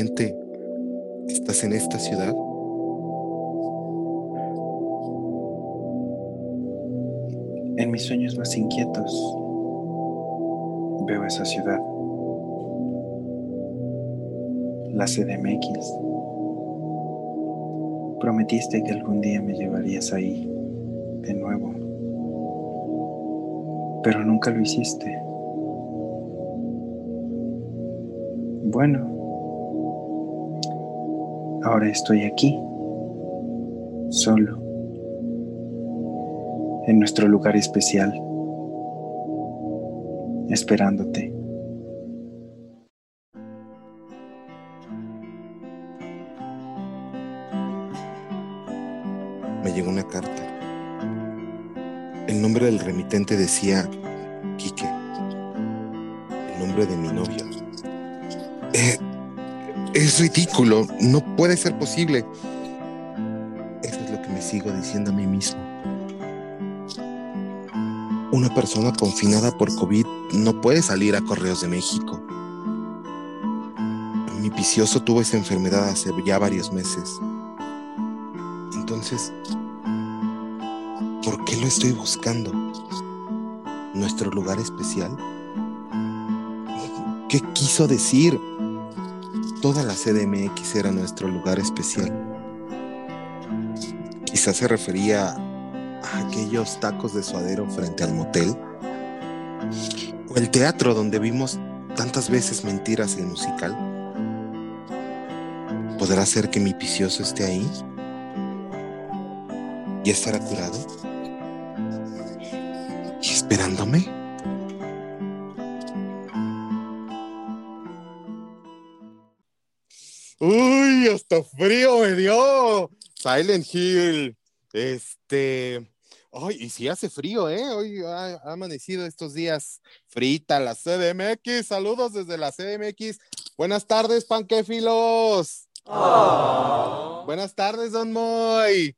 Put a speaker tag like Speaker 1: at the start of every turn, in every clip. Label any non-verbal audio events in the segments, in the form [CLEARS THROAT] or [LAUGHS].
Speaker 1: ¿Realmente estás en esta ciudad?
Speaker 2: En mis sueños más inquietos veo esa ciudad, la CDMX. Prometiste que algún día me llevarías ahí de nuevo, pero nunca lo hiciste. Bueno, ahora estoy aquí, solo, en nuestro lugar especial, esperándote.
Speaker 1: Me llegó una carta. El nombre del remitente decía Quique. El nombre de mi novia. Es ridículo, no puede ser posible. Eso es lo que me sigo diciendo a mí mismo. Una persona confinada por COVID no puede salir a Correos de México. Mi vicioso tuvo esa enfermedad hace ya varios meses. Entonces, ¿por qué lo estoy buscando? ¿Nuestro lugar especial? ¿Qué quiso decir? Toda la CDMX era nuestro lugar especial. Quizás se refería a aquellos tacos de suadero frente al motel. O el teatro donde vimos tantas veces mentiras el musical. ¿Podrá ser que mi vicioso esté ahí? ¿Ya estará curado? Silent Hill. Este. Ay, y sí hace frío, ¿eh? Hoy ha, ha amanecido estos días frita la CDMX. Saludos desde la CDMX. Buenas tardes, panquefilos. Buenas tardes, Don Moy.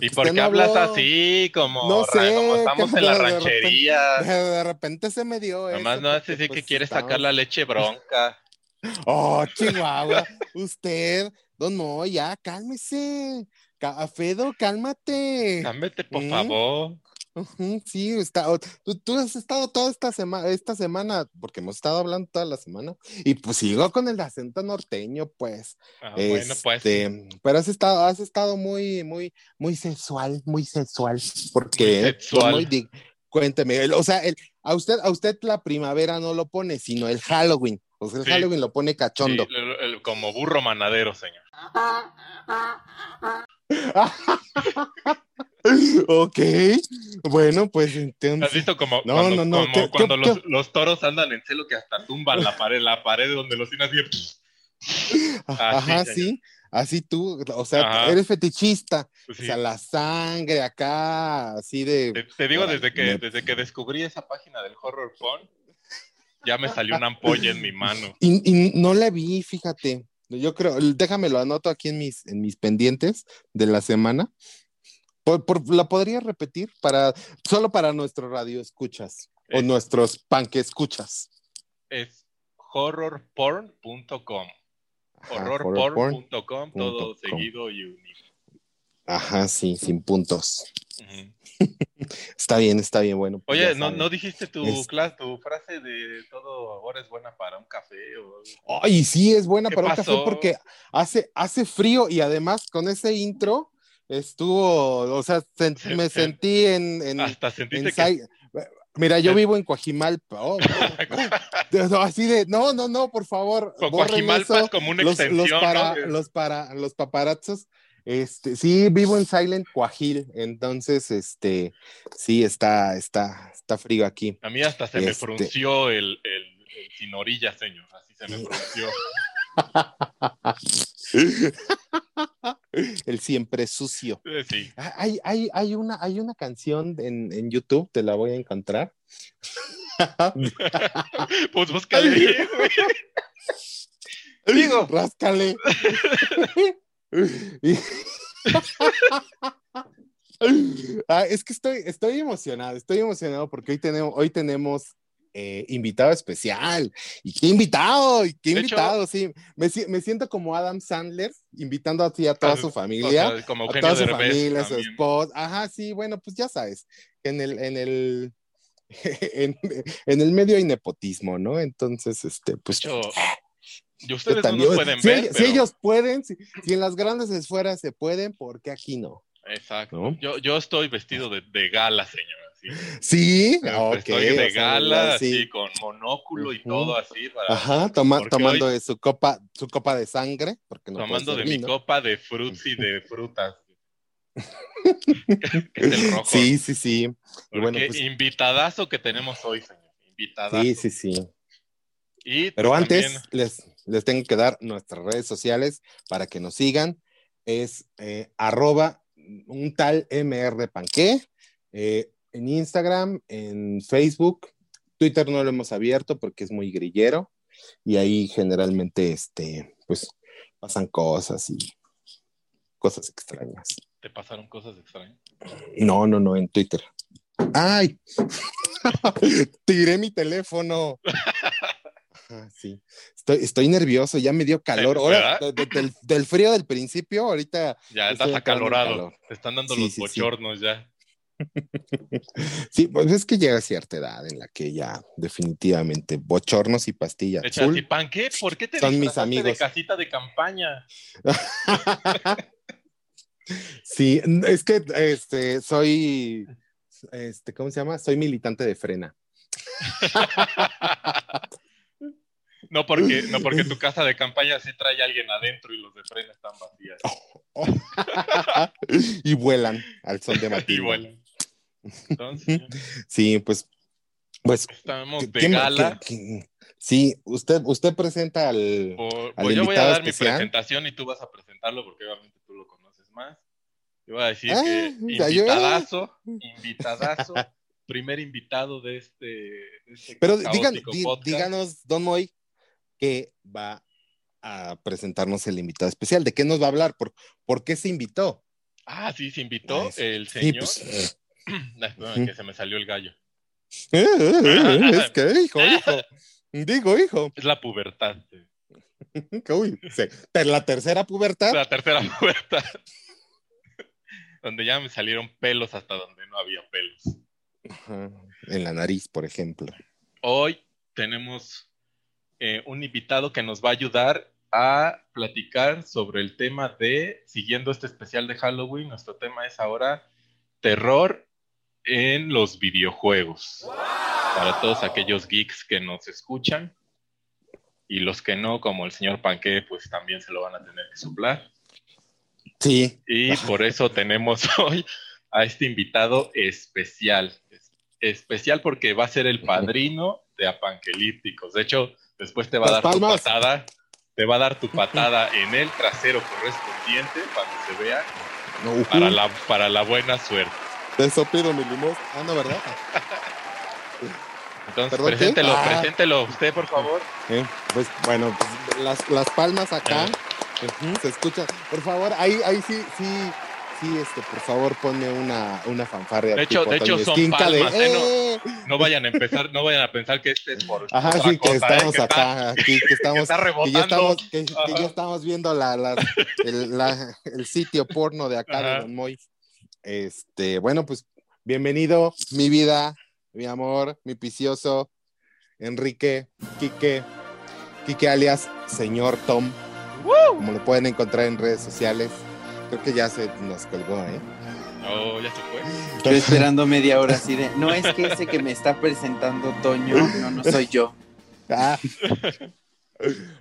Speaker 3: ¿Y por qué
Speaker 1: no
Speaker 3: hablas
Speaker 1: habló.
Speaker 3: así? Como,
Speaker 1: No
Speaker 3: ra-
Speaker 1: sé,
Speaker 3: como estamos en la
Speaker 1: de repente-
Speaker 3: ranchería.
Speaker 1: De, de repente se me dio
Speaker 3: Nomás no hace
Speaker 1: porque,
Speaker 3: decir que
Speaker 1: pues,
Speaker 3: quiere
Speaker 1: estamos-
Speaker 3: sacar la leche bronca. [LAUGHS]
Speaker 1: Oh, Chihuahua. Usted, Don Moy, ya, cálmese. Ca- Fedo, cálmate.
Speaker 3: Cámete, por
Speaker 1: ¿Mm?
Speaker 3: favor.
Speaker 1: Sí, está, tú, tú has estado toda esta semana, esta semana, porque hemos estado hablando toda la semana, y pues sigo con el acento norteño, pues.
Speaker 3: Ah, bueno, pues.
Speaker 1: Este, Pero has estado, has estado muy, muy, muy sensual, muy sensual, porque
Speaker 3: Muy sexual.
Speaker 1: Cuénteme, el- o sea, el, a usted, a usted la primavera no lo pone, sino el Halloween. O sea, el
Speaker 3: Sí.
Speaker 1: Halloween lo pone cachondo.
Speaker 3: Sí, el- el- como burro manadero, señor. [LAUGHS]
Speaker 1: ok, bueno, pues
Speaker 3: ¿Has
Speaker 1: entonces.
Speaker 3: visto como,
Speaker 1: No,
Speaker 3: cuando,
Speaker 1: no, no,
Speaker 3: como
Speaker 1: ¿qué-
Speaker 3: cuando
Speaker 1: qué-
Speaker 3: los, los toros andan en celo que hasta tumban la pared, la pared donde los tienen así?
Speaker 1: Ajá, sí, así tú, o sea,
Speaker 3: Ajá.
Speaker 1: eres fetichista,
Speaker 3: Pues
Speaker 1: o sea, la sangre acá, así de...
Speaker 3: Te, te digo, desde que,
Speaker 1: me-
Speaker 3: desde que descubrí esa página del horror porn, ya me salió una ampolla en mi mano.
Speaker 1: Y, y no la vi, fíjate, yo creo, déjame lo anoto aquí en mis, en mis pendientes de la semana. Por, por- ¿La podría repetir para, solo para nuestro radio escuchas o
Speaker 3: Es-
Speaker 1: nuestros panque escuchas?
Speaker 3: Es horrorporn.com. Horrorporn.com, todo
Speaker 1: com.
Speaker 3: seguido y unido.
Speaker 1: Ajá, sí, sin puntos. [LAUGHS] Está bien, está bien, bueno. pues
Speaker 3: Oye, ¿no. ¿no dijiste tu,
Speaker 1: Es-
Speaker 3: clas- tu frase de todo ahora es buena para un café? O...
Speaker 1: Ay, sí, es buena
Speaker 3: ¿Qué
Speaker 1: para un café
Speaker 3: pasó?
Speaker 1: porque hace, hace frío y además con ese intro estuvo, o sea, sen-
Speaker 3: Se-
Speaker 1: me
Speaker 3: se-
Speaker 1: sentí en, en,
Speaker 3: Hasta
Speaker 1: en
Speaker 3: sentiste que...
Speaker 1: Mira, yo vivo en Coajimalpa. oh, no, [LAUGHS] no, así de, no, no, no, por favor.
Speaker 3: Coajimalpa
Speaker 1: eso.
Speaker 3: es como una
Speaker 1: Los,
Speaker 3: extensión,
Speaker 1: los para,
Speaker 3: ¿no?
Speaker 1: los para, los paparazzos. Este, sí, vivo en Silent Coajil, entonces, este, sí, está, está, está frío aquí.
Speaker 3: A mí hasta se me
Speaker 1: Este-
Speaker 3: frunció el, el, el sin orilla, señor. Así se me frunció. [LAUGHS]
Speaker 1: El siempre sucio.
Speaker 3: Eh, Sí.
Speaker 1: Ah, Hay, hay, hay, una, hay una canción en, en YouTube, te la voy a encontrar. [LAUGHS]
Speaker 3: Pues búscale güey. Digo.
Speaker 1: Ráscale. [LAUGHS] [LAUGHS] Ah, es que estoy, estoy emocionado, estoy emocionado porque hoy tenemos, hoy tenemos eh, invitado especial. ¿Y qué invitado? ¿Y qué
Speaker 3: De hecho-
Speaker 1: invitado? sí, me, me siento como Adam Sandler, invitando así a toda su
Speaker 3: o
Speaker 1: familia.
Speaker 3: sea, como
Speaker 1: a toda su familia, su
Speaker 3: también.
Speaker 1: esposa. Ajá, sí, bueno, pues ya sabes, en el, en el, [LAUGHS] en, en el medio hay nepotismo, ¿no? Entonces, este, pues
Speaker 3: De hecho, y ustedes no nos pueden
Speaker 1: si,
Speaker 3: ver,
Speaker 1: ellos- si
Speaker 3: pero-
Speaker 1: ellos pueden, si, si en las grandes esferas se pueden, ¿por qué aquí no?
Speaker 3: Exacto.
Speaker 1: ¿No?
Speaker 3: Yo, yo estoy vestido de, de gala, señor. así.
Speaker 1: Sí,
Speaker 3: Pero
Speaker 1: ok,
Speaker 3: estoy de
Speaker 1: sea,
Speaker 3: gala,
Speaker 1: sí.
Speaker 3: así, con monóculo y todo así, para-
Speaker 1: Ajá, toma- tomando
Speaker 3: hoy-
Speaker 1: de su copa, su copa de sangre, porque no
Speaker 3: tomando de mi
Speaker 1: vino.
Speaker 3: copa de fruits y de frutas. [LAUGHS] que es el rojo.
Speaker 1: Sí, sí, sí.
Speaker 3: Porque
Speaker 1: bueno, pues-
Speaker 3: invitadazo que tenemos hoy, señor. Invitadazo.
Speaker 1: Sí, sí, sí.
Speaker 3: Y
Speaker 1: Pero
Speaker 3: pues,
Speaker 1: antes
Speaker 3: también-
Speaker 1: les, les tengo que dar nuestras redes sociales para que nos sigan. Es eh, arroba un tal MR Panqué eh, en Instagram, en Facebook. Twitter no lo hemos abierto porque es muy grillero y ahí generalmente este, pues, pasan cosas y cosas extrañas.
Speaker 3: te pasaron cosas extrañas.
Speaker 1: No, no, no, en Twitter. ¡Ay! [LAUGHS] Tiré mi teléfono. [LAUGHS] Ajá, sí. Estoy, estoy nervioso, ya me dio calor. Ahora,
Speaker 3: ¿Verdad?
Speaker 1: de- de- del, del frío del principio, ahorita.
Speaker 3: Ya estás acalorado.
Speaker 1: calor.
Speaker 3: Te están dando
Speaker 1: Sí,
Speaker 3: los
Speaker 1: sí, sí.
Speaker 3: bochornos ya. [LAUGHS]
Speaker 1: Sí, pues es que llega cierta edad en la que ya definitivamente bochornos y pastillas.
Speaker 3: Así, ¿pan qué? ¿Por qué te
Speaker 1: Son mis
Speaker 3: disfrazaste de
Speaker 1: amigos.
Speaker 3: casita de campaña? [LAUGHS]
Speaker 1: sí, es que este, soy, este, ¿cómo se llama? Soy militante de frena. [LAUGHS]
Speaker 3: No porque, no porque tu casa de campaña sí trae a alguien adentro y los de frena están vacías. [LAUGHS]
Speaker 1: y vuelan al son de [LAUGHS]
Speaker 3: y
Speaker 1: Matilda.
Speaker 3: vuelan. Entonces,
Speaker 1: Sí, pues, pues,
Speaker 3: estamos de
Speaker 1: ¿quién-
Speaker 3: gala.
Speaker 1: qué- qué- sí, usted, usted presenta al,
Speaker 3: pues yo voy a dar mi presentación y tú vas a presentarlo porque obviamente tú lo conoces más. Yo voy a decir
Speaker 1: Ah,
Speaker 3: que
Speaker 1: yo-
Speaker 3: invitadazo, invitadazo, primer invitado de este, de este
Speaker 1: Pero digan, di- díganos, Don Moy, que va a presentarnos el invitado especial. ¿De qué nos va a hablar? ¿Por, por qué se invitó?
Speaker 3: Ah, sí, se invitó el
Speaker 1: Sí,
Speaker 3: señor.
Speaker 1: pues, [CLEARS THROAT] Ujú.
Speaker 3: que se me salió el gallo.
Speaker 1: eh, eh, eh, es que, hijo, [LAUGHS] hijo. Digo, hijo.
Speaker 3: Es la pubertad. [LAUGHS]
Speaker 1: Uy, sí. La tercera pubertad.
Speaker 3: La tercera pubertad. [LAUGHS] donde ya me salieron pelos hasta donde no había pelos.
Speaker 1: Ajá, En la nariz, por ejemplo.
Speaker 3: Hoy tenemos eh, un invitado que nos va a ayudar a platicar sobre el tema de, siguiendo este especial de Halloween, nuestro tema es ahora terror en los videojuegos. Para todos aquellos geeks que nos escuchan y los que no, como el señor Panque, pues también se lo van a tener que soplar.
Speaker 1: Sí.
Speaker 3: Y por eso tenemos [LAUGHS] hoy a este invitado especial. Es- Especial porque va a ser el padrino de Apanquelípticos. De hecho, después te va a dar
Speaker 1: palmas.
Speaker 3: tu patada. Te va a dar tu patada en el trasero correspondiente cuando se vea
Speaker 1: No,
Speaker 3: para la, para la buena suerte.
Speaker 1: Eso pido mi limón. Ah, no, ¿verdad? [LAUGHS]
Speaker 3: Entonces, preséntelo,
Speaker 1: Ah.
Speaker 3: preséntelo usted, por favor.
Speaker 1: Eh, pues bueno, pues, las, las palmas acá. Se escucha. Por favor, ahí, ahí sí, sí, sí, este, por favor, ponme una, una fanfarria.
Speaker 3: De hecho- de hecho son
Speaker 1: Esquinca de,
Speaker 3: palmas, ¿eh? No-
Speaker 1: ¡eh!
Speaker 3: No vayan a empezar, no vayan a pensar que este es por [LAUGHS]
Speaker 1: Ajá, sí, que
Speaker 3: cosa, ¿eh?
Speaker 1: estamos
Speaker 3: Que está-
Speaker 1: acá, aquí, que [LAUGHS]
Speaker 3: que
Speaker 1: estamos,
Speaker 3: está
Speaker 1: que ya estamos, que, que
Speaker 3: Ajá.
Speaker 1: ya estamos viendo la, la- el, la- el sitio porno de acá de. Don Moy. Este, bueno, pues, bienvenido, mi vida, mi amor, mi picioso, Enrique, Quique, Quique alias Señor Tom, como lo pueden encontrar en redes sociales. Creo que ya se nos colgó, ¿eh?
Speaker 3: Oh, ya se fue.
Speaker 2: Yo esperando media hora así de, no es que ese que me está presentando Toño, no, no soy yo.
Speaker 1: Ah. [LAUGHS]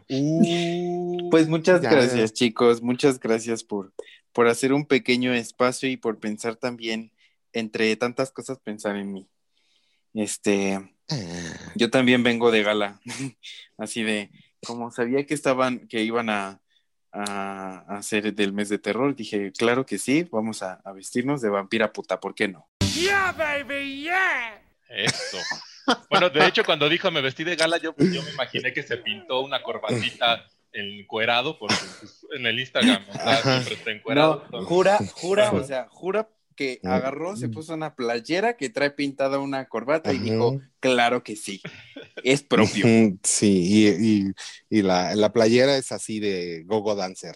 Speaker 1: Uh,
Speaker 2: Pues muchas
Speaker 1: ya.
Speaker 2: gracias chicos, muchas gracias por, por hacer un pequeño espacio y por pensar también, entre tantas cosas, pensar en mí. Este, yo también vengo de gala, [LAUGHS] así de, como sabía que estaban, que iban a, a, a hacer del mes de terror, dije, claro que sí, vamos a, a vestirnos de vampira puta, ¿por qué no?
Speaker 3: Eso. Bueno, de hecho, cuando dijo me vestí de gala, yo, yo me imaginé que se pintó una corbatita encuerado, porque en el Instagram
Speaker 1: Ajá.
Speaker 3: siempre está encuerado.
Speaker 2: No, jura, jura, o sea, jura
Speaker 4: que
Speaker 1: Mm.
Speaker 4: agarró, se puso una playera que trae pintada una corbata y dijo, claro que sí, es propio. [LAUGHS]
Speaker 1: Sí, y, y- y la, la playera es así de Gogo Dancer.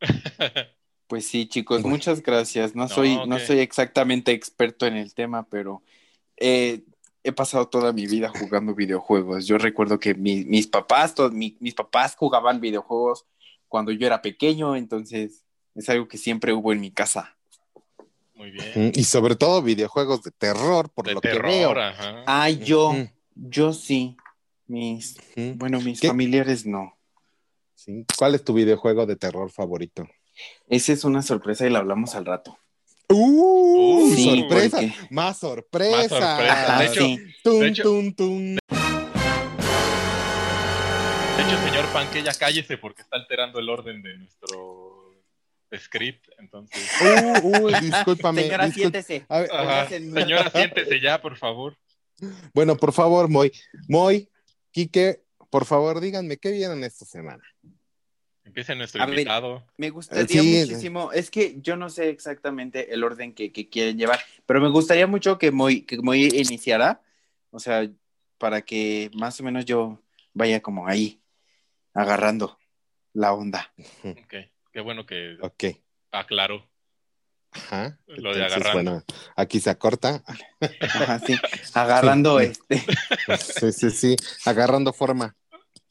Speaker 1: [LAUGHS]
Speaker 4: Pues sí, chicos, muchas gracias. No
Speaker 3: No,
Speaker 4: soy, no soy exactamente experto en el tema, pero eh, he pasado toda mi vida jugando videojuegos. Yo recuerdo que mi- mis papás, todos mi- mis papás jugaban videojuegos cuando yo era pequeño, entonces es algo que siempre hubo en mi casa.
Speaker 3: Muy bien.
Speaker 1: Y sobre todo videojuegos de terror, por
Speaker 3: De
Speaker 1: lo que veo.
Speaker 3: ajá.
Speaker 4: Ay, yo, yo sí. Mis, bueno, mis
Speaker 1: ¿Qué?
Speaker 4: familiares no.
Speaker 1: Sí. ¿Cuál es tu videojuego de terror favorito?
Speaker 4: Esa es una sorpresa y la hablamos al rato.
Speaker 1: ¡Uh!
Speaker 3: Sí,
Speaker 1: sorpresa.
Speaker 4: porque-
Speaker 1: Más sorpresa.
Speaker 3: Más sorpresa.
Speaker 4: Ah,
Speaker 3: De hecho,
Speaker 4: sí.
Speaker 1: Tum,
Speaker 3: de hecho-
Speaker 1: tum, tum.
Speaker 3: De hecho, señor Panque, ya cállese porque está alterando el orden de nuestro script. Entonces,
Speaker 1: Uh, uh, discúlpame.
Speaker 4: Señora,
Speaker 1: discul-
Speaker 4: siéntese.
Speaker 1: A ver,
Speaker 3: Ajá.
Speaker 4: Póngase en-
Speaker 3: señora, siéntese ya, por favor.
Speaker 1: Bueno, por favor, Moy. Moy, Quique, por favor, díganme, ¿qué vieron esta semana?
Speaker 3: Empiece nuestro
Speaker 4: A ver.
Speaker 3: invitado.
Speaker 4: Me gustaría
Speaker 1: Sí.
Speaker 4: muchísimo, es que yo no sé exactamente el orden que, que quieren llevar, pero me gustaría mucho que Moy, que Moy iniciara, o sea, para que más o menos yo vaya como ahí, agarrando la onda.
Speaker 3: Ok, qué bueno que
Speaker 1: Ok.
Speaker 3: aclaró.
Speaker 1: Ajá.
Speaker 3: Lo de agarrando.
Speaker 1: Bueno, aquí se acorta.
Speaker 4: Ajá, sí, agarrando este.
Speaker 1: Sí, sí, sí. Agarrando forma.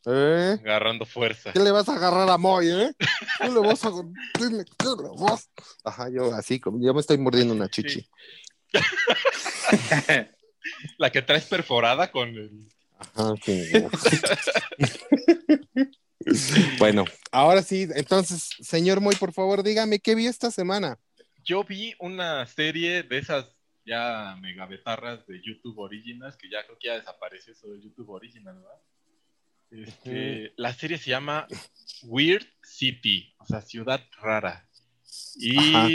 Speaker 1: ¿Eh?
Speaker 3: Agarrando fuerza.
Speaker 1: ¿Qué le vas a agarrar a Moy, eh? ¿Qué le vas a dime, ¿qué le vas? Ajá, yo así, como yo me estoy mordiendo una chichi. [LAUGHS]
Speaker 3: La que traes perforada con el...
Speaker 1: Ajá, sí. [LAUGHS] [LAUGHS] bueno, ahora sí, entonces, señor Moy, por favor, dígame, ¿qué vi esta semana?
Speaker 3: Yo vi una serie de esas ya megabetarras de YouTube Originals, que ya creo que ya desapareció eso de YouTube Original, ¿verdad? Este, La serie se llama Weird City, o sea, ciudad rara. Y
Speaker 1: Ajá.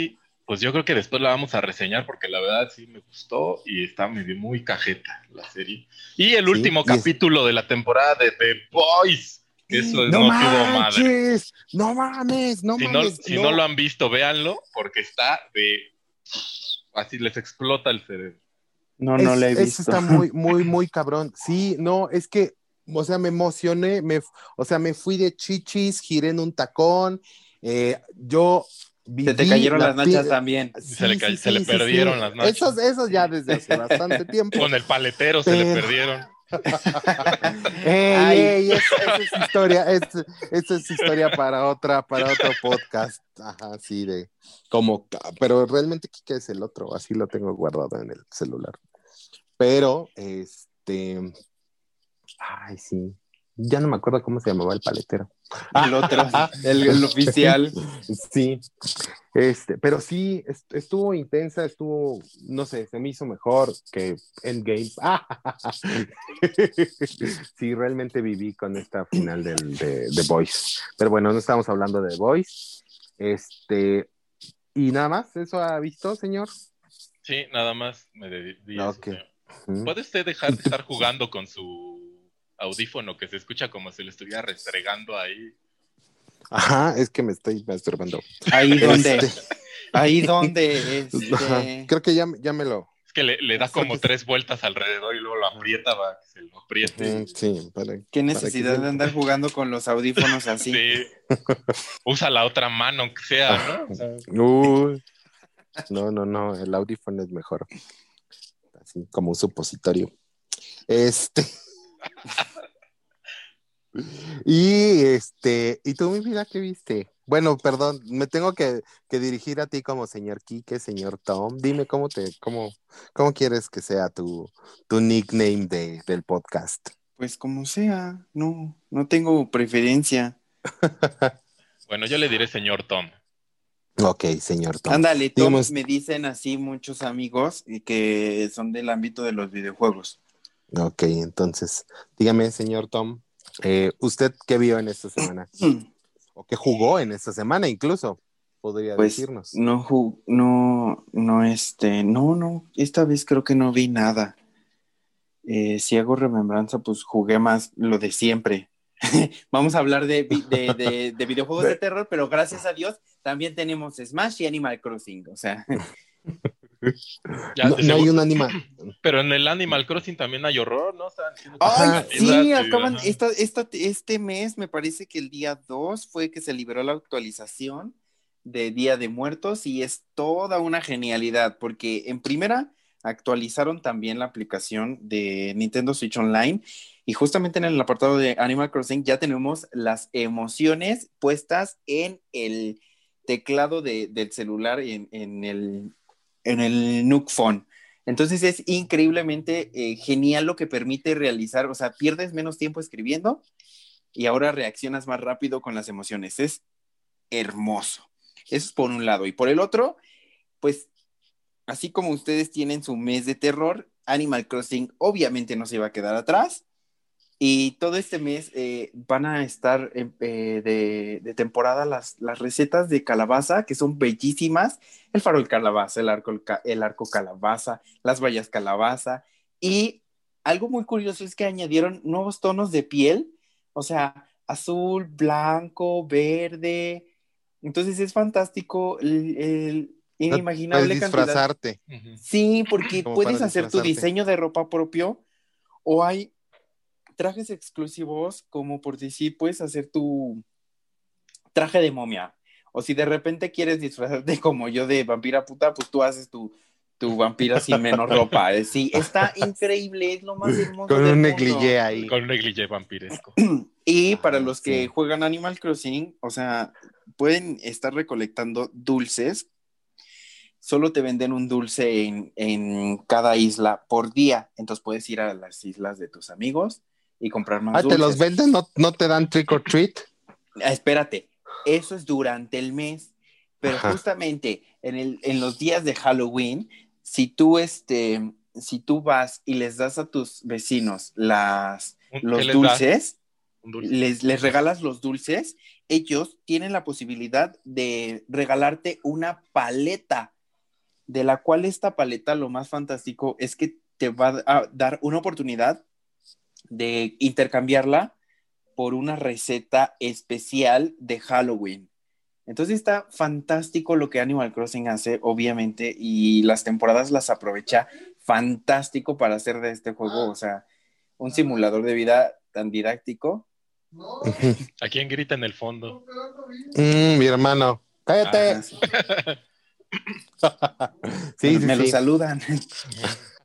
Speaker 3: pues yo creo que después la vamos a reseñar porque la verdad sí me gustó y está medio muy cajeta la serie. Y el
Speaker 1: Sí,
Speaker 3: último capítulo de la temporada de The Boys. Eso no,
Speaker 1: ¡No
Speaker 3: tuvo madre.
Speaker 1: manches! ¡No mames! ¡No
Speaker 3: Si no,
Speaker 1: mames!
Speaker 3: si no lo han visto, véanlo, porque está de. Así les explota el cerebro.
Speaker 4: No, no
Speaker 1: Es-
Speaker 4: la he
Speaker 1: eso
Speaker 4: visto.
Speaker 1: está muy, muy, muy cabrón. Sí, no, es que, o sea, me emocioné, me, o sea, me fui de chichis, giré en un tacón, eh, yo
Speaker 4: Se te cayeron
Speaker 1: la
Speaker 4: las nachas.
Speaker 1: Sí,
Speaker 3: Se le
Speaker 1: sí,
Speaker 3: se le
Speaker 1: sí,
Speaker 3: perdieron
Speaker 1: sí.
Speaker 3: las nachas.
Speaker 1: Esos, esos ya desde hace bastante tiempo.
Speaker 3: Con el paletero se le perdieron.
Speaker 1: Ey,
Speaker 4: Ay.
Speaker 1: ey, es- esa es historia, es- esa es historia para otra, para otro podcast. Ajá, sí, de como, pero realmente Kike es el otro, así lo tengo guardado en el celular. Pero, este, ay, sí, ya no me acuerdo cómo se llamaba el paletero.
Speaker 4: El otro, el, el oficial. [LAUGHS]
Speaker 1: Sí, este, pero sí, est- estuvo intensa, estuvo, no sé, se me hizo mejor que Endgame. [LAUGHS] sí, realmente viví con esta final del, de The Voice. Pero bueno, no estamos hablando de The Voice. Este, y nada más, ¿eso ha visto, señor?
Speaker 3: Sí, nada más me dediqué. a eso,
Speaker 1: Ok.
Speaker 3: señor.
Speaker 1: Ujú.
Speaker 3: ¿Puede usted dejar de estar jugando con su audífono que se escucha como si le estuviera restregando ahí?
Speaker 1: Ajá, es que me estoy masturbando.
Speaker 4: Ahí donde, [LAUGHS]
Speaker 1: Este,
Speaker 4: ahí donde,
Speaker 1: ajá,
Speaker 4: este,
Speaker 1: creo que ya, ya me lo.
Speaker 3: Es que le, le da como tres vueltas alrededor y luego lo aprieta para que se lo apriete.
Speaker 1: Sí, para,
Speaker 4: qué
Speaker 1: para
Speaker 4: necesidad
Speaker 1: que-
Speaker 4: de andar jugando con los audífonos [LAUGHS] así.
Speaker 3: Sí. Usa la otra mano, aunque sea, ¿no? O sea,
Speaker 1: Uy. No, no, no, el audífono es mejor. Así como un supositorio. Este. [LAUGHS] y este, ¿y tú, mi vida, qué viste? Bueno, perdón, me tengo que, que dirigir a ti como señor Quique, señor Tom. Dime cómo te, cómo, cómo quieres que sea tu, tu nickname de, del podcast.
Speaker 4: Pues como sea, no, no tengo preferencia. [LAUGHS]
Speaker 3: bueno, yo le diré señor Tom.
Speaker 1: Ok, señor Tom.
Speaker 4: Ándale, Tom,
Speaker 1: Digamos-
Speaker 4: me dicen así muchos amigos y que son del ámbito de los videojuegos.
Speaker 1: Ok, entonces, dígame, señor Tom, eh, ¿usted qué vio en esta semana? [CLEARS THROAT] ¿O qué jugó en esta semana incluso? Podría
Speaker 4: Pues
Speaker 1: decirnos.
Speaker 4: no, no, no, este, no, no, esta vez creo que no vi nada. Eh, si hago remembranza, pues jugué más lo de siempre. [LAUGHS] Vamos a hablar de, de- de videojuegos de [LAUGHS] terror, pero gracias a Dios también tenemos Smash y Animal Crossing. O sea, [LAUGHS]
Speaker 3: Ya,
Speaker 1: no, hay un animal. [CLEARS THROAT]
Speaker 3: Pero en el Animal Crossing también hay horror, ¿no?
Speaker 4: Ay, sí, acaban, esta- este mes me parece que el día 2 fue que se liberó la actualización de Día de Muertos y es toda una genialidad porque en primera actualizaron también la aplicación de Nintendo Switch Online y justamente en el apartado de Animal Crossing ya tenemos las emociones puestas en el teclado de- del celular en, en el, en el Nook Phone. Entonces es increíblemente eh, genial lo que permite realizar, o sea, pierdes menos tiempo escribiendo y ahora reaccionas más rápido con las emociones. Es hermoso. Eso es por un lado. Y por el otro, pues, así como ustedes tienen su mes de terror, Animal Crossing obviamente no se va a quedar atrás. Y todo este mes eh, van a estar eh, eh, de, de temporada las, las recetas de calabaza, que son bellísimas. El farol calabaza, el arco, el arco calabaza, las vallas calabaza. Y algo muy curioso es que añadieron nuevos tonos de piel, o sea, azul, blanco, verde. Entonces es fantástico el, el inimaginable
Speaker 1: Puedes
Speaker 4: cantidad.
Speaker 1: disfrazarte.
Speaker 4: Sí, porque
Speaker 1: Como
Speaker 4: puedes hacer tu diseño de ropa propio o hay trajes exclusivos como por decir, puedes hacer tu traje de momia. O si de repente quieres disfrazarte [LAUGHS] como yo de vampira puta, pues tú haces tu, tu vampira sin menos ropa. Eh, Sí, está increíble, es lo más hermoso.
Speaker 1: Con
Speaker 4: del
Speaker 1: un
Speaker 4: mundo.
Speaker 1: negligé ahí.
Speaker 3: Con un negligé vampiresco. [CLEARS THROAT]
Speaker 4: Y para
Speaker 1: Ajá,
Speaker 4: los que
Speaker 1: sí.
Speaker 4: juegan Animal Crossing, o sea, pueden estar recolectando dulces. Solo te venden un dulce en, en cada isla por día. Entonces puedes ir a las islas de tus amigos y comprar más
Speaker 1: Ah, te
Speaker 4: dulces.
Speaker 1: los venden, no, no te dan trick or treat.
Speaker 4: Ah, espérate, eso es durante el mes. Pero
Speaker 1: Ajá.
Speaker 4: justamente en, el, en los días de Halloween, si tú, este, si tú vas y les das a tus vecinos las,
Speaker 3: ¿Qué
Speaker 4: los
Speaker 3: les
Speaker 4: dulces,
Speaker 3: dulce.
Speaker 4: les, les regalas los dulces, ellos tienen la posibilidad de regalarte una paleta, de la cual esta paleta lo más fantástico es que te va a dar una oportunidad de intercambiarla por una receta especial de Halloween. Entonces está fantástico lo que Animal Crossing hace, obviamente, y las temporadas las aprovecha fantástico para hacer de este juego, o sea, un simulador de vida tan didáctico.
Speaker 3: ¿A quién grita en el fondo?
Speaker 1: Mm, mi hermano. Cállate.
Speaker 4: Ajá, [LAUGHS] sí.
Speaker 1: Sí, sí,
Speaker 4: me lo
Speaker 1: sí.
Speaker 4: saludan. [LAUGHS]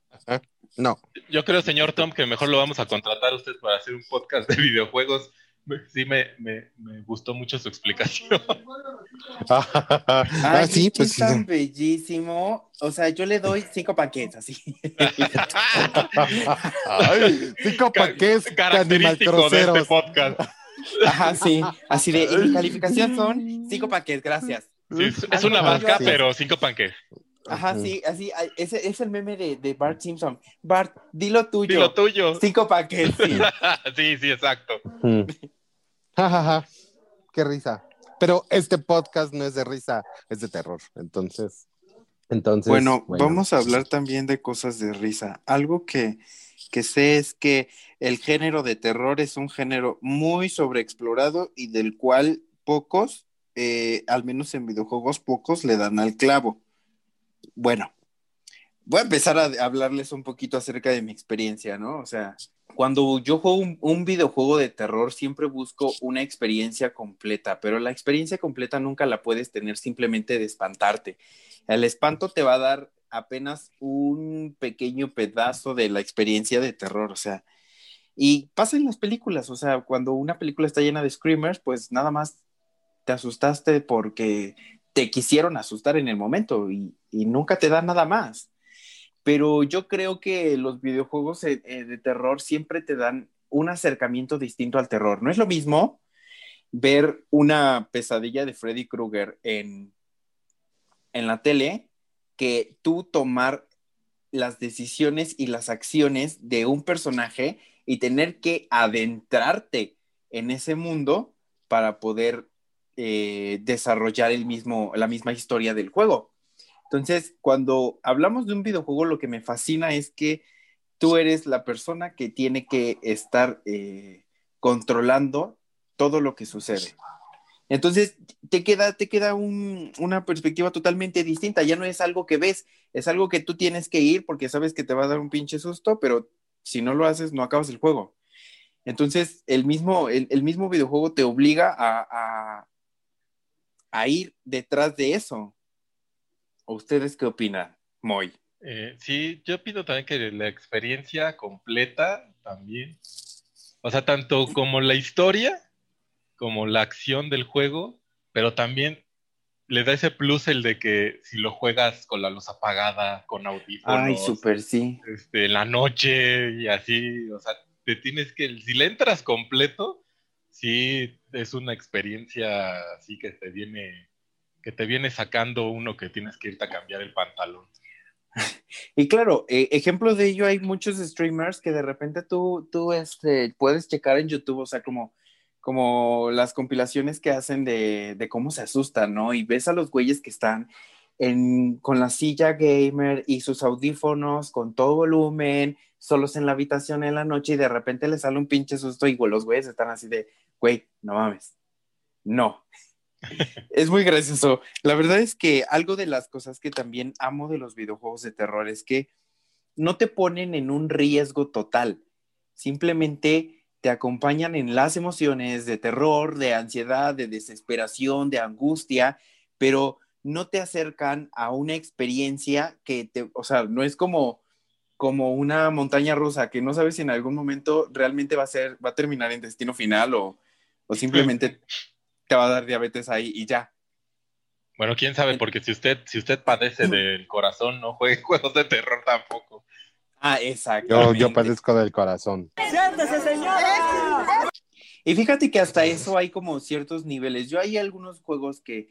Speaker 1: No.
Speaker 3: Yo creo, señor Tom, que mejor lo vamos a contratar a usted para hacer un podcast de videojuegos. Sí, me, me, me gustó mucho su explicación. [LAUGHS]
Speaker 1: ah, sí, pues
Speaker 4: es tan bellísimo. O sea, yo le doy cinco panquetas, así.
Speaker 1: Ay, cinco
Speaker 3: Ca-
Speaker 1: paquetes
Speaker 3: Característico de este podcast.
Speaker 4: Ajá, sí. Así de, y mi calificación son cinco panquetas, gracias.
Speaker 3: Sí, es, es una
Speaker 4: sí.
Speaker 3: pero cinco panques.
Speaker 4: Ajá, sí, así, ese es el meme de, de Bart Simpson. Bart, dilo tuyo.
Speaker 3: Dilo tuyo.
Speaker 4: Cinco paquetes. sí. [LAUGHS]
Speaker 3: Sí, sí, exacto.
Speaker 1: Mm. Ja, ja, ja. Qué risa. Pero este podcast no es de risa, es de terror. Entonces, entonces.
Speaker 4: Bueno, vamos a hablar también de cosas de risa. Algo que, que sé es que el género de terror es un género muy sobreexplorado y del cual pocos, eh, al menos en videojuegos, pocos le dan al clavo. Bueno, voy a empezar a hablarles un poquito acerca de mi experiencia, ¿no? O sea, cuando yo juego un, videojuego de terror, siempre busco una experiencia completa, pero la experiencia completa nunca la puedes tener simplemente de espantarte. El espanto te va a dar apenas un pequeño pedazo de la experiencia de terror, o sea, y pasa en las películas, o sea, cuando una película está llena de screamers, pues nada más te asustaste porque te quisieron asustar en el momento y, nunca te da nada más. Pero yo creo que los videojuegos eh, eh, de terror siempre te dan un acercamiento distinto al terror. No es lo mismo ver una pesadilla de Freddy Krueger en, en la tele que tú tomar las decisiones y las acciones de un personaje y tener que adentrarte en ese mundo para poder eh, desarrollar el mismo, la misma historia del juego. Entonces, cuando hablamos de un videojuego, lo que me fascina es que tú eres la persona que tiene que estar eh, controlando todo lo que sucede. Entonces, te queda, te queda un- una perspectiva totalmente distinta. Ya no es algo que ves, es algo que tú tienes que ir porque sabes que te va a dar un pinche susto, pero si no lo haces, no acabas el juego. Entonces, el mismo, el, mismo videojuego te obliga a- a ir detrás de eso. ¿O ustedes qué opinan, Moy?
Speaker 3: Eh, sí, yo pido también que la experiencia completa también, o sea, tanto como la historia, como la acción del juego, pero también le da ese plus el de que si lo juegas con la luz apagada, con audífonos,
Speaker 4: Ay, súper sí.
Speaker 3: este, en la noche y así, o sea, te tienes que, si le entras completo, sí es una experiencia así que te viene, que te viene sacando uno que tienes que irte a cambiar el pantalón. [LAUGHS]
Speaker 4: Y claro, eh, ejemplo de ello hay muchos streamers que de repente tú, tú este, puedes checar en YouTube, o sea, como, como las compilaciones que hacen de, de cómo se asustan, ¿no? Y ves a los güeyes que están en, con la silla gamer y sus audífonos con todo volumen, solos en la habitación en la noche y de repente les sale un pinche susto y los güeyes están así de, güey, no mames, no. [LAUGHS] Es muy gracioso. La verdad es que algo de las cosas que también amo de los videojuegos de terror es que no te ponen en un riesgo total. Simplemente te acompañan en las emociones de terror, de ansiedad, de desesperación, de angustia, pero no te acercan a una experiencia que te, o sea, no es como como una montaña rusa que no sabes si en algún momento realmente va a ser, va a terminar en destino final o, o simplemente te va a dar diabetes ahí y ya.
Speaker 3: Bueno, quién sabe, porque si usted, si usted padece del corazón, no juegue [LAUGHS] juegos de terror tampoco.
Speaker 4: Ah,
Speaker 1: Yo,
Speaker 4: exacto.
Speaker 1: yo padezco del corazón.
Speaker 4: Y fíjate que hasta eso hay como ciertos niveles. Yo hay algunos juegos que,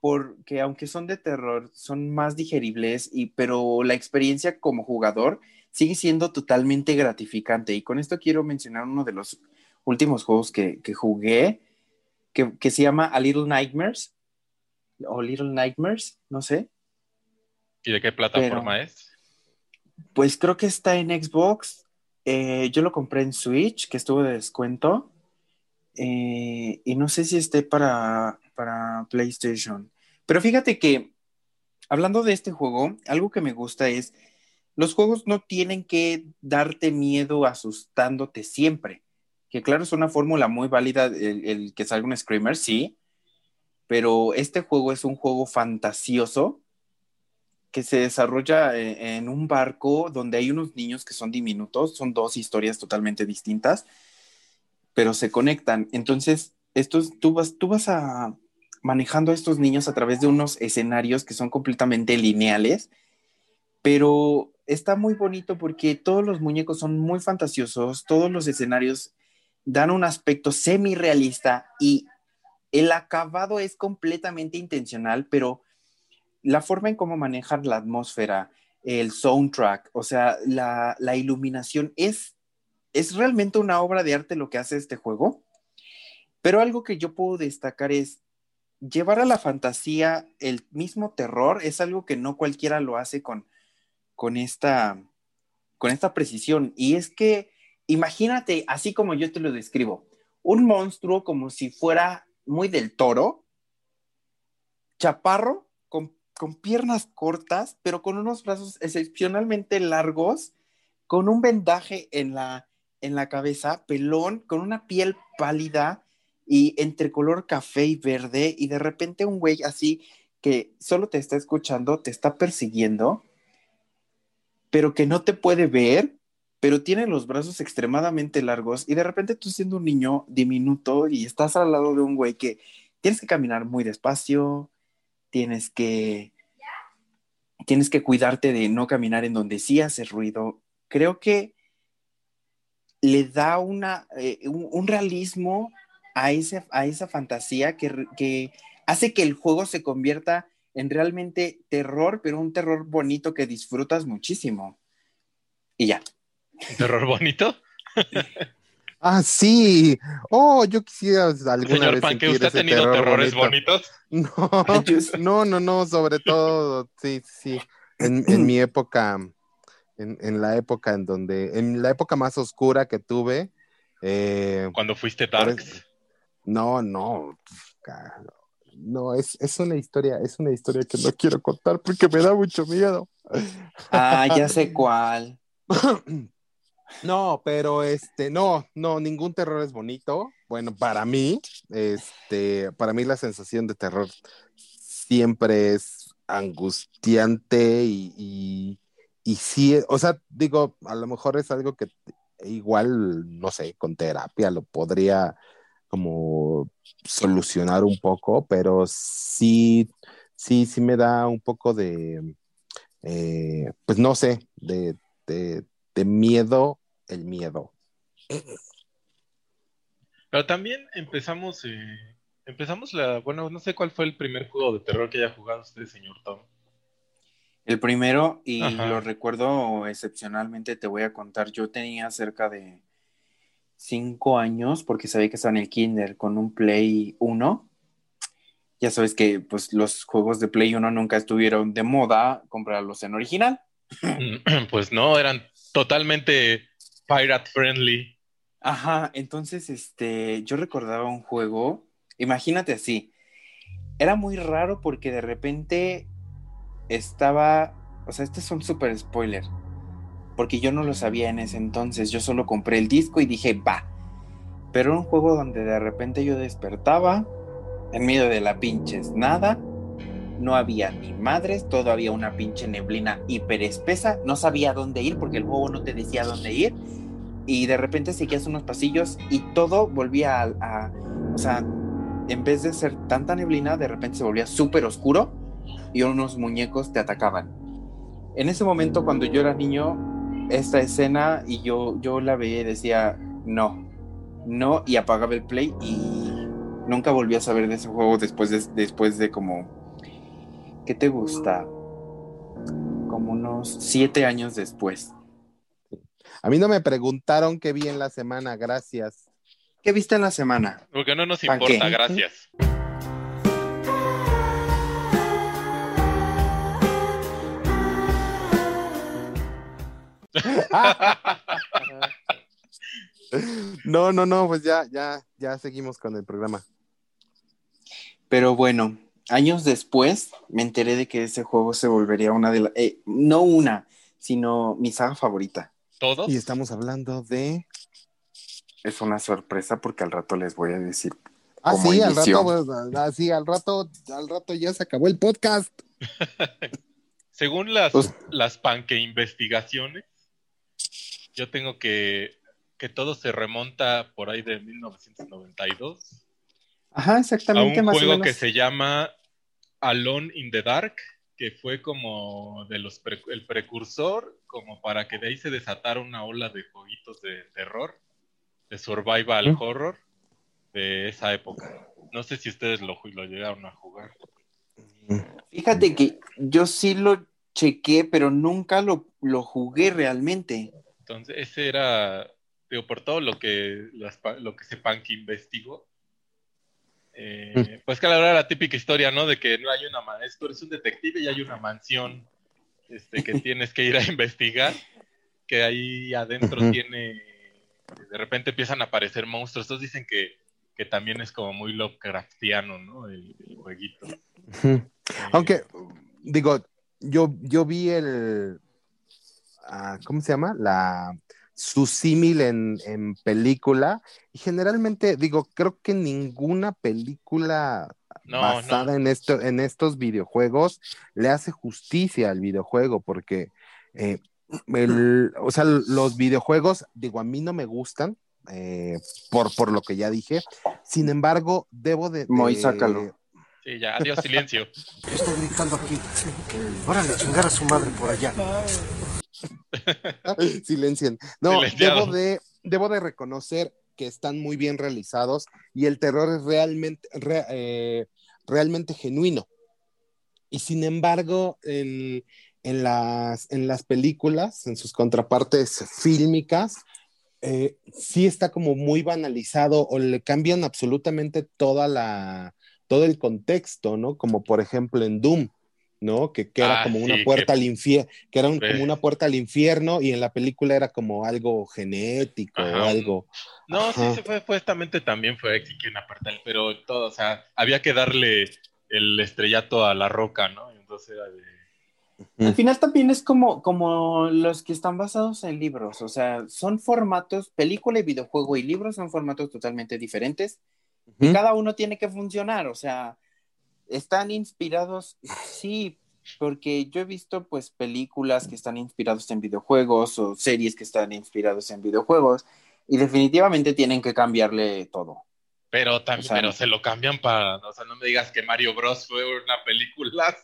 Speaker 4: porque aunque son de terror, son más digeribles, y, pero la experiencia como jugador sigue siendo totalmente gratificante. Y con esto quiero mencionar uno de los últimos juegos que, que jugué, que, que se llama A Little Nightmares, o Little Nightmares, no sé.
Speaker 3: ¿Y de qué plataforma es?
Speaker 4: Pues creo que está en Xbox. Eh, yo lo compré en Switch, que estuvo de descuento. Eh, y no sé si esté para, para PlayStation. Pero fíjate que, hablando de este juego, algo que me gusta es, los juegos no tienen que darte miedo asustándote siempre. Que claro, es una fórmula muy válida el, que salga un Screamer, sí. Pero este juego es un juego fantasioso que se desarrolla en, en, un barco donde hay unos niños que son diminutos, son dos historias totalmente distintas, pero se conectan. Entonces, estos, tú, vas, tú vas a manejando a estos niños a través de unos escenarios que son completamente lineales, pero está muy bonito porque todos los muñecos son muy fantasiosos, todos los escenarios dan un aspecto semi-realista y el acabado es completamente intencional, pero la forma en cómo manejan la atmósfera, el soundtrack, o sea, la, iluminación, es, es realmente una obra de arte lo que hace este juego. Pero algo que yo puedo destacar es llevar a la fantasía el mismo terror, es algo que no cualquiera lo hace con, con, esta, con esta precisión. Y es que, imagínate, así como yo te lo describo, un monstruo como si fuera muy del toro, chaparro, con con piernas cortas, pero con unos brazos excepcionalmente largos, con un vendaje en la, en la cabeza, pelón, con una piel pálida y entre color café y verde, y de repente un güey así que solo te está escuchando, te está persiguiendo, pero que no te puede ver, pero tiene los brazos extremadamente largos, y de repente tú siendo un niño diminuto y estás al lado de un güey que tienes que caminar muy despacio, tienes que tienes que cuidarte de no caminar en donde sí hace ruido. Creo que le da una, eh, un, un, realismo a, ese, a esa fantasía que, que, hace que el juego se convierta en realmente terror, pero un terror bonito que disfrutas muchísimo. Y ya.
Speaker 3: ¿Un terror bonito? [LAUGHS]
Speaker 1: Ah, sí. Oh, yo quisiera alguna
Speaker 3: Señor
Speaker 1: vez
Speaker 3: Panque,
Speaker 1: sentir
Speaker 3: ¿usted ha tenido
Speaker 1: terror
Speaker 3: terrores
Speaker 1: bonito.
Speaker 3: bonitos? [LAUGHS]
Speaker 1: No, [LAUGHS] no, no, no, sobre todo, sí, sí. En, en mi época, en, en, la época en donde, en la época más oscura que tuve. Eh,
Speaker 3: Cuando fuiste Darks.
Speaker 1: No, no. No, es, es una historia, es una historia que no quiero contar porque me da mucho miedo.
Speaker 4: Ah, ya sé [LAUGHS] cuál.
Speaker 1: No, pero este, no, no, ningún terror es bonito. Bueno, para mí, este, para mí la sensación de terror siempre es angustiante y, y, y sí, o sea, digo, a lo mejor es algo que igual, no sé, con terapia lo podría como solucionar un poco, pero sí, sí, sí me da un poco de, eh, pues no sé, de, de, de miedo el miedo.
Speaker 3: Pero también empezamos, eh, empezamos la, bueno, no sé cuál fue el primer juego de terror que haya jugado usted, señor Tom.
Speaker 4: El primero, y
Speaker 3: Ajá.
Speaker 4: lo recuerdo excepcionalmente, te voy a contar, yo tenía cerca de cinco años, porque sabía que estaba en el kinder con un Play 1. Ya sabes que pues los juegos de Play 1 nunca estuvieron de moda comprarlos en original. [CLEARS THROAT]
Speaker 3: Pues no, eran totalmente pirate friendly.
Speaker 4: Ajá, entonces este, yo recordaba un juego, imagínate así, era muy raro porque de repente estaba, o sea, este es un super spoiler, porque yo no lo sabía en ese entonces, yo solo compré el disco y dije, va, pero un juego donde de repente yo despertaba en medio de la pinches nada, no había ni madres, todo había una pinche neblina hiper espesa, no sabía dónde ir porque el juego no te decía dónde ir y de repente seguías unos pasillos y todo volvía a, a- o sea, en vez de ser tanta neblina, de repente se volvía súper oscuro y unos muñecos te atacaban. En ese momento, cuando yo era niño, esta escena y yo, yo la veía y decía, no, no, y apagaba el play y nunca volví a saber de ese juego después de, después de como, ¿qué te gusta? Como unos siete años después.
Speaker 1: A mí no me preguntaron qué vi en la semana, gracias.
Speaker 4: ¿Qué viste en la semana?
Speaker 3: Porque no nos
Speaker 4: ¿Pa'
Speaker 3: importa, gracias. [LAUGHS]
Speaker 1: No, no, no, pues ya, ya, ya seguimos con el programa.
Speaker 4: Pero bueno, años después me enteré de que ese juego se volvería una de las... no una, sino mi saga favorita.
Speaker 3: ¿Todos?
Speaker 1: Y estamos hablando de.
Speaker 4: Es una sorpresa porque al rato les voy a decir.
Speaker 1: Ah,
Speaker 4: Como
Speaker 1: sí, al
Speaker 4: inició.
Speaker 1: rato, pues, ah, sí, al rato, al rato ya se acabó el podcast. [LAUGHS]
Speaker 3: Según las,
Speaker 4: Pues-
Speaker 3: las panque investigaciones, yo tengo que que todo se remonta por ahí de 1992
Speaker 4: Ajá,
Speaker 3: a
Speaker 4: exactamente,
Speaker 3: un
Speaker 4: más o
Speaker 3: juego
Speaker 4: menos.
Speaker 3: que se llama Alone in the Dark, que fue como de los pre- el precursor, como para que de ahí se desatara una ola de jueguitos de terror, de survival horror de esa época. No sé si ustedes lo, lo llegaron a jugar.
Speaker 4: Fíjate que yo sí lo chequé, pero nunca lo, lo jugué realmente.
Speaker 3: Entonces, ese era, digo, por todo lo que, las lo que se que investigó. eh, pues que la verdad la típica historia, ¿no? De que no hay una man, tú eres un detective y hay una mansión este, que [LAUGHS] tienes que ir a investigar, que ahí adentro tiene, de repente empiezan a aparecer monstruos. Entonces dicen que, que también es como muy Lovecraftiano, ¿no? El, el jueguito. Eh,
Speaker 1: Aunque, digo, yo, yo vi el. Ah, ¿Cómo se llama? La. Su símil en, en película. Y generalmente, digo, creo que ninguna película
Speaker 3: no,
Speaker 1: basada
Speaker 3: no.
Speaker 1: En, esto, en estos videojuegos le hace justicia al videojuego, porque, eh, el- o sea, los videojuegos, digo, a mí no me gustan, eh, por, por lo que ya dije. Sin embargo, debo de.
Speaker 4: Moy,
Speaker 1: de-
Speaker 4: sácalo.
Speaker 3: Sí, ya, adiós, silencio.
Speaker 5: ¿Qué está gritando aquí? Órale, chingar a su madre por allá. [LAUGHS]
Speaker 1: Silencien. No, debo de, debo de reconocer que están muy bien realizados y el terror es realmente, re- eh, realmente genuino. Y sin embargo, en, en las, en las películas, en sus contrapartes fílmicas, eh, sí está como muy banalizado o le cambian absolutamente toda la, todo el contexto, ¿no? Como por ejemplo en Doom, ¿no? Que, que era
Speaker 3: Ah,
Speaker 1: como una
Speaker 3: sí,
Speaker 1: puerta
Speaker 3: que-
Speaker 1: al infierno, que era un- como una puerta al infierno y en la película era como algo genético
Speaker 3: Ajá,
Speaker 1: o algo.
Speaker 3: No,
Speaker 1: Ajá.
Speaker 3: sí, se fue, supuestamente también fue que una parte, pero todo, o sea, había que darle el estrellato a la roca, ¿no? Entonces era de...
Speaker 4: Al final también es como, como los que están basados en libros, o sea, son formatos, película y videojuego y libros son formatos totalmente diferentes y cada uno tiene que funcionar, o sea, están inspirados, sí, porque yo he visto pues películas que están inspirados en videojuegos o series que están inspirados en videojuegos y definitivamente tienen que cambiarle todo.
Speaker 3: Pero también,
Speaker 4: O sea,
Speaker 3: pero se lo cambian para, o sea, no me digas que Mario Bros fue una película.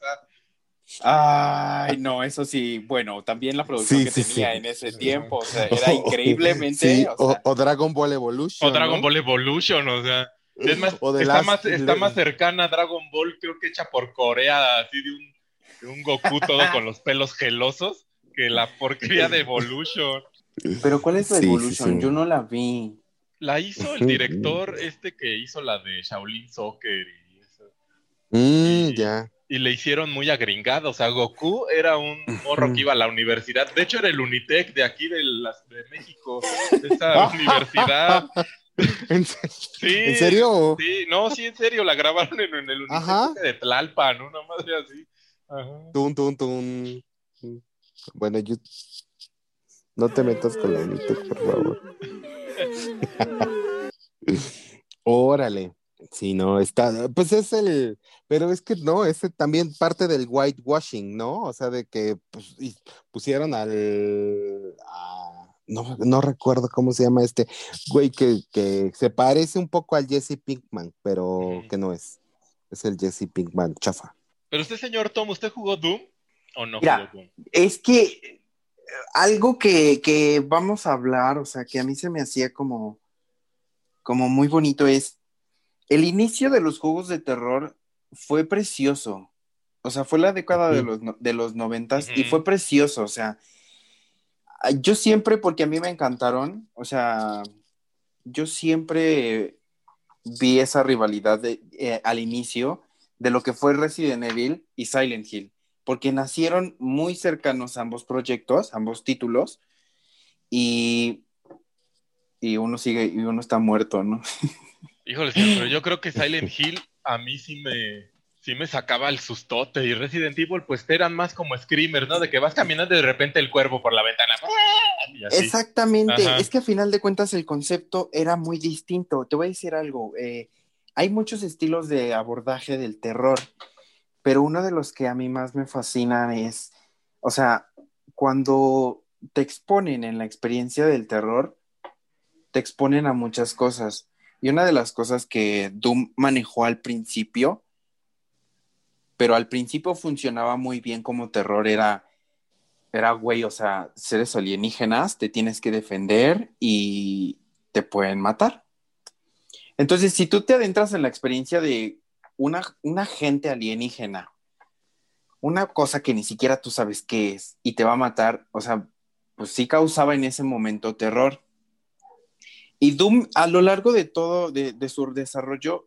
Speaker 4: Ay, no, eso sí, bueno, también la producción
Speaker 1: Sí,
Speaker 4: que
Speaker 1: sí,
Speaker 4: tenía
Speaker 1: sí.
Speaker 4: en ese tiempo, o sea, [LAUGHS] era increíblemente,
Speaker 1: Sí,
Speaker 4: o
Speaker 1: o,
Speaker 4: sea,
Speaker 1: o Dragon Ball Evolution.
Speaker 3: O Dragon
Speaker 1: ¿no?
Speaker 3: Ball Evolution, o sea, es más,
Speaker 1: O
Speaker 3: está,
Speaker 1: Last-
Speaker 3: más, está más cercana a Dragon Ball, creo que hecha por Corea, así de un, de un Goku todo [LAUGHS] con los pelos gelosos, que la porquería de Evolution.
Speaker 4: pero ¿cuál es la
Speaker 1: Sí,
Speaker 4: Evolution?
Speaker 1: sí.
Speaker 4: Yo no la vi.
Speaker 3: La hizo el director este que hizo la de Shaolin Soccer y eso.
Speaker 1: Mm,
Speaker 3: y-
Speaker 1: ya.
Speaker 3: y le hicieron muy agringado. O sea, Goku era un morro que iba a la universidad. De hecho, era el Unitec de aquí de, las, de México, de esa [LAUGHS] universidad. [LAUGHS]
Speaker 1: ¿En, se-
Speaker 3: Sí,
Speaker 1: en serio?
Speaker 3: Sí, no, sí, en serio, la grabaron en, en el ese de Tlalpan, una madre así. Ajá.
Speaker 1: Tun, tun, tun. Bueno, yo... No te metas con la Unitec, por favor. [LAUGHS] Órale. Sí, no, está, pues es el, pero es que no, es también parte del whitewashing, ¿no? O sea, de que pues, pusieron al, a- no, no recuerdo cómo se llama este güey que, que se parece un poco al Jesse Pinkman, pero que no es, es el Jesse Pinkman, chafa.
Speaker 3: Pero usted, señor Tom, ¿usted jugó Doom o no
Speaker 4: Mira.
Speaker 3: jugó Doom?
Speaker 4: Es que eh, algo que, que vamos a hablar, o sea, que a mí se me hacía como, como muy bonito es el inicio de los juegos de terror fue precioso. O sea, fue la década de los, de los noventas y
Speaker 3: Ujú.
Speaker 4: fue precioso. O sea, yo siempre, porque a mí me encantaron, o sea, yo siempre vi esa rivalidad de- eh, al inicio de lo que fue Resident Evil y Silent Hill, porque nacieron muy cercanos ambos proyectos, ambos títulos, y, y uno sigue, y uno está muerto, ¿no? [LAUGHS]
Speaker 3: Híjole, pero yo creo que Silent Hill a mí sí me, sí me sacaba el sustote. Y Resident Evil, pues eran más como screamers, ¿no? De que vas caminando y de repente el cuervo por la ventana. Y así.
Speaker 4: Exactamente,
Speaker 3: Ajá.
Speaker 4: es que a final de cuentas el concepto era muy distinto. Te voy a decir algo, eh, hay muchos estilos de abordaje del terror, pero uno de los que a mí más me fascinan es, o sea, cuando te exponen en la experiencia del terror, te exponen a muchas cosas. Y una de las cosas que Doom manejó al principio, pero al principio funcionaba muy bien como terror, era era, güey, o sea, seres alienígenas, te tienes que defender y te pueden matar. Entonces, si tú te adentras en la experiencia de una, un agente alienígena, una cosa que ni siquiera tú sabes qué es y te va a matar, o sea, pues sí causaba en ese momento terror. Y Doom, a lo largo de todo, de, de su desarrollo,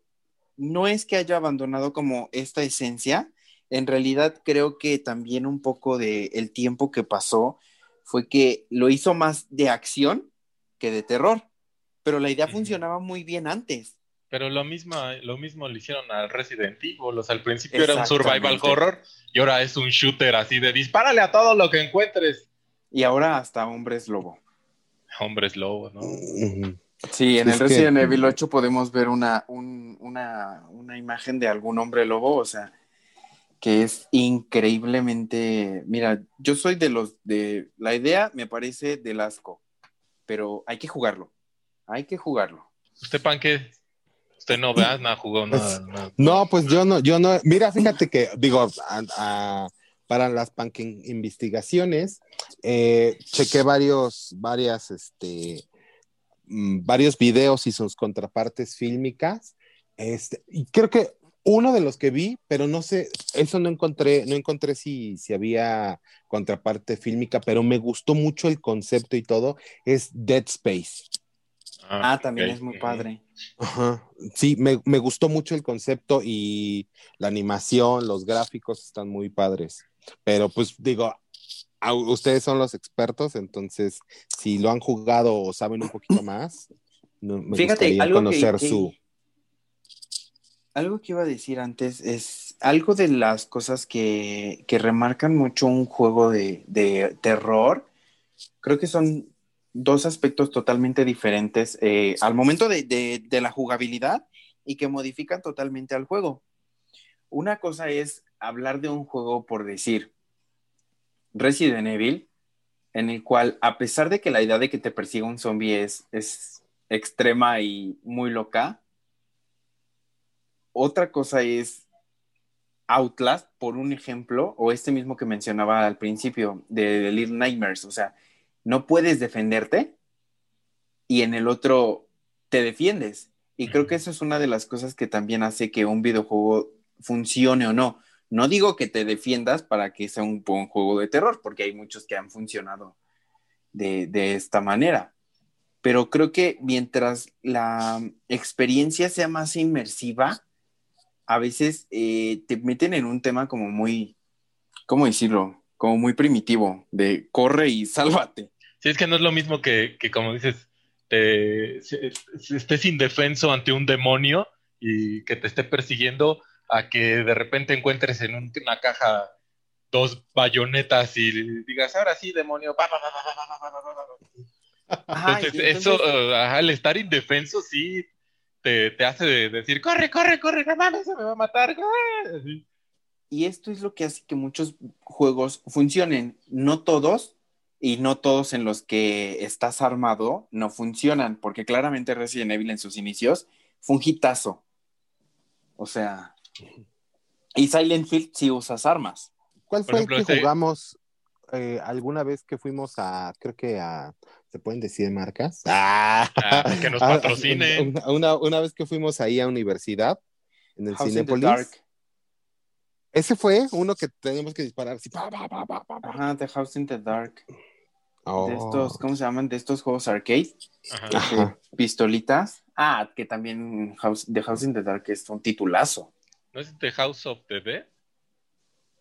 Speaker 4: no es que haya abandonado como esta esencia, en realidad creo que también un poco de el tiempo que pasó fue que lo hizo más de acción que de terror, pero la idea funcionaba muy bien antes.
Speaker 3: Pero lo mismo, lo mismo le hicieron al Resident Evil. O sea, al principio era un survival horror y ahora es un shooter así de dispárale a todo lo que encuentres.
Speaker 4: Y ahora hasta hombres lobo.
Speaker 3: Hombres lobo, ¿no?
Speaker 4: Sí, en
Speaker 1: Es
Speaker 4: el
Speaker 1: que-
Speaker 4: Resident Evil 8 podemos ver una, un- una, una imagen de algún hombre lobo, o sea, que es increíblemente, mira, yo soy de los de, la idea me parece del asco, pero hay que jugarlo, hay que jugarlo.
Speaker 3: ¿Usted, pan, qué? Usted no vea, nada, jugó nada. nada.
Speaker 1: No, pues yo no, yo no. Mira, fíjate que, digo, a- a- para las panque investigaciones, eh, chequé varios, varias, este, varios videos y sus contrapartes fílmicas. Este, y creo que uno de los que vi, pero no sé, eso no encontré, no encontré si, si había contraparte fílmica, pero me gustó mucho el concepto y todo, es Dead Space.
Speaker 4: Ah, también
Speaker 3: ok.
Speaker 4: es muy padre.
Speaker 1: Ajá. Sí, me, me gustó mucho el concepto y la animación, los gráficos están muy padres. Pero pues digo, ustedes son los expertos, entonces si lo han jugado o saben un poquito más, no- me
Speaker 4: Fíjate,
Speaker 1: gustaría
Speaker 4: algo que-
Speaker 1: conocer
Speaker 4: que-
Speaker 1: su...
Speaker 4: Algo que iba a decir antes es algo de las cosas que, que remarcan mucho un juego de, de terror. Creo que son dos aspectos totalmente diferentes eh, al momento de, de- de la jugabilidad y que modifican totalmente al juego. Una cosa es hablar de un juego por decir Resident Evil, en el cual a pesar de que la idea de que te persiga un zombie es, es extrema y muy loca, otra cosa es Outlast, por un ejemplo, o este mismo que mencionaba al principio de, The Little Nightmares. O sea, no puedes defenderte y en el otro te defiendes. Y creo que eso es una de las cosas que también hace que un videojuego funcione o no. No digo que te defiendas para que sea un buen juego de terror, porque hay muchos que han funcionado de, de esta manera. Pero creo que mientras la experiencia sea más inmersiva, a veces eh, te meten en un tema como muy, ¿cómo decirlo? Como muy primitivo, de corre y [LAUGHS] sálvate.
Speaker 3: Sí, es que no es lo mismo que, que como dices, te, estés indefenso ante un demonio y que te esté persiguiendo a que de repente encuentres en una caja dos bayonetas y digas, ahora sí, demonio.
Speaker 4: Ajá,
Speaker 3: entonces, eso, uh, ajá, el estar indefenso sí te, te, hace decir, corre, corre, corre, no se me va a matar.
Speaker 4: Y esto es lo que hace que muchos juegos funcionen. No todos, y no todos en los que estás armado no funcionan, porque claramente Resident Evil en sus inicios fue. O sea y Silent Hill sí usas armas.
Speaker 1: ¿Cuál fue
Speaker 3: ejemplo,
Speaker 1: el que
Speaker 3: ese-
Speaker 1: jugamos eh, alguna vez que fuimos a, creo que a, ¿se pueden decir marcas? [LAUGHS] Ah,
Speaker 3: Ah, que nos patrocinen.
Speaker 1: Una, una- una vez que fuimos ahí a universidad, en el
Speaker 4: House in the
Speaker 1: Cinépolis.
Speaker 4: Dark.
Speaker 1: Ese fue uno que teníamos que disparar así. pa, pa, pa, pa, pa, pa.
Speaker 4: Ajá, The House in the Dark.
Speaker 1: Oh.
Speaker 4: De estos, ¿cómo se llaman? De estos juegos arcade.
Speaker 3: Ajá.
Speaker 1: Ajá.
Speaker 4: Pistolitas. Ah, que también House, The House in the Dark es un titulazo.
Speaker 3: ¿No es The House of the Dead?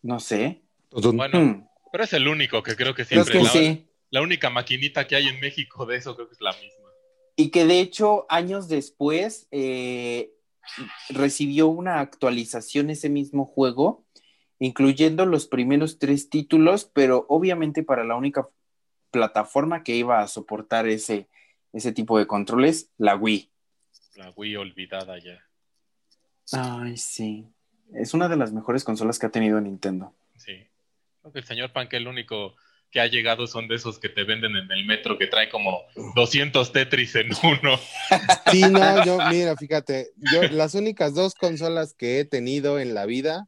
Speaker 4: No sé.
Speaker 3: Bueno,
Speaker 4: Hmm.
Speaker 3: pero es el único que creo que
Speaker 4: Creo
Speaker 3: siempre
Speaker 4: que
Speaker 3: la,
Speaker 4: sí.
Speaker 3: la única maquinita que hay en México de eso creo que es la misma.
Speaker 4: Y que de hecho, años después, eh, recibió una actualización ese mismo juego, incluyendo los primeros tres títulos, pero obviamente para la única plataforma que iba a soportar ese, ese tipo de controles, la Wii.
Speaker 3: La Wii olvidada ya.
Speaker 4: Ay, sí. Es una de las mejores consolas que ha tenido Nintendo.
Speaker 3: Sí. Creo que el señor Pan, que el único que ha llegado son de esos que te venden en el metro que trae como 200 Tetris en uno. [LAUGHS]
Speaker 1: Sí, no, yo, mira, fíjate, yo las únicas dos consolas que he tenido en la vida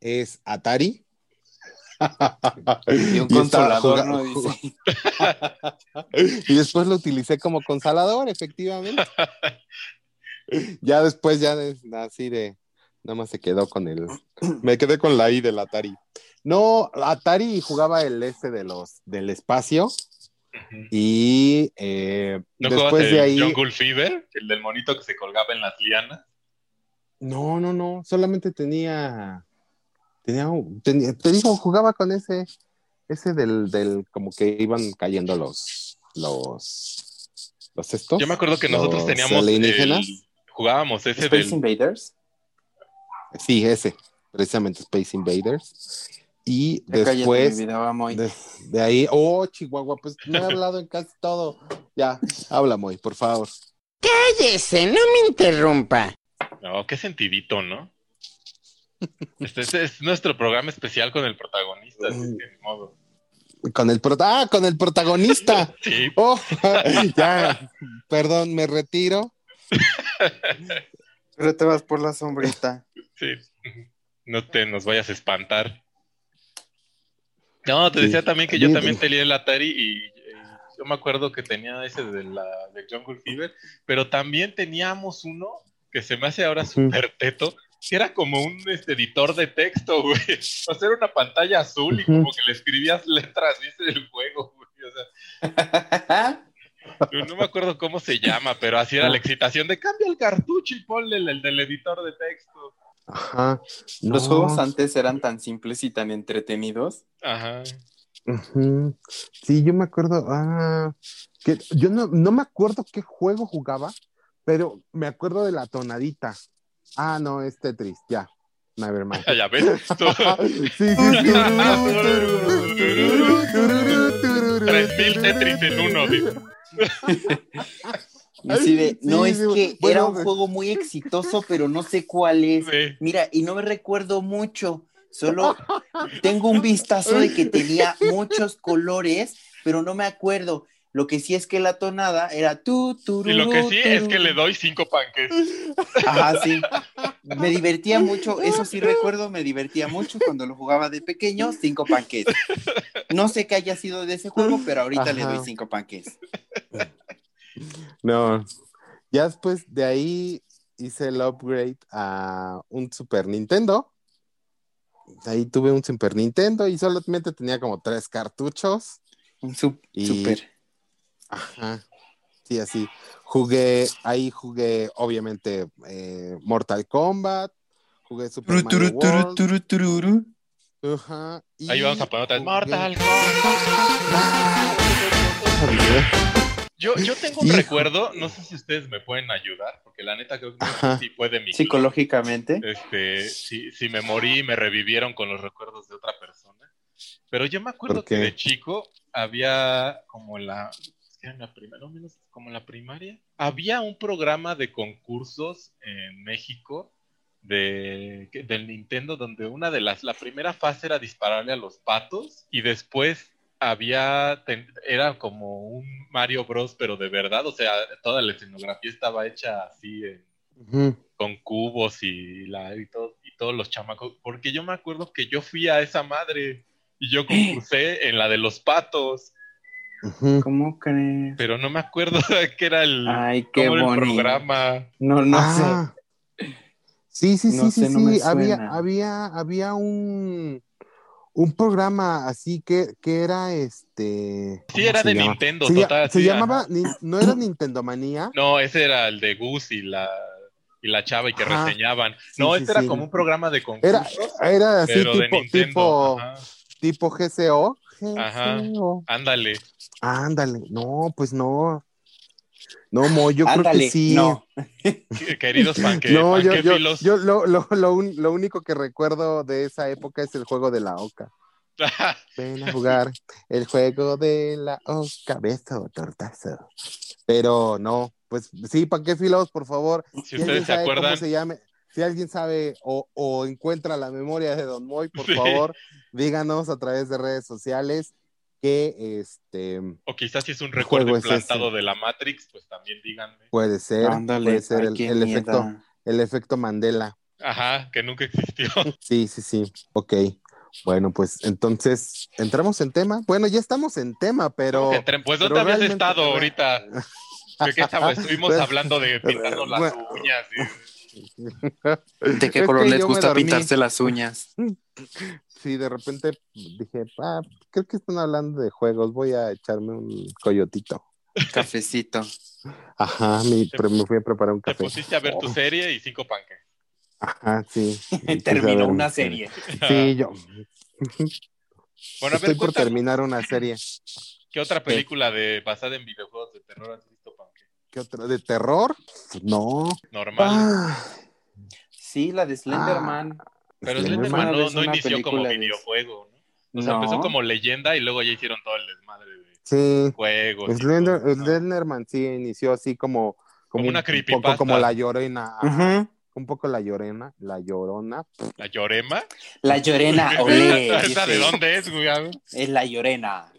Speaker 1: es Atari. [LAUGHS]
Speaker 4: Y un
Speaker 1: Y jugando-
Speaker 4: ¿no? Dice. [LAUGHS]
Speaker 1: y después lo utilicé como consolador, efectivamente. [LAUGHS] Ya después, ya de- así de, nada más se quedó con el, me quedé con la I del Atari. No, Atari jugaba el este de los, del espacio y eh,
Speaker 3: ¿No jugabas
Speaker 1: después
Speaker 3: el
Speaker 1: de ahí,
Speaker 3: Jungle Fever? El del monito que se colgaba en las lianas.
Speaker 1: no, no, no, solamente tenía, tenía, tenía- te digo, jugaba con ese, ese del, del, como que iban cayendo los, los, los estos.
Speaker 3: Yo me acuerdo que nosotros
Speaker 1: los
Speaker 3: teníamos
Speaker 1: alienígenas.
Speaker 3: el- jugábamos ese
Speaker 4: Space
Speaker 3: del
Speaker 4: Invaders.
Speaker 1: Sí, ese, precisamente Space Invaders. Y
Speaker 4: cállate,
Speaker 1: después
Speaker 4: Moy.
Speaker 1: de, de ahí, oh, Chihuahua, pues me he hablado en casi todo. Ya, habla, Moy, por favor.
Speaker 5: Cállese, no me interrumpa.
Speaker 3: No, qué sentidito, ¿no? Este, este es nuestro programa especial con el protagonista, así que ni modo.
Speaker 1: Con el prota ah, con el protagonista. [LAUGHS]
Speaker 3: Sí,
Speaker 1: Oh, [LAUGHS] ya, perdón, me retiro.
Speaker 4: Pero te vas por la sombrita.
Speaker 3: sí. No te nos vayas a espantar. No, te
Speaker 1: Sí.
Speaker 3: decía también que yo también tenía el Atari y eh, yo me acuerdo que tenía ese de la de Jungle Fever, pero también teníamos uno que se me hace ahora súper teto, que era como un este, editor de texto, güey. O sea, era una pantalla azul y como que le escribías letras, dice el juego, güey. O sea, [LAUGHS] No me acuerdo cómo se llama, pero así era la excitación de cambia el cartucho y ponle el, el del editor de texto.
Speaker 1: Ajá.
Speaker 2: Los
Speaker 1: No,
Speaker 2: juegos antes eran tan simples y tan entretenidos.
Speaker 3: Ajá.
Speaker 1: Sí, yo me acuerdo. Ah, que yo no, no me acuerdo qué juego jugaba, pero me acuerdo de la tonadita. Ah, no, es Tetris, ya. Nevermind. [LAUGHS]
Speaker 3: Ya ves. [LAUGHS]
Speaker 1: Sí, sí, sí. [LAUGHS]
Speaker 3: 3000 Tetris en uno. dice.
Speaker 4: Y así de,
Speaker 1: Sí,
Speaker 4: no, es
Speaker 1: sí,
Speaker 4: que
Speaker 1: bueno,
Speaker 4: era un juego muy exitoso, pero no sé cuál es.
Speaker 3: Sí.
Speaker 4: Mira, y no me recuerdo mucho, solo [LAUGHS] tengo un vistazo de que tenía muchos colores, pero no me acuerdo. Lo que sí es que la tonada era tú, tú,
Speaker 3: Y lo que sí es que le doy cinco panques.
Speaker 4: Ajá, sí. Me divertía [LAUGHS] mucho, eso sí recuerdo, me divertía mucho cuando lo jugaba de pequeño, cinco panques. No sé qué haya sido de ese juego, pero ahorita le doy cinco panques.
Speaker 1: No. Ya después de ahí hice el upgrade a un Super Nintendo. Ahí tuve un Super Nintendo y solamente tenía como tres cartuchos.
Speaker 4: Un sup-
Speaker 1: Y-
Speaker 4: súper.
Speaker 1: Ajá. Sí, así. Jugué, ahí jugué, obviamente, eh, Mortal Kombat. Jugué Super
Speaker 4: Turu,
Speaker 1: Mario
Speaker 4: turu, turu,
Speaker 1: World.
Speaker 4: turu, tururu.
Speaker 1: Ajá, y
Speaker 3: Ahí vamos a poner otra vez. Mortal Yo, yo tengo un
Speaker 1: Hijo.
Speaker 3: recuerdo, no sé si ustedes me pueden ayudar, porque la neta creo que no sé si fue de mi
Speaker 2: Psicológicamente.
Speaker 3: este, si, si me morí y me revivieron con los recuerdos de otra persona. Pero yo me acuerdo
Speaker 1: ¿Por
Speaker 3: que de chico había como la, en la no menos como en la primaria, había un programa de concursos en México de, del Nintendo donde una de las, la primera fase era dispararle a los patos y después había, era como un Mario Bros, pero de verdad, o sea, toda la escenografía estaba hecha así en, con cubos y, la, y, todo- y todos los chamacos, porque yo me acuerdo que yo fui a esa madre y yo concursé en la de los patos,
Speaker 2: ¿Cómo crees?
Speaker 3: pero no me acuerdo [LAUGHS] de qué era el,
Speaker 2: Ay, qué
Speaker 3: cómo era el
Speaker 2: bonito.
Speaker 3: programa.
Speaker 2: No, no
Speaker 1: Ah. Sí, sí, sí,
Speaker 2: No
Speaker 1: sí,
Speaker 2: sé, no me
Speaker 1: sí. Había, había, había un, un programa así que, que era este.
Speaker 3: Sí,
Speaker 1: ¿cómo
Speaker 3: era de
Speaker 1: llama?
Speaker 3: Nintendo,
Speaker 1: Se,
Speaker 3: total.
Speaker 1: se
Speaker 3: sí,
Speaker 1: llamaba, no era Nintendo Manía.
Speaker 3: No, ese era el de Gus y la, y la chava y que
Speaker 1: Ajá.
Speaker 3: reseñaban.
Speaker 1: Sí,
Speaker 3: no,
Speaker 1: sí,
Speaker 3: este era
Speaker 1: sí.
Speaker 3: como un programa de
Speaker 1: Era,
Speaker 3: concursos,
Speaker 1: era así
Speaker 3: pero de
Speaker 1: tipo,
Speaker 3: Nintendo.
Speaker 1: tipo, tipo GCO.
Speaker 3: Ajá. Ándale.
Speaker 1: Ándale, no, pues no. No, Mo, yo creo que sí.
Speaker 4: no.
Speaker 3: Queridos [LAUGHS] panque,
Speaker 1: No, yo, yo,
Speaker 3: panquefilos.
Speaker 1: yo lo, lo, lo, un- lo único que recuerdo de esa época es el juego de la oca. [LAUGHS] Ven a jugar el juego de la oca, beso, tortazo. Pero no, pues sí, ¿para qué filos, por favor?
Speaker 3: si ustedes se acuerdan,
Speaker 1: cómo se llame, si alguien sabe o, o encuentra la memoria de Don Moy, por
Speaker 3: Sí.
Speaker 1: favor, díganos a través de redes sociales que este
Speaker 3: o quizás si es un
Speaker 1: ¿Qué
Speaker 3: recuerdo
Speaker 1: es
Speaker 3: implantado
Speaker 1: ese?
Speaker 3: de la Matrix, pues también díganme.
Speaker 1: puede ser,
Speaker 2: Ándale,
Speaker 1: puede ser el,
Speaker 2: qué
Speaker 1: efecto, el efecto Mandela.
Speaker 3: Ajá, que nunca existió. [LAUGHS]
Speaker 1: Sí, sí, sí. Ok. Bueno, pues entonces, ¿entramos en tema? Bueno, ya estamos en tema, pero...
Speaker 3: Pues
Speaker 1: pero
Speaker 3: ¿dónde habías
Speaker 1: realmente-
Speaker 3: estado ahorita? [LAUGHS] Que estaba- estuvimos
Speaker 1: Bueno,
Speaker 3: hablando de [LAUGHS] pintarnos las
Speaker 1: bueno.
Speaker 3: uñas. y- [LAUGHS]
Speaker 2: ¿De qué
Speaker 1: Es
Speaker 2: color
Speaker 1: que
Speaker 2: les
Speaker 1: yo
Speaker 2: gusta pintarse las uñas? [LAUGHS]
Speaker 1: Sí, de repente dije, ah, creo que están hablando de juegos, voy a echarme un coyotito.
Speaker 2: Cafecito.
Speaker 1: Ajá, mi- me fui a preparar un
Speaker 3: Te
Speaker 1: café.
Speaker 3: pusiste a ver tu serie y cinco panques.
Speaker 1: Ajá, sí. [LAUGHS]
Speaker 4: Terminó
Speaker 1: un-
Speaker 4: una serie.
Speaker 1: Sí, yo.
Speaker 3: Bueno, a
Speaker 1: Estoy
Speaker 3: ver,
Speaker 1: por terminar una serie.
Speaker 3: ¿qué otra película de basada en videojuegos de terror has visto?
Speaker 1: ¿Qué otra? ¿De terror? No.
Speaker 3: Normal.
Speaker 1: Ah,
Speaker 4: Sí, la de Slenderman.
Speaker 3: pero
Speaker 1: Slenderman.
Speaker 3: Slenderman no,
Speaker 2: es
Speaker 3: no
Speaker 2: una
Speaker 3: inició como
Speaker 2: película de-
Speaker 3: videojuego, ¿no? O sea,
Speaker 2: No.
Speaker 3: empezó como leyenda y luego ya hicieron todo el desmadre de
Speaker 1: Sí.
Speaker 3: juegos. y
Speaker 1: Slender,
Speaker 3: todo, ¿no?
Speaker 1: Slenderman sí inició así como,
Speaker 3: Como una
Speaker 1: un
Speaker 3: creepypasta.
Speaker 1: poco como la llorona.
Speaker 2: Ujú.
Speaker 1: Un poco la llorona, la llorona.
Speaker 3: ¿La Llorema?
Speaker 4: La Llorena, [LAUGHS] olé.
Speaker 3: ¿Esa de dónde es, güey?
Speaker 4: Es la Llorena.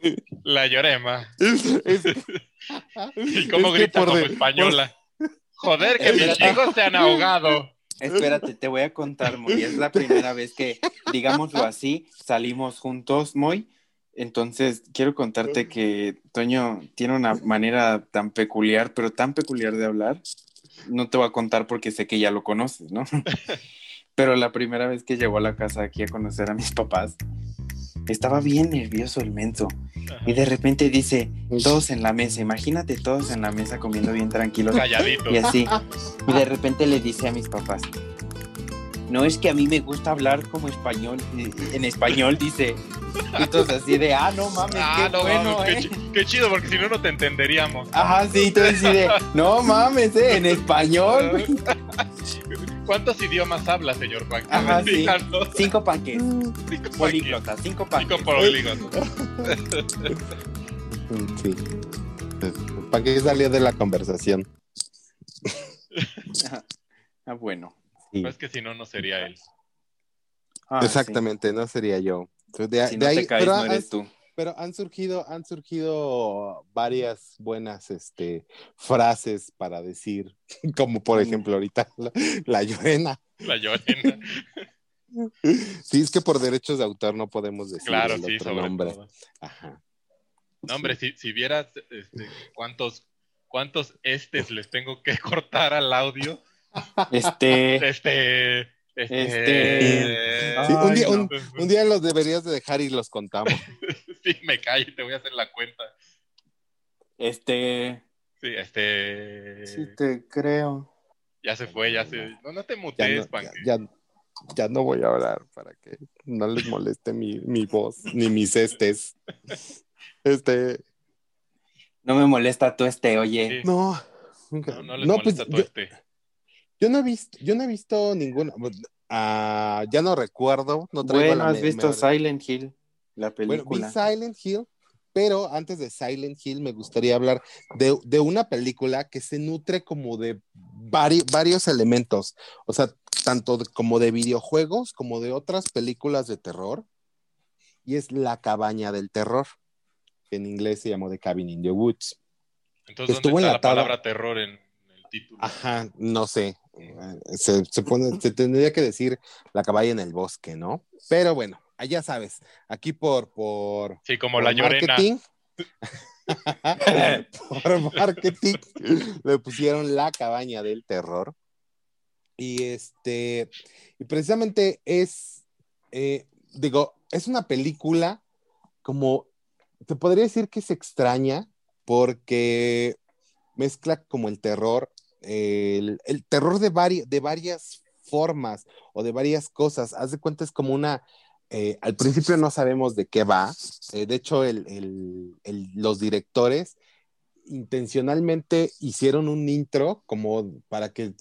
Speaker 3: La Llorema.
Speaker 1: Es-
Speaker 3: ¿Y cómo
Speaker 1: Es
Speaker 3: grita
Speaker 1: por
Speaker 3: como
Speaker 1: de-
Speaker 3: española? [LAUGHS] Joder, que mis hijos se han ahogado.
Speaker 4: Espérate, te voy a contar, Moy. Es la primera vez que, digámoslo así, salimos juntos, Moy.
Speaker 2: Entonces, quiero contarte que Toño tiene una manera tan peculiar, pero tan peculiar de hablar. No te voy a contar porque sé que ya lo conoces, ¿no? [LAUGHS] Pero la primera vez que llegó a la casa aquí a conocer a mis papás, estaba bien nervioso el menso.
Speaker 4: Y de repente dice, todos en la mesa, imagínate todos en la mesa comiendo bien tranquilos.
Speaker 3: Calladito.
Speaker 4: Y así. [LAUGHS] Y de repente le dice a mis papás, no es que a mí me gusta hablar como español, en español dice. Y todos así de, ah, no mames,
Speaker 3: Ah,
Speaker 4: qué
Speaker 3: no
Speaker 4: bueno,
Speaker 3: mames,
Speaker 4: eh.
Speaker 3: qué, chi- qué chido, porque si no, no te entenderíamos.
Speaker 4: Ajá, sí, entonces así de, no mames, eh, en español. [LAUGHS]
Speaker 3: ¿Cuántos idiomas habla, señor Juan?
Speaker 4: Ajá, [LAUGHS] sí. Cinco panques,
Speaker 3: Cinco
Speaker 4: políglota, cinco panques.
Speaker 3: Cinco polígonos. [LAUGHS]
Speaker 1: Sí. ¿Para qué salió de la conversación?
Speaker 4: Ah, bueno.
Speaker 1: Sí.
Speaker 3: Pues que si no, no sería él.
Speaker 4: Ah,
Speaker 1: Exactamente, no sería yo. De,
Speaker 4: Si no
Speaker 1: ahí-
Speaker 4: te caes,
Speaker 1: pero,
Speaker 4: no eres tú.
Speaker 1: Pero han surgido, han surgido varias buenas este, frases para decir, [LAUGHS] como por ejemplo ahorita la, la llorena.
Speaker 3: La Llorena. [LAUGHS]
Speaker 1: Sí, es que por derechos de autor no podemos decir
Speaker 3: Claro,
Speaker 1: el
Speaker 3: sí,
Speaker 1: otro
Speaker 3: sobre
Speaker 1: nombre.
Speaker 3: todo.
Speaker 1: Ajá.
Speaker 3: No, hombre, si, si vieras este, [LAUGHS] cuántos, cuántos estes les tengo que cortar al audio.
Speaker 4: Este,
Speaker 3: Este. Este.
Speaker 4: Este.
Speaker 1: Sí, un, día,
Speaker 4: no.
Speaker 1: un, un día los deberías de dejar y los contamos. [LAUGHS]
Speaker 3: Sí, me callo, te voy a hacer la cuenta.
Speaker 4: este,
Speaker 3: Sí, este.
Speaker 4: sí te creo.
Speaker 3: Ya se fue, ya se. No, no te
Speaker 1: Ya
Speaker 3: mutees,
Speaker 1: no,
Speaker 3: Panque.
Speaker 1: ya, ya- ya no voy a hablar para que no les moleste mi, mi voz ni mis estes. Este,
Speaker 4: No me molesta tú este, oye.
Speaker 3: Sí.
Speaker 1: no.
Speaker 3: No, no les
Speaker 1: No,
Speaker 3: molesta
Speaker 1: pues,
Speaker 3: todo
Speaker 1: yo-
Speaker 3: este.
Speaker 1: Yo no he visto, yo no he visto ninguna. ah, ya no recuerdo, no traigo
Speaker 4: Bueno,
Speaker 1: la
Speaker 4: has visto Silent Hill, la
Speaker 1: Bueno, vi
Speaker 4: película.
Speaker 1: Silent Hill, pero antes de Silent Hill me gustaría hablar de, de una película que se nutre como de vari- varios elementos, o sea, tanto de- como de videojuegos como de otras películas de terror, y es La Cabaña del Terror, que en inglés se llamó The Cabin in the Woods.
Speaker 3: Entonces,
Speaker 1: estuvo
Speaker 3: ¿dónde está la palabra terror en el título?
Speaker 1: Ajá, no sé. Eh, Se, se pone, se tendría que decir la cabaña en el bosque, ¿no? Pero bueno, ya sabes, aquí por, por,
Speaker 3: Sí, como
Speaker 1: por
Speaker 3: la llorena.
Speaker 1: marketing. [LAUGHS] por marketing le pusieron la cabaña del terror. Y este, y precisamente es, eh, digo, es una película como, te podría decir que es extraña porque mezcla como el terror, el, el terror de, vari- de varias formas o de varias cosas. Haz de cuenta, es como una. eh, al principio no sabemos de qué va. Eh, de hecho, el- el- el- los directores intencionalmente hicieron un intro como para que,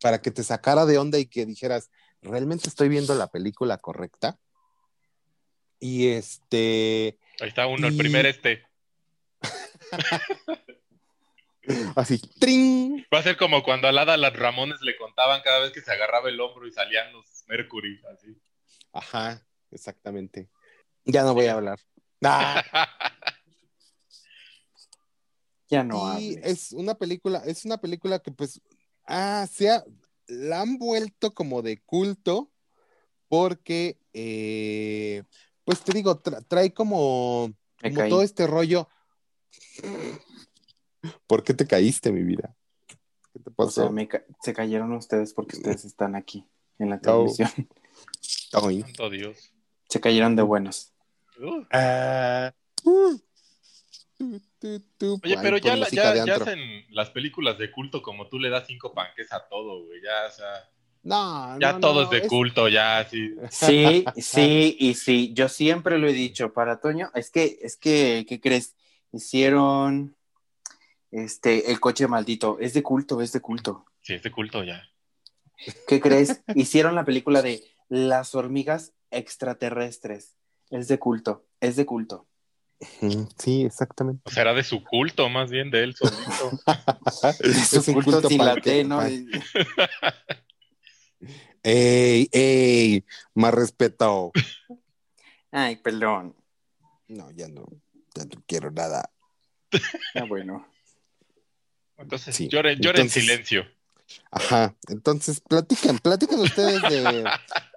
Speaker 1: para que te sacara de onda y que dijeras, ¿realmente estoy viendo la película correcta? Y este,
Speaker 3: Ahí está uno, el primer este. [LAUGHS]
Speaker 1: así, ¡tring!
Speaker 3: Va a ser como cuando a Lada las Ramones le contaban cada vez que se agarraba el hombro y salían los Mercury, así.
Speaker 1: Ajá, exactamente. Ya no voy a hablar. Ah, [LAUGHS]
Speaker 4: Ya no
Speaker 1: y
Speaker 4: hables.
Speaker 1: es una película, es una película que pues, ah, se ha- la han vuelto como de culto porque, eh, pues te digo, tra- trae como, como todo este rollo. ¿Por qué te caíste, mi vida? ¿Qué te
Speaker 4: O
Speaker 1: pasó?
Speaker 4: sea, me ca- se cayeron ustedes porque ustedes están aquí en la
Speaker 1: Oh.
Speaker 4: televisión. [LAUGHS]
Speaker 1: Ay.
Speaker 3: Santo Dios.
Speaker 4: Se cayeron de buenos.
Speaker 3: Uh.
Speaker 1: Ah, uh.
Speaker 3: Oye, pero ya, la- ya, hacen las películas de culto como tú le das cinco panques a todo, güey. Ya, o sea,
Speaker 1: No,
Speaker 3: ya
Speaker 1: no,
Speaker 3: todo
Speaker 1: no,
Speaker 3: es de culto, ya así.
Speaker 4: Sí, [LAUGHS] sí, y sí. Yo siempre lo he dicho para Toño. Es que, es que, ¿qué crees? Hicieron este el coche maldito. Es de culto, es de culto.
Speaker 3: Sí, es de culto ya.
Speaker 4: ¿Qué crees? [LAUGHS] Hicieron la película de Las hormigas extraterrestres. Es de culto, es de culto.
Speaker 1: Ujú, Sí, exactamente.
Speaker 3: O sea, era de su culto, más bien de él solito. [LAUGHS]
Speaker 4: Es
Speaker 1: Es un
Speaker 4: culto,
Speaker 1: culto
Speaker 4: sin la T, ¿no? [LAUGHS]
Speaker 1: Ey, ey, más respeto.
Speaker 4: Ay, perdón.
Speaker 1: No, ya no, ya no quiero nada.
Speaker 4: Ah, bueno.
Speaker 3: Entonces,
Speaker 1: Sí,
Speaker 3: lloren, lloren en silencio.
Speaker 1: Ajá, entonces platican, platican ustedes de,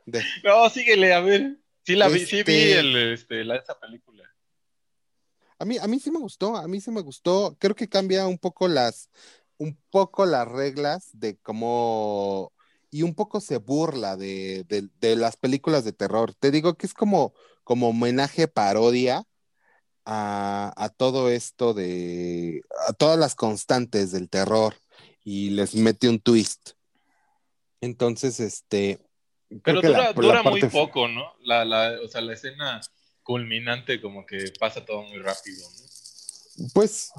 Speaker 1: de- [LAUGHS]
Speaker 3: No, síguele, a ver. Sí, la vi, sí vi
Speaker 1: Este-
Speaker 3: el, este, la, esa película.
Speaker 1: A mí, a mí sí me gustó, a mí sí me gustó. Creo que cambia un poco las, un poco las reglas de cómo, y un poco se burla de, de- de las películas de terror. Te digo que es como, como homenaje, parodia a, a todo esto de, a todas las constantes del terror y les mete un twist. Entonces, este...
Speaker 3: Pero dura,
Speaker 1: la-
Speaker 3: dura muy poco, ¿no? La, la, o sea, la escena culminante como que pasa todo muy rápido, ¿no?
Speaker 1: Pues,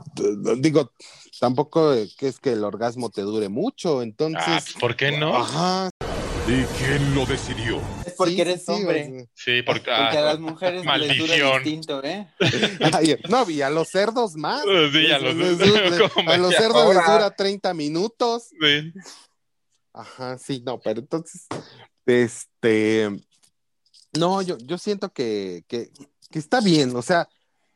Speaker 1: digo, tampoco que es que el orgasmo te dure mucho, entonces...
Speaker 3: Ah, ¿por qué no?
Speaker 1: Ajá.
Speaker 6: ¿Y quién lo decidió?
Speaker 4: Es porque
Speaker 1: sí,
Speaker 4: eres
Speaker 1: sí,
Speaker 4: hombre.
Speaker 1: o sea,
Speaker 3: Sí, porque...
Speaker 4: Porque a
Speaker 3: ah,
Speaker 4: las mujeres les dura
Speaker 3: maldición.
Speaker 4: distinto, ¿eh? [LAUGHS]
Speaker 1: Ay, no, y a los cerdos más.
Speaker 3: Sí, a los-
Speaker 1: Les- les- les- [LAUGHS]
Speaker 3: como
Speaker 1: a los cerdos les dura 30 minutos.
Speaker 3: sí.
Speaker 1: Ajá, sí, no, pero entonces, este, no, yo, yo siento que, que, que está bien, o sea,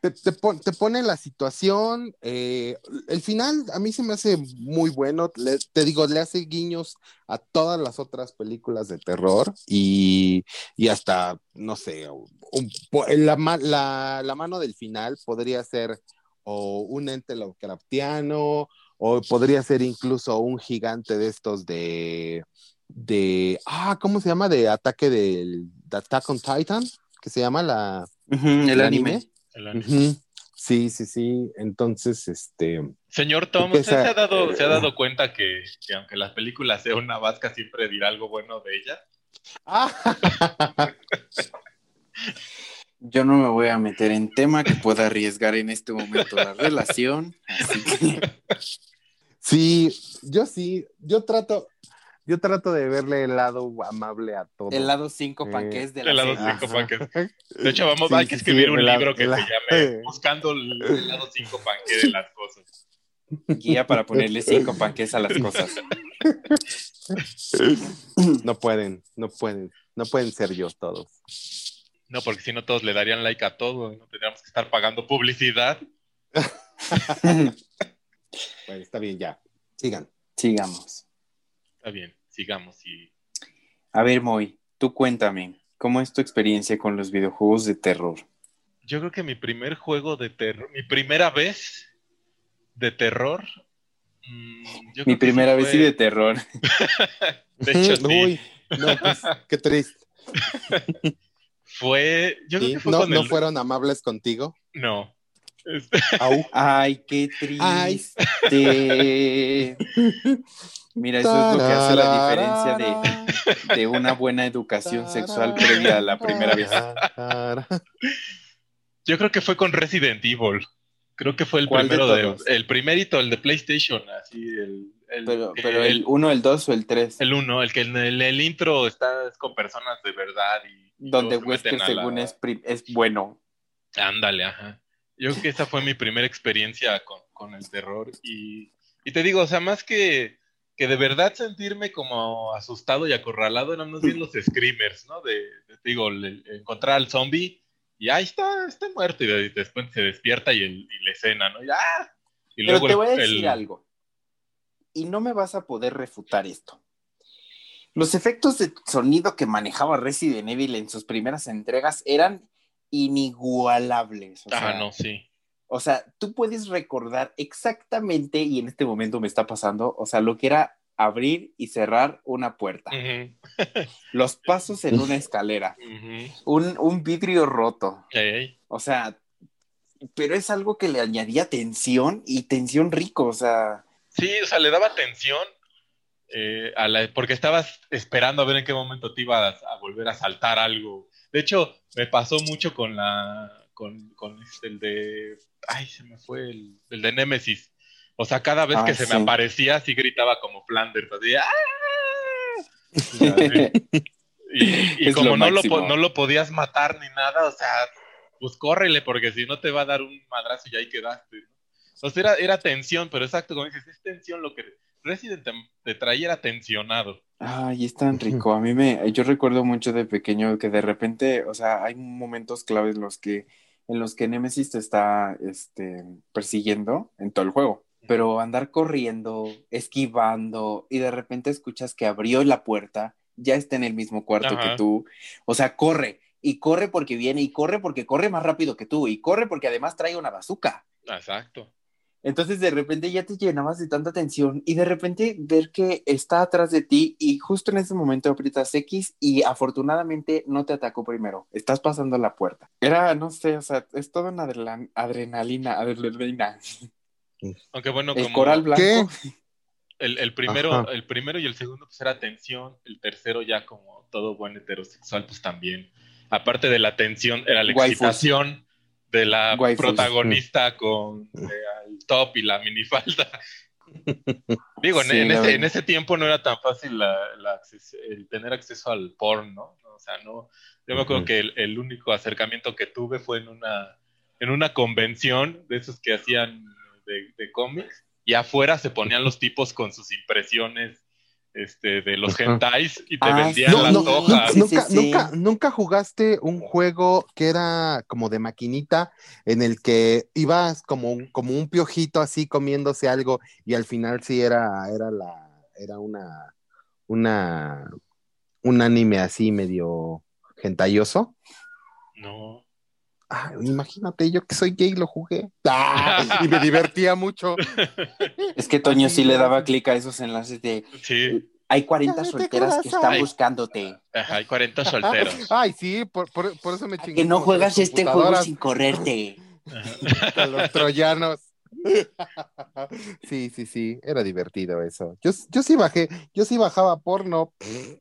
Speaker 1: te, te, pon- te pone la situación, eh, el final a mí se me hace muy bueno, le- te digo, le hace guiños a todas las otras películas de terror y, y hasta, no sé, un- la, ma- la, la mano del final podría ser o un ente Lovecraftiano, o podría ser incluso un gigante de estos de, de, ah, ¿cómo se llama? De ataque del de Attack on Titan, que se llama la,
Speaker 4: el
Speaker 1: el
Speaker 4: anime.
Speaker 3: El anime.
Speaker 1: Ujú. Sí, sí, sí. Entonces, este,
Speaker 3: Señor Tom, ¿usted se ha dado, se ha dado cuenta que, que aunque la película sea una vasca, siempre dirá algo bueno de ella?
Speaker 1: ah, [LAUGHS]
Speaker 4: Yo no me voy a meter en tema que pueda arriesgar en este momento la relación. Así que
Speaker 1: sí, yo sí, yo trato, yo trato de verle el lado amable a todo.
Speaker 4: el lado 5
Speaker 1: Eh,
Speaker 4: panques de la
Speaker 3: El lado
Speaker 4: serie.
Speaker 3: cinco panques. [LAUGHS] De hecho, vamos,
Speaker 1: Sí,
Speaker 3: hay que escribir
Speaker 1: sí,
Speaker 3: un
Speaker 1: la-
Speaker 3: libro que
Speaker 1: la-
Speaker 3: se llame [LAUGHS] Buscando el, el lado 5 panque de las cosas.
Speaker 4: Guía para ponerle 5 panques a las cosas. [LAUGHS]
Speaker 1: No pueden, no pueden, no pueden ser yo todos.
Speaker 3: No, porque si no todos le darían like a todo, no tendríamos que estar pagando publicidad.
Speaker 1: Bueno, está bien, ya. Sigan.
Speaker 4: Sigamos.
Speaker 3: Está bien, sigamos. Y
Speaker 4: A ver, Moy, tú cuéntame, ¿cómo es tu experiencia con los videojuegos de terror?
Speaker 3: yo creo que mi primer juego de terror, mi primera vez de terror. mm, yo
Speaker 4: Mi primera vez
Speaker 3: fue-
Speaker 4: sí de terror. [LAUGHS]
Speaker 3: De hecho, sí.
Speaker 1: Uy, no, pues, qué triste. [LAUGHS]
Speaker 3: Fue. Yo creo
Speaker 1: ¿Sí?
Speaker 3: que fue
Speaker 1: ¿No,
Speaker 3: con
Speaker 1: no
Speaker 3: el.
Speaker 1: fueron amables contigo?
Speaker 3: No. Este,
Speaker 1: Au. [LAUGHS]
Speaker 4: Ay, qué triste. Mira, eso es lo que hace la diferencia de, de una buena educación sexual previa a la primera vez.
Speaker 3: Yo creo que fue con Resident Evil. Creo que fue el
Speaker 4: ¿Cuál de
Speaker 3: primero de, el primerito, el de PlayStation, así el el
Speaker 4: Pero, el 1, el 2 o el 3,
Speaker 3: el uno, el que en el, el intro está es con personas de verdad y, y
Speaker 4: donde Wesker
Speaker 3: la-
Speaker 4: según es, es bueno.
Speaker 3: Ándale, ajá. Yo creo que esa fue mi primera experiencia con, con el terror. Y, y te digo, o sea, más que, que de verdad sentirme como asustado y acorralado, eran más bien los screamers, ¿no? De, de- te digo, encontrar al zombie y ahí está, está muerto. Y de- después se despierta y, el, y la escena, ¿no? Y, ¡ah! Y
Speaker 4: Pero te
Speaker 3: el-
Speaker 4: voy a
Speaker 3: el-
Speaker 4: decir algo. Y no me vas a poder refutar esto. Los efectos de sonido que manejaba Resident Evil en sus primeras entregas eran inigualables. O
Speaker 3: Ah,
Speaker 4: sea,
Speaker 3: no, sí.
Speaker 4: O sea, tú puedes recordar exactamente, y en este momento me está pasando, o sea, lo que era abrir y cerrar una puerta, [LAUGHS] [LAUGHS] los pasos en una escalera, un, un vidrio roto, o sea, pero es algo que le añadía tensión y tensión rico, o sea,
Speaker 3: Sí, o sea, le daba atención eh, a la, porque estabas esperando a ver en qué momento te ibas a volver a saltar algo. De hecho, me pasó mucho con la, con, con este, el de, ay, se me fue el, el de Nemesis. O sea, cada vez
Speaker 4: Ah,
Speaker 3: que se
Speaker 4: sí.
Speaker 3: me aparecía, así gritaba como Flanders, así, ¡ah! [LAUGHS] Y, como
Speaker 4: lo
Speaker 3: no, lo, no lo podías matar ni nada, o sea, pues córrele, porque si no te va a dar un madrazo y ahí quedaste. ¿no? Entonces era, era tensión, pero exacto, como dices, es tensión lo que Resident te, te traía era tensionado.
Speaker 4: Ay, es tan [LAUGHS] rico. A mí me, yo recuerdo mucho de pequeño que de repente, o sea, hay momentos claves en los que, en los que Nemesis te está, este, persiguiendo en todo el juego. Pero andar corriendo, esquivando, y de repente escuchas que abrió la puerta, ya está en el mismo cuarto
Speaker 3: Ajá.
Speaker 4: que tú. O sea, corre, y corre porque viene, y corre porque corre más rápido que tú, y corre porque además trae una bazooka.
Speaker 3: Exacto.
Speaker 4: Entonces de repente ya te llenabas de tanta tensión y de repente ver que está atrás de ti y justo en ese momento aprietas X y afortunadamente no te atacó primero. Estás pasando la puerta. Era, no sé, o sea, es toda una adrela- adrenalina, adrenalina.
Speaker 3: Aunque bueno,
Speaker 4: El
Speaker 3: como
Speaker 4: coral blanco.
Speaker 1: ¿Qué?
Speaker 3: el, el primero,
Speaker 1: Ajá.
Speaker 3: el primero y el segundo pues era tensión, el tercero ya como todo buen heterosexual pues también. Aparte de la tensión era la
Speaker 4: Waifus.
Speaker 3: excitación de la
Speaker 4: Waifus.
Speaker 3: protagonista con eh, el top y la minifalda. [LAUGHS] Digo, en-
Speaker 4: Sí,
Speaker 3: en,
Speaker 4: la
Speaker 3: ese, en ese tiempo no era tan fácil la- el tener acceso al porno, ¿no? O sea, no. Yo me acuerdo que el, el único acercamiento que tuve fue en una, en una convención de esos que hacían de, de cómics, y afuera se ponían los tipos con sus impresiones este, de los hentais y te
Speaker 4: Ah,
Speaker 3: vendían las
Speaker 4: No, no,
Speaker 3: hojas.
Speaker 4: Sí,
Speaker 1: nunca,
Speaker 4: sí, sí.
Speaker 1: nunca, nunca jugaste un juego que era como de maquinita en el que ibas como un, como un piojito así comiéndose algo y al final sí era, era la, era una, una, un anime así medio gentayoso.
Speaker 3: No.
Speaker 1: Ah, imagínate, yo que soy gay lo jugué. Ah, y me divertía mucho. [LAUGHS]
Speaker 4: Es que Toño sí le daba clic a esos enlaces de
Speaker 3: Sí,
Speaker 4: hay 40
Speaker 1: Cállate,
Speaker 4: solteras que están buscándote.
Speaker 3: ajá, hay 40 solteros. [LAUGHS]
Speaker 1: Ay, sí, por, por, por eso me chingué.
Speaker 4: Que no juegas este juego sin correrte. [LAUGHS]
Speaker 1: con los troyanos. Sí, sí, sí, era divertido eso. Yo, yo sí bajé, yo sí bajaba porno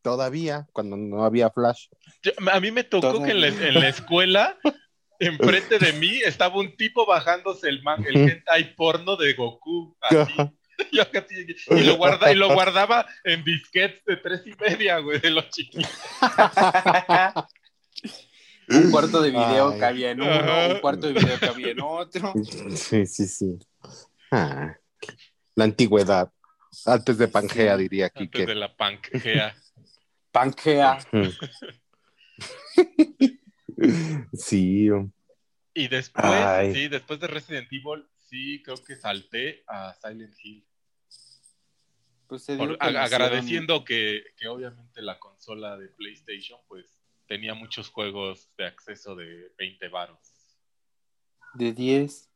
Speaker 1: todavía cuando no había flash.
Speaker 3: Yo- a mí me tocó que en la, en la escuela, enfrente de mí, estaba un tipo bajándose el, man- el hentai porno de Goku. Así. [LAUGHS] Y, lo guarda, y lo [LAUGHS] guardaba en disquetes de tres y media, güey, de los chiquitos. [LAUGHS]
Speaker 4: Un cuarto de video
Speaker 1: Ay.
Speaker 4: cabía en uno, un cuarto de video cabía en otro.
Speaker 1: Sí, sí, sí. Ah, la antigüedad. Antes de Pangea, diría
Speaker 3: Antes
Speaker 1: Kike.
Speaker 3: de la Pangea.
Speaker 4: Pangea.
Speaker 1: Sí.
Speaker 3: Y después,
Speaker 1: Ay.
Speaker 3: sí, después de Resident Evil, sí, creo que salté a Silent Hill.
Speaker 4: Pues
Speaker 3: Por-
Speaker 4: que
Speaker 3: a- agradeciendo que, que obviamente la consola de PlayStation, pues, tenía muchos juegos de acceso de 20 varos.
Speaker 4: De 10.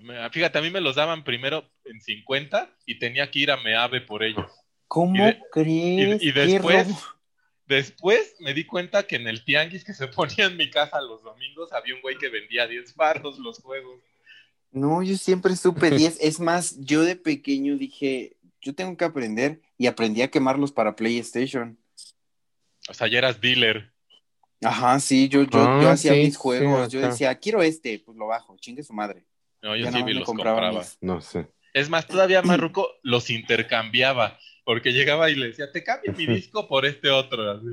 Speaker 3: Me- Fíjate, a mí me los daban primero en 50 y tenía que ir a Meave por ellos.
Speaker 4: ¿Cómo
Speaker 3: Y de-
Speaker 4: crees?
Speaker 3: y- después-. Después me di cuenta que en el tianguis que se ponía en mi casa los domingos había un güey que vendía 10 varos los juegos.
Speaker 4: No, yo siempre supe 10. Es más, yo de pequeño dije, yo tengo que aprender y aprendí a quemarlos para PlayStation.
Speaker 3: O sea, ya eras dealer.
Speaker 4: Ajá, sí, yo, yo,
Speaker 1: Ah,
Speaker 4: yo hacía
Speaker 1: sí,
Speaker 4: mis juegos.
Speaker 1: sí,
Speaker 4: yo decía, quiero este, pues lo bajo, chingue su madre.
Speaker 3: No, yo
Speaker 4: Ya
Speaker 3: sí
Speaker 4: me
Speaker 3: los
Speaker 4: compraba
Speaker 3: compraba.
Speaker 4: mis-
Speaker 1: No sé.
Speaker 3: Es más, todavía más ruco, los intercambiaba. Porque llegaba y le decía, te cambio mi disco por este otro. así.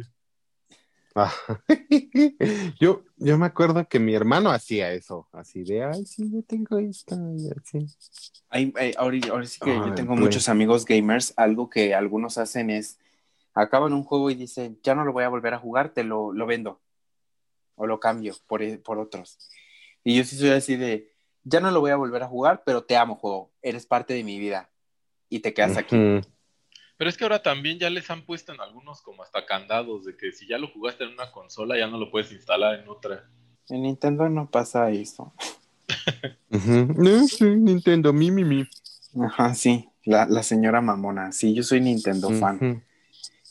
Speaker 1: Ah. [LAUGHS] Yo, yo me acuerdo que mi hermano hacía eso, así de, ay, sí, yo tengo esta, y así.
Speaker 4: Ay, ay, ahora, ahora sí que
Speaker 1: Ay,
Speaker 4: yo tengo
Speaker 1: Play.
Speaker 4: muchos amigos gamers. Algo que algunos hacen es, acaban un juego y dicen, ya no lo voy a volver a jugar, te lo, lo vendo. O lo cambio por, e- por otros. Y yo sí soy así de, ya no lo voy a volver a jugar, pero te amo, juego. Eres parte de mi vida. Y te quedas aquí.
Speaker 1: Ujú.
Speaker 3: Pero es que ahora también ya les han puesto en algunos como hasta candados de que si ya lo jugaste en una consola ya no lo puedes instalar en otra.
Speaker 4: En Nintendo no pasa eso. [LAUGHS]
Speaker 1: No, sí, Nintendo, mi, mi, mi.
Speaker 4: Ajá, sí. La, la señora mamona. Sí, yo soy Nintendo fan.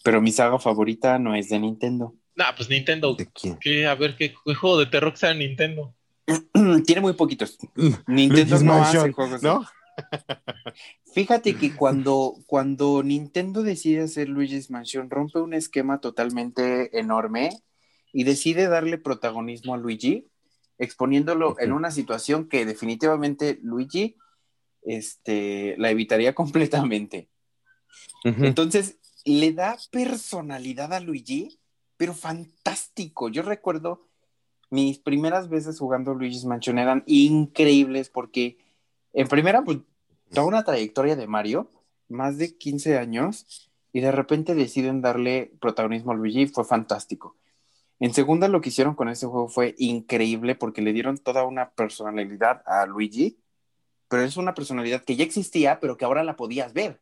Speaker 4: Pero mi saga favorita no es de Nintendo.
Speaker 3: Nah, pues Nintendo.
Speaker 1: ¿De quién?
Speaker 3: ¿Qué? A ver, ¿qué, qué juego de terror que sea en Nintendo? [CLEARS THROAT]
Speaker 4: Tiene muy poquitos. Nintendo
Speaker 1: Luigi's
Speaker 4: no hace juegos. de-
Speaker 1: ¿no?
Speaker 4: Fíjate que [LAUGHS] cuando, cuando Nintendo decide hacer Luigi's Mansion, rompe un esquema totalmente enorme y decide darle protagonismo a Luigi, exponiéndolo en una situación que definitivamente Luigi este, la evitaría [LAUGHS] completamente. Entonces, le da personalidad a Luigi, pero fantástico. Yo recuerdo mis primeras veces jugando Luigi's Mansion eran increíbles porque, en primera, pues, toda una trayectoria de Mario, más de 15 años, y de repente deciden darle protagonismo a Luigi, fue fantástico. En segunda, lo que hicieron con ese juego fue increíble porque le dieron toda una personalidad a Luigi, pero es una personalidad que ya existía, pero que ahora la podías ver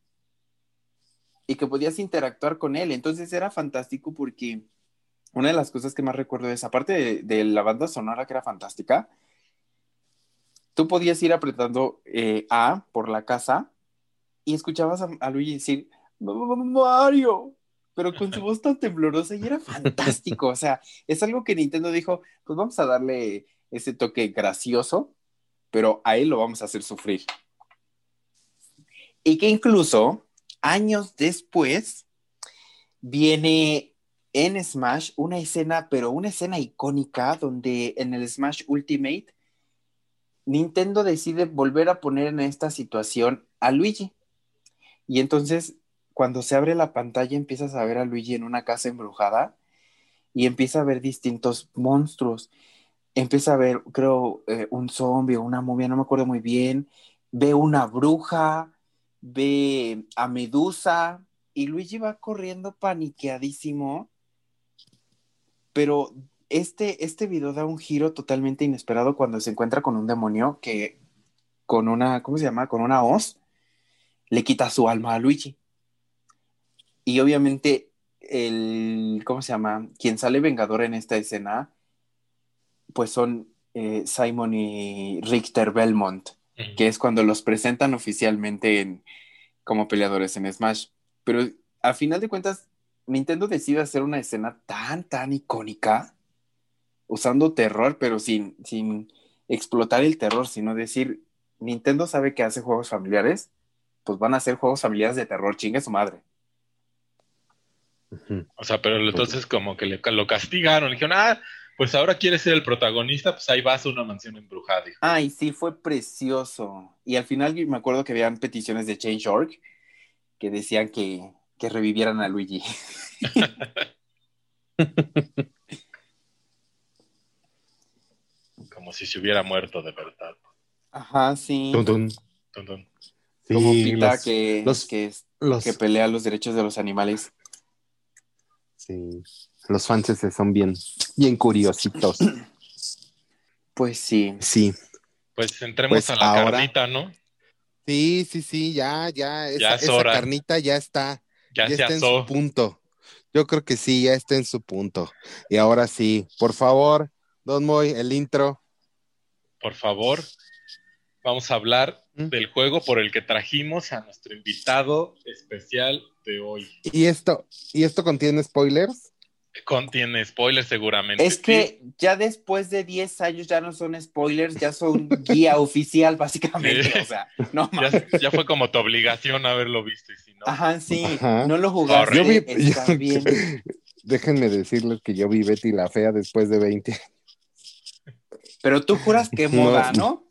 Speaker 4: y que podías interactuar con él. Entonces era fantástico porque una de las cosas que más recuerdo es, aparte de, de la banda sonora que era fantástica, tú podías ir apretando eh, A por la casa y escuchabas a, a Luigi decir, Mario, pero con su [LAUGHS] voz tan temblorosa y era fantástico. O sea, es algo que Nintendo dijo, pues vamos a darle ese toque gracioso, pero a él lo vamos a hacer sufrir. Y que incluso años después viene en Smash una escena, pero una escena icónica donde en el Smash Ultimate Nintendo decide volver a poner en esta situación a Luigi. Y entonces, cuando se abre la pantalla, empiezas a ver a Luigi en una casa embrujada y empieza a ver distintos monstruos. Empieza a ver, creo, eh, un zombie o una momia, no me acuerdo muy bien. Ve una bruja, ve a Medusa y Luigi va corriendo paniqueadísimo. Pero este, este video da un giro totalmente inesperado cuando se encuentra con un demonio que con una, ¿cómo se llama? Con una hoz, le quita su alma a Luigi. Y obviamente el, ¿cómo se llama? Quien sale vengador en esta escena, pues son eh, Simon y Richter Belmont, que es cuando los presentan oficialmente en, como peleadores en Smash. Pero a final de cuentas, Nintendo decide hacer una escena tan, tan icónica, usando terror, pero sin, sin explotar el terror, sino decir, Nintendo sabe que hace juegos familiares, pues van a hacer juegos familiares de terror, chingue su madre.
Speaker 3: O sea, pero entonces como que le- lo castigaron, le dijeron, ah, pues ahora quieres ser el protagonista, pues ahí vas a una mansión embrujada.
Speaker 4: Ay, sí, fue precioso. Y al final me acuerdo que habían peticiones de Change.org que decían que, que revivieran a Luigi. [LAUGHS] [LAUGHS]
Speaker 3: Como si se hubiera muerto de verdad.
Speaker 4: Ajá, sí.
Speaker 1: Tun. Sí,
Speaker 4: Como Pita
Speaker 1: los-
Speaker 4: que,
Speaker 1: los-
Speaker 4: que, es-
Speaker 1: los-
Speaker 4: que pelea los derechos de los animales.
Speaker 1: sí, los fans son bien, bien curiositos. [CLEARS THROAT]
Speaker 4: Pues sí.
Speaker 1: Sí,
Speaker 3: Pues entremos
Speaker 1: Pues
Speaker 3: a la
Speaker 1: ahora-
Speaker 3: carnita, ¿no?
Speaker 1: sí, sí, sí, ya, ya, esa,
Speaker 3: Ya es
Speaker 1: esa carnita ya está,
Speaker 3: Ya,
Speaker 1: ya
Speaker 3: se
Speaker 1: está en su punto. Yo creo que sí, ya está en su punto. Y ahora sí, por favor, Don Moy, el intro.
Speaker 3: Por favor, vamos a hablar
Speaker 1: ¿Mm?
Speaker 3: del juego por el que trajimos a nuestro invitado especial de hoy.
Speaker 1: ¿Y esto, y esto contiene spoilers?
Speaker 3: Contiene spoilers seguramente.
Speaker 4: Es que ya después de 10 años ya no son spoilers, ya son guía [LAUGHS] oficial, básicamente.
Speaker 3: Sí.
Speaker 4: O sea, no
Speaker 3: ya, ya fue como tu obligación haberlo visto y si no,
Speaker 4: Ajá, sí.
Speaker 1: Ajá.
Speaker 4: No lo jugaste.
Speaker 1: Yo vi,
Speaker 4: está
Speaker 1: yo- [LAUGHS]
Speaker 4: bien.
Speaker 1: déjenme decirles que yo vi Betty la Fea después de 20.
Speaker 4: Pero tú juras que [LAUGHS]
Speaker 1: No,
Speaker 4: moda, ¿no?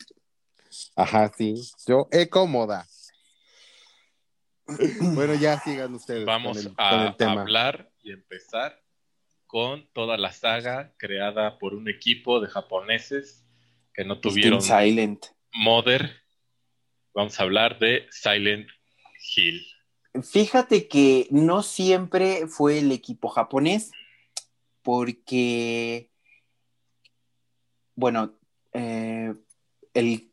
Speaker 1: Ajá, sí. Yo, he cómoda. Bueno, ya sigan ustedes.
Speaker 3: vamos
Speaker 1: con el,
Speaker 3: a
Speaker 1: con el tema.
Speaker 3: hablar y empezar con toda la saga creada por un equipo de japoneses que no tuvieron
Speaker 4: Team Silent.
Speaker 3: Mother. Vamos a hablar de Silent Hill.
Speaker 4: Fíjate que no siempre fue el equipo japonés, porque, bueno, eh, el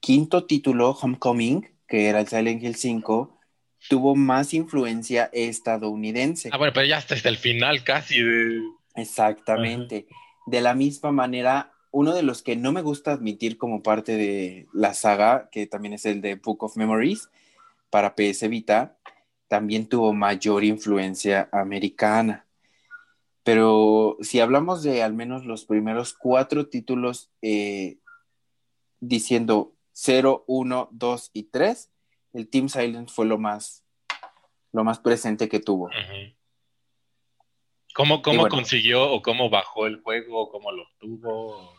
Speaker 4: quinto título, Homecoming, que era el Silent Hill 5, tuvo más influencia estadounidense.
Speaker 3: Ah, bueno, pero ya hasta el final casi de...
Speaker 4: Exactamente. De la misma manera, uno de los que no me gusta admitir como parte de la saga, que también es el de Book of Memories para PS Vita, también tuvo mayor influencia americana. Pero si hablamos de al menos los primeros cuatro títulos, eh, diciendo 0, 1, 2 y 3, el Team Silent fue lo más, lo más presente que tuvo.
Speaker 3: ¿Cómo, cómo
Speaker 4: bueno.
Speaker 3: consiguió o cómo bajó el juego o cómo lo obtuvo?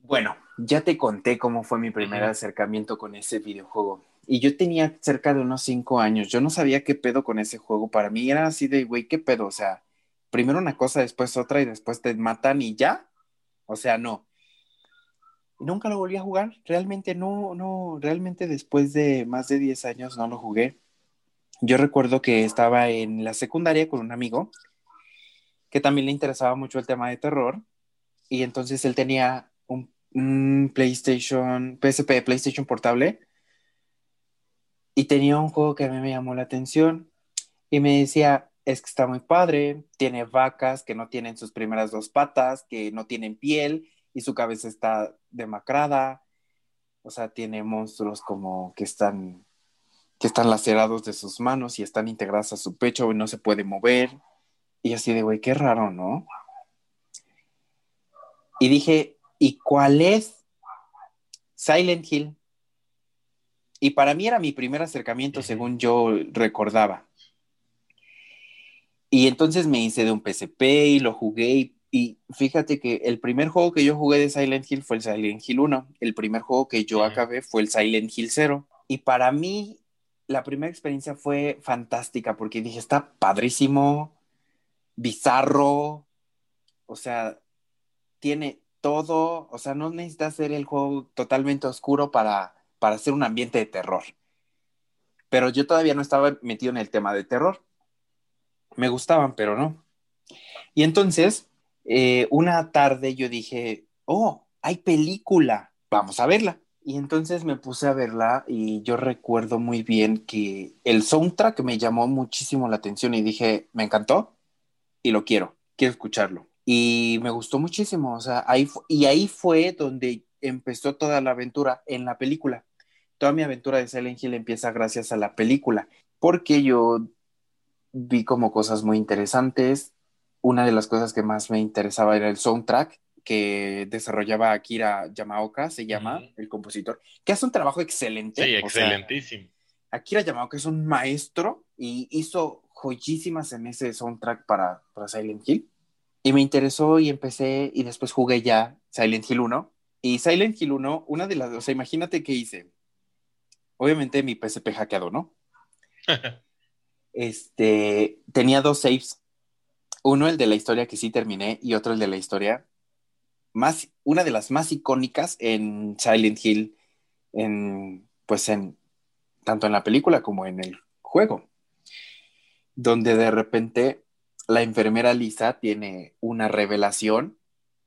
Speaker 4: Bueno, ya te conté cómo fue mi primer acercamiento con ese videojuego. Y yo tenía cerca de unos cinco años. Yo no sabía qué pedo con ese juego. Para mí era así de, güey, qué pedo. O sea, primero una cosa, después otra y después te matan y ya. O sea, no. Nunca lo volví a jugar. Realmente no, no, realmente después de más de 10 años no lo jugué. Yo recuerdo que estaba en la secundaria con un amigo que también le interesaba mucho el tema de terror. Y entonces él tenía un, un PlayStation, PSP, PlayStation portable. Y tenía un juego que a mí me llamó la atención. Y me decía, es que está muy padre, tiene vacas que no tienen sus primeras dos patas, que no tienen piel y su cabeza está demacrada. O sea, tiene monstruos como que están, que están lacerados de sus manos y están integradas a su pecho y no se puede mover. Y así de, güey, qué raro, ¿no? Y dije, ¿y cuál es Silent Hill? Y para mí era mi primer acercamiento, según yo recordaba. Y entonces me hice de un PSP y lo jugué. Y, y fíjate que el primer juego que yo jugué de Silent Hill fue el Silent Hill 1. El primer juego que yo acabé fue el Silent Hill 0. Y para mí, la primera experiencia fue fantástica porque dije, está padrísimo, bizarro. O sea, tiene todo. O sea, no necesitas hacer el juego totalmente oscuro para, para hacer un ambiente de terror. Pero yo todavía no estaba metido en el tema de terror me gustaban, pero no. Y entonces, eh, una tarde yo dije, oh, hay película, vamos a verla. Y entonces me puse a verla y yo recuerdo muy bien que el soundtrack me llamó muchísimo la atención y dije, me encantó y lo quiero, quiero escucharlo. Y me gustó muchísimo, o sea, ahí y ahí fue donde empezó toda la aventura en la película. Toda mi aventura de Silent Hill empieza gracias a la película, porque yo vi como cosas muy interesantes. Una de las cosas que más me interesaba era el soundtrack que desarrollaba Akira Yamaoka, se llama el compositor, que hace un trabajo excelente.
Speaker 3: Sí,
Speaker 4: o sea,
Speaker 3: excelentísimo.
Speaker 4: Akira Yamaoka es un maestro y hizo joyísimas en ese soundtrack para, para Silent Hill. Y me interesó y empecé y después jugué ya Silent Hill 1. Y Silent Hill 1, una de las, o sea, imagínate que hice. Obviamente mi PSP hackeado, ¿no? [LAUGHS] este, tenía dos saves. Uno el de la historia que sí terminé y otro el de la historia más, una de las más icónicas en Silent Hill, en, pues en, tanto en la película como en el juego, donde de repente la enfermera Lisa tiene una revelación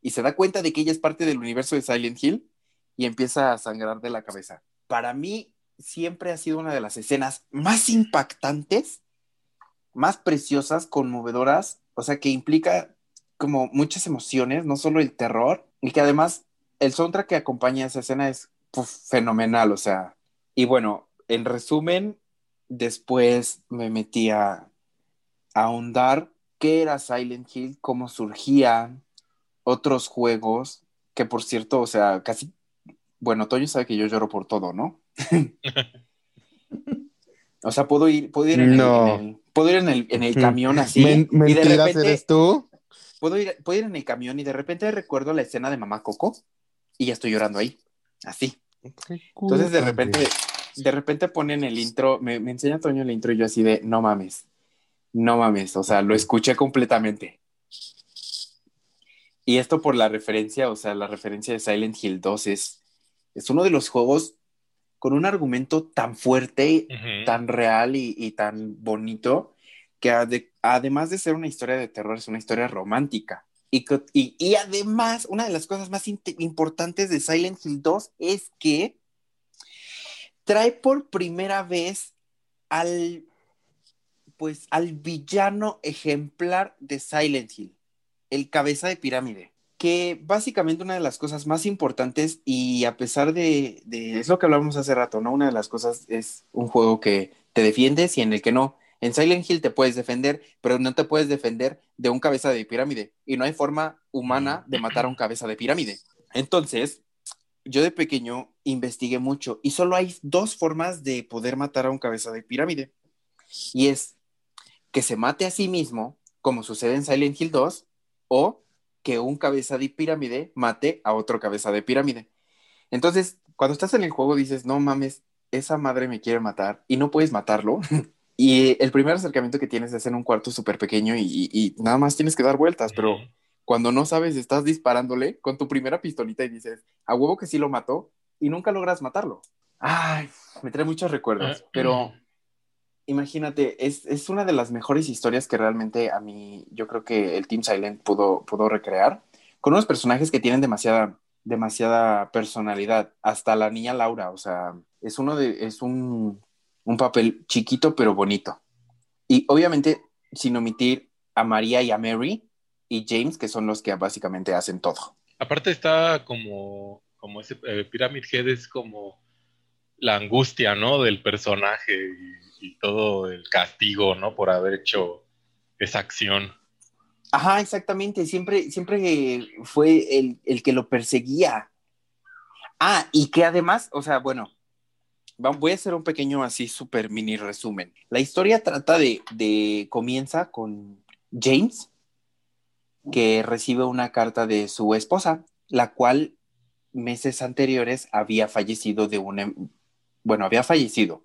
Speaker 4: y se da cuenta de que ella es parte del universo de Silent Hill y empieza a sangrar de la cabeza. Para mí siempre ha sido una de las escenas más impactantes, más preciosas, conmovedoras, o sea, que implica como muchas emociones, no solo el terror, y que además el soundtrack que acompaña esa escena es puf, fenomenal, o sea, y bueno, en resumen, después me metí a, a ahondar qué era Silent Hill, cómo surgían otros juegos, que por cierto, o sea, casi, bueno, Toño sabe que yo lloro por todo, ¿no? [LAUGHS] [LAUGHS] o sea, puedo ir, puedo ir en, el-
Speaker 1: No.
Speaker 4: en el, puedo ir en el, en el camión así,
Speaker 1: Men-
Speaker 4: y de
Speaker 1: ¿Mentiras
Speaker 4: repente
Speaker 1: eres tú?
Speaker 4: puedo ir, puedo ir en el camión y de repente recuerdo la escena de Mamá Coco y ya estoy llorando ahí, así. Entonces de repente, de repente ponen el intro, me, me enseña Toño el intro y yo así de, no mames, no mames, o sea, lo escuché completamente. Y esto por la referencia, o sea, la referencia de Silent Hill 2 es, es uno de los juegos con un argumento tan fuerte, tan real y, y tan bonito, que ade- además de ser una historia de terror, es una historia romántica. Y, y, y además, una de las cosas más importantes de Silent Hill 2 es que trae por primera vez al, pues, al villano ejemplar de Silent Hill, el cabeza de pirámide. Que básicamente una de las cosas más importantes, y a pesar de, de- es lo que hablábamos hace rato, ¿no? Una de las cosas es un juego que te defiendes y en el que no. En Silent Hill te puedes defender, pero no te puedes defender de un cabeza de pirámide. Y no hay forma humana de matar a un cabeza de pirámide. Entonces, yo de pequeño investigué mucho y solo hay dos formas de poder matar a un cabeza de pirámide. Y es que se mate a sí mismo, como sucede en Silent Hill 2, o que un cabeza de pirámide mate a otro cabeza de pirámide. Entonces, cuando estás en el juego dices, no mames, esa madre me quiere matar y no puedes matarlo. [LAUGHS] y el primer acercamiento que tienes es en un cuarto súper pequeño y, nada más tienes que dar vueltas, pero cuando no sabes, estás disparándole con tu primera pistolita y dices, a huevo que sí lo mató y nunca logras matarlo. Ay, me trae muchos recuerdos, pero imagínate, es, es una de las mejores historias que realmente a mí, yo creo que el Team Silent pudo, pudo recrear, con unos personajes que tienen demasiada, demasiada personalidad, hasta la niña Laura, o sea, es uno de, es un, un papel chiquito pero bonito. Y obviamente, sin omitir a María y a Mary y James, que son los que básicamente hacen todo.
Speaker 3: Aparte está como, como ese eh, es como la angustia, ¿no? Del personaje y todo el castigo, ¿no? Por haber hecho esa acción.
Speaker 4: Ajá, exactamente. Siempre, siempre fue el, el que lo perseguía. Ah, y que además, o sea, bueno, voy a hacer un pequeño así súper mini resumen. La historia trata de, de, comienza con James, que recibe una carta de su esposa, la cual meses anteriores había fallecido de una, bueno, había fallecido.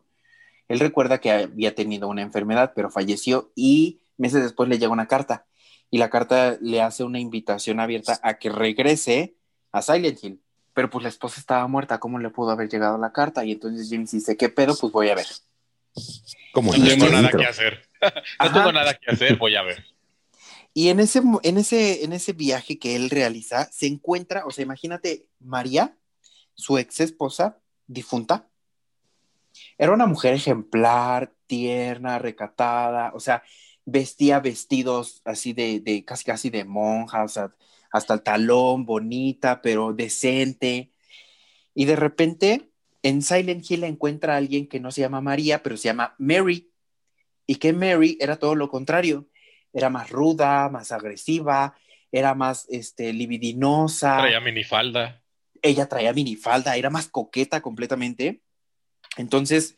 Speaker 4: Él recuerda que había tenido una enfermedad, pero falleció y meses después le llega una carta y la carta le hace una invitación abierta a que regrese a Silent Hill. Pero pues la esposa estaba muerta, ¿cómo le pudo haber llegado la carta? Y entonces James dice, ¿qué pedo? Pues voy a ver.
Speaker 1: Como
Speaker 4: Y
Speaker 3: No
Speaker 1: en
Speaker 4: en
Speaker 3: tengo
Speaker 1: este
Speaker 3: nada
Speaker 1: intro.
Speaker 3: que hacer. [LAUGHS] No tengo nada que hacer, voy a ver.
Speaker 4: Y en ese, en, ese, en ese viaje que él realiza, se encuentra, o sea, imagínate, María, su ex esposa, difunta, era una mujer ejemplar, tierna, recatada, o sea, vestía vestidos así de, de casi casi de monja, o sea, hasta el talón, bonita, pero decente. Y de repente, en Silent Hill encuentra a alguien que no se llama María, pero se llama Mary. Y que Mary era todo lo contrario. Era más ruda, más agresiva, era más este, libidinosa
Speaker 3: Traía minifalda.
Speaker 4: ella traía minifalda, era más coqueta completamente. Entonces,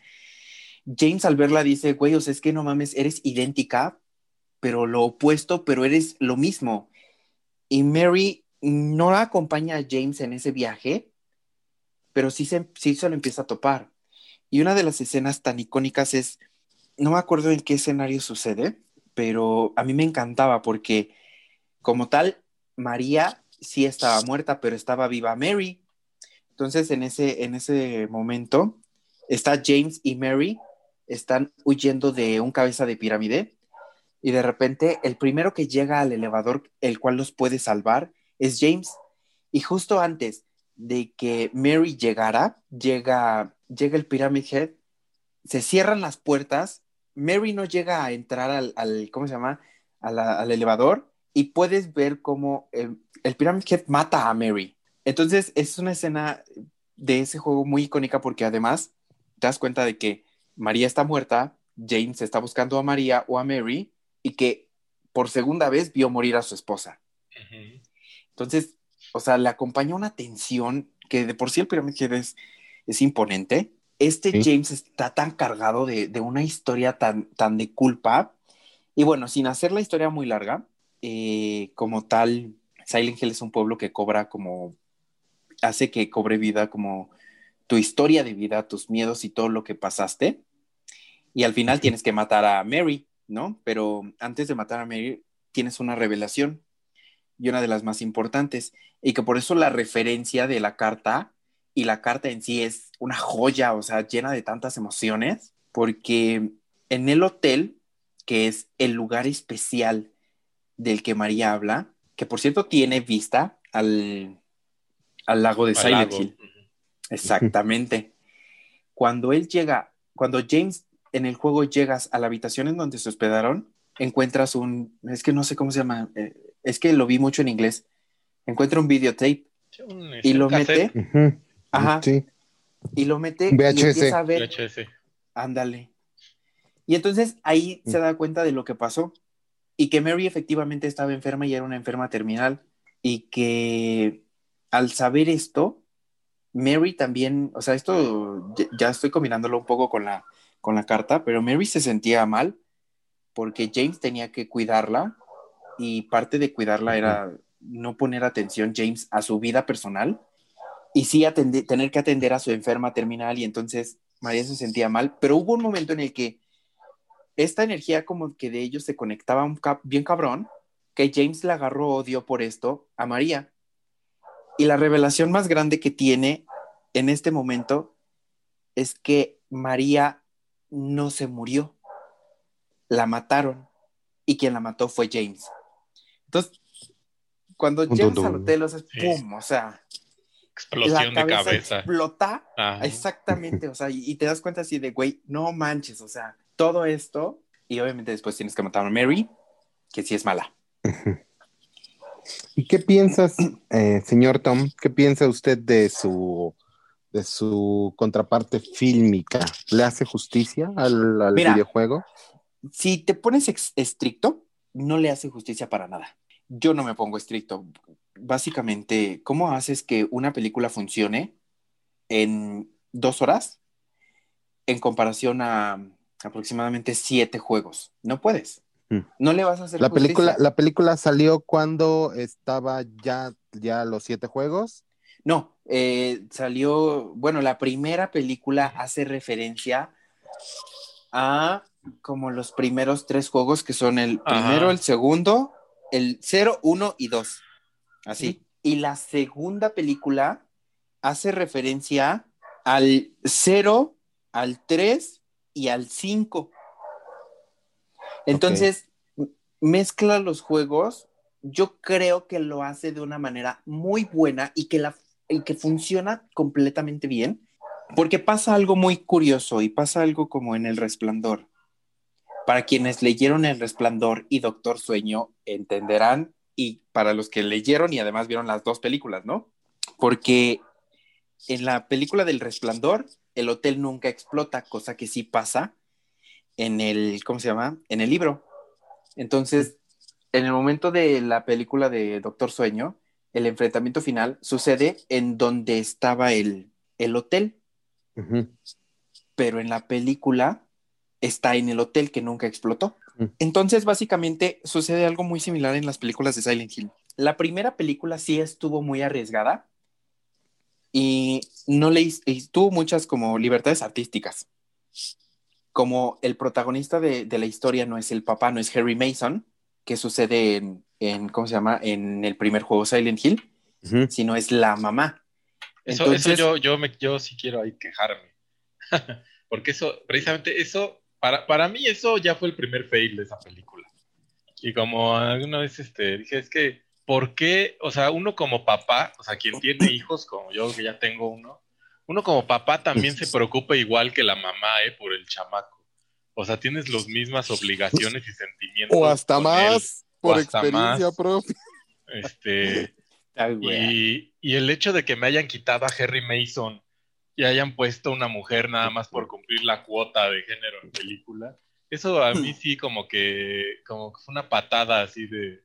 Speaker 4: James al verla dice, güey, o sea, es que no mames, eres idéntica, pero lo opuesto, pero eres lo mismo. Y Mary no acompaña a James en ese viaje, pero sí se, sí se lo empieza a topar. Y una de las escenas tan icónicas es, no me acuerdo en qué escenario sucede, pero a mí me encantaba porque como tal, María sí estaba muerta, pero estaba viva Mary. Entonces, en ese, en ese momento, está James y Mary, están huyendo de un cabeza de pirámide, y de repente el primero que llega al elevador, el cual los puede salvar, es James. Y justo antes de que Mary llegara, llega, llega el Pyramid Head, se cierran las puertas, Mary no llega a entrar al, ¿cómo se llama? Al elevador, y puedes ver cómo el, el Pyramid Head mata a Mary. Entonces, es una escena de ese juego muy icónica porque además te das cuenta de que María está muerta, James está buscando a María o a Mary y que por segunda vez vio morir a su esposa. Entonces, o sea, le acompaña una tensión que de por sí el Pyramid Head es, es imponente. Este
Speaker 1: Sí.
Speaker 4: James está tan cargado de, de una historia tan, tan de culpa. Y bueno, sin hacer la historia muy larga, eh, como tal, Silent Hill es un pueblo que cobra como, hace que cobre vida como tu historia de vida, tus miedos y todo lo que pasaste. Y al final tienes que matar a Mary, ¿no? Pero antes de matar a Mary, tienes una revelación y una de las más importantes. Y que por eso la referencia de la carta y la carta en sí es una joya, o sea, llena de tantas emociones, porque en el hotel, que es el lugar especial del que María habla, que por cierto tiene vista al, al lago de Silent. Hill. Exactamente. Cuando él llega, cuando James en el juego llegas a la habitación en donde se hospedaron, encuentras un, es que no sé cómo se llama, eh, es que lo vi mucho en inglés, encuentra un videotape
Speaker 3: Sí, un,
Speaker 4: y lo
Speaker 3: un cassette,
Speaker 4: mete,
Speaker 1: Ujú.
Speaker 4: ajá,
Speaker 1: Sí.
Speaker 4: y lo mete
Speaker 1: Un
Speaker 4: y
Speaker 1: VHS.
Speaker 4: empieza a ver,
Speaker 3: VHS.
Speaker 4: ándale. Y entonces ahí se da cuenta de lo que pasó y que Mary efectivamente estaba enferma y era una enferma terminal y que al saber esto, Mary también, o sea, esto ya, estoy combinándolo un poco con la, con la carta, pero Mary se sentía mal porque James tenía que cuidarla y parte de cuidarla era no poner atención James a su vida personal y sí tener que atender a su enferma terminal y entonces María se sentía mal, pero hubo un momento en el que esta energía como que de ellos se conectaba un cap- bien cabrón, que James le agarró odio por esto a María. Y la revelación más grande que tiene en este momento es que María no se murió, la mataron y quien la mató fue James. Entonces, cuando James
Speaker 1: dun,
Speaker 4: al
Speaker 1: dun.
Speaker 4: hotel, o sea,
Speaker 3: Sí.
Speaker 4: ¡pum! O sea,
Speaker 3: Explosión
Speaker 4: la
Speaker 3: de
Speaker 4: cabeza,
Speaker 3: cabeza.
Speaker 4: explota
Speaker 3: Ajá.
Speaker 4: Exactamente, o sea, y, y te das cuenta así de, güey, no manches, o sea, todo esto, y obviamente después tienes que matar a Mary, que sí es mala. [LAUGHS]
Speaker 1: ¿Y qué piensas, eh, señor Tom? ¿Qué piensa usted de su de su contraparte fílmica? ¿Le hace justicia al, al
Speaker 4: Mira.
Speaker 1: videojuego?
Speaker 4: Si te pones estricto, no le hace justicia para nada. Yo no me pongo estricto. Básicamente, ¿cómo haces que una película funcione en dos horas en comparación a aproximadamente siete juegos? No puedes.
Speaker 1: Mm.
Speaker 4: No le vas a hacer
Speaker 1: La
Speaker 4: justicia.
Speaker 1: película, la película salió cuando estaba ya, ya los siete juegos.
Speaker 4: No, eh, salió, bueno, la primera película hace referencia a como los primeros tres juegos que son el
Speaker 3: Ajá.
Speaker 4: primero, el segundo, el 0, 1 y 2. Así. Y la segunda película hace referencia al 0, al 3 y al 5. Entonces, mezcla los juegos. Yo creo que lo hace de una manera muy buena y que, la, y que funciona completamente bien, porque pasa algo muy curioso y pasa algo como en El Resplandor. Para quienes leyeron El Resplandor y Doctor Sueño, entenderán, y para los que leyeron y además vieron las dos películas, ¿no? Porque en la película del Resplandor, el hotel nunca explota, cosa que sí pasa en el, ¿cómo se llama? En el libro. Entonces, en el momento de la película de Doctor Sueño, el enfrentamiento final sucede en donde estaba el, el hotel, pero en la película está en el hotel que nunca explotó. Entonces, básicamente, sucede algo muy similar en las películas de Silent Hill. La primera película sí estuvo muy arriesgada y no le y tuvo muchas como libertades artísticas. Como el protagonista de, de la historia no es el papá, no es Harry Mason, que sucede en, en, ¿cómo se llama? En el primer juego Silent Hill, sino es la mamá.
Speaker 3: Eso,
Speaker 4: Entonces-
Speaker 3: eso yo, yo, me, yo sí quiero ahí quejarme. [LAUGHS] Porque eso, precisamente eso, para, para mí eso ya fue el primer fail de esa película. Y como alguna vez este, dije, es que, ¿por qué? O sea, uno como papá, o sea, quien tiene hijos, como yo que ya tengo uno, uno como papá también se [LAUGHS] preocupa igual que la mamá, ¿eh? Por el chamaco. O sea, tienes las mismas obligaciones y sentimientos.
Speaker 1: O hasta más,
Speaker 3: él,
Speaker 1: por
Speaker 3: hasta
Speaker 1: experiencia
Speaker 3: más.
Speaker 1: propia.
Speaker 3: Este, [LAUGHS]
Speaker 4: Ay, güey.
Speaker 3: y, y el hecho de que me hayan quitado a Harry Mason y hayan puesto una mujer nada más por cumplir la cuota de género en película, eso a mí [LAUGHS] sí como que, como que fue una patada así de,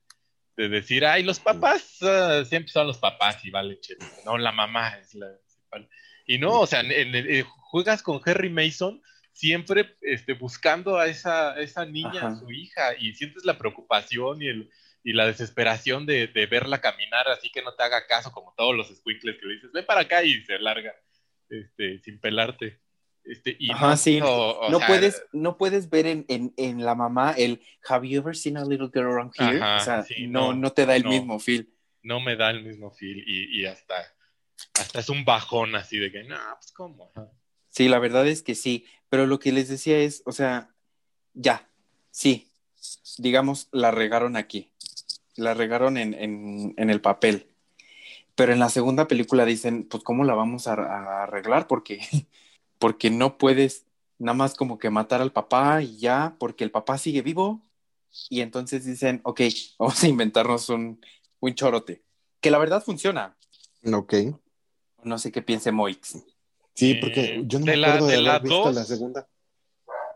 Speaker 3: de decir, ay, los papás ah, siempre son los papás y vale, che, no, la mamá es la principal. Y no, o sea, en- en- eh, juegas con Harry Mason siempre este, buscando a esa, esa niña, a su hija, y sientes la preocupación y el, y la desesperación de, de verla caminar así que no te haga caso, como todos los squinkles que le dices, ven para acá y se larga, este, sin pelarte. Este, y
Speaker 4: Ajá,
Speaker 3: no,
Speaker 4: sí.
Speaker 3: o- o
Speaker 4: no
Speaker 3: sea,
Speaker 4: puedes, no puedes ver en, en, en la mamá el Have you ever seen a little girl around here?
Speaker 3: Ajá,
Speaker 4: o sea,
Speaker 3: sí,
Speaker 4: no,
Speaker 3: no,
Speaker 4: no te da el
Speaker 3: no.
Speaker 4: mismo feel.
Speaker 3: no me da el mismo feel y, y hasta, hasta es un bajón así de que, no, pues cómo.
Speaker 4: Sí, la verdad es que sí. Pero lo que les decía es, o sea, ya, sí, digamos, la regaron aquí. La regaron en, en, en el papel. Pero en la segunda película dicen, pues, ¿cómo la vamos a, a arreglar? Porque, [LAUGHS] porque no puedes nada más como que matar al papá y ya, porque el papá sigue vivo. Y entonces dicen, ok, [LAUGHS] vamos a inventarnos un, un chorote. Que la verdad funciona.
Speaker 1: Ok.
Speaker 4: No sé qué piense Moix.
Speaker 1: Sí,
Speaker 3: Eh,
Speaker 1: porque yo no
Speaker 3: de
Speaker 1: me
Speaker 3: la-
Speaker 1: acuerdo de,
Speaker 3: de la
Speaker 1: haber visto
Speaker 3: dos-
Speaker 1: la segunda.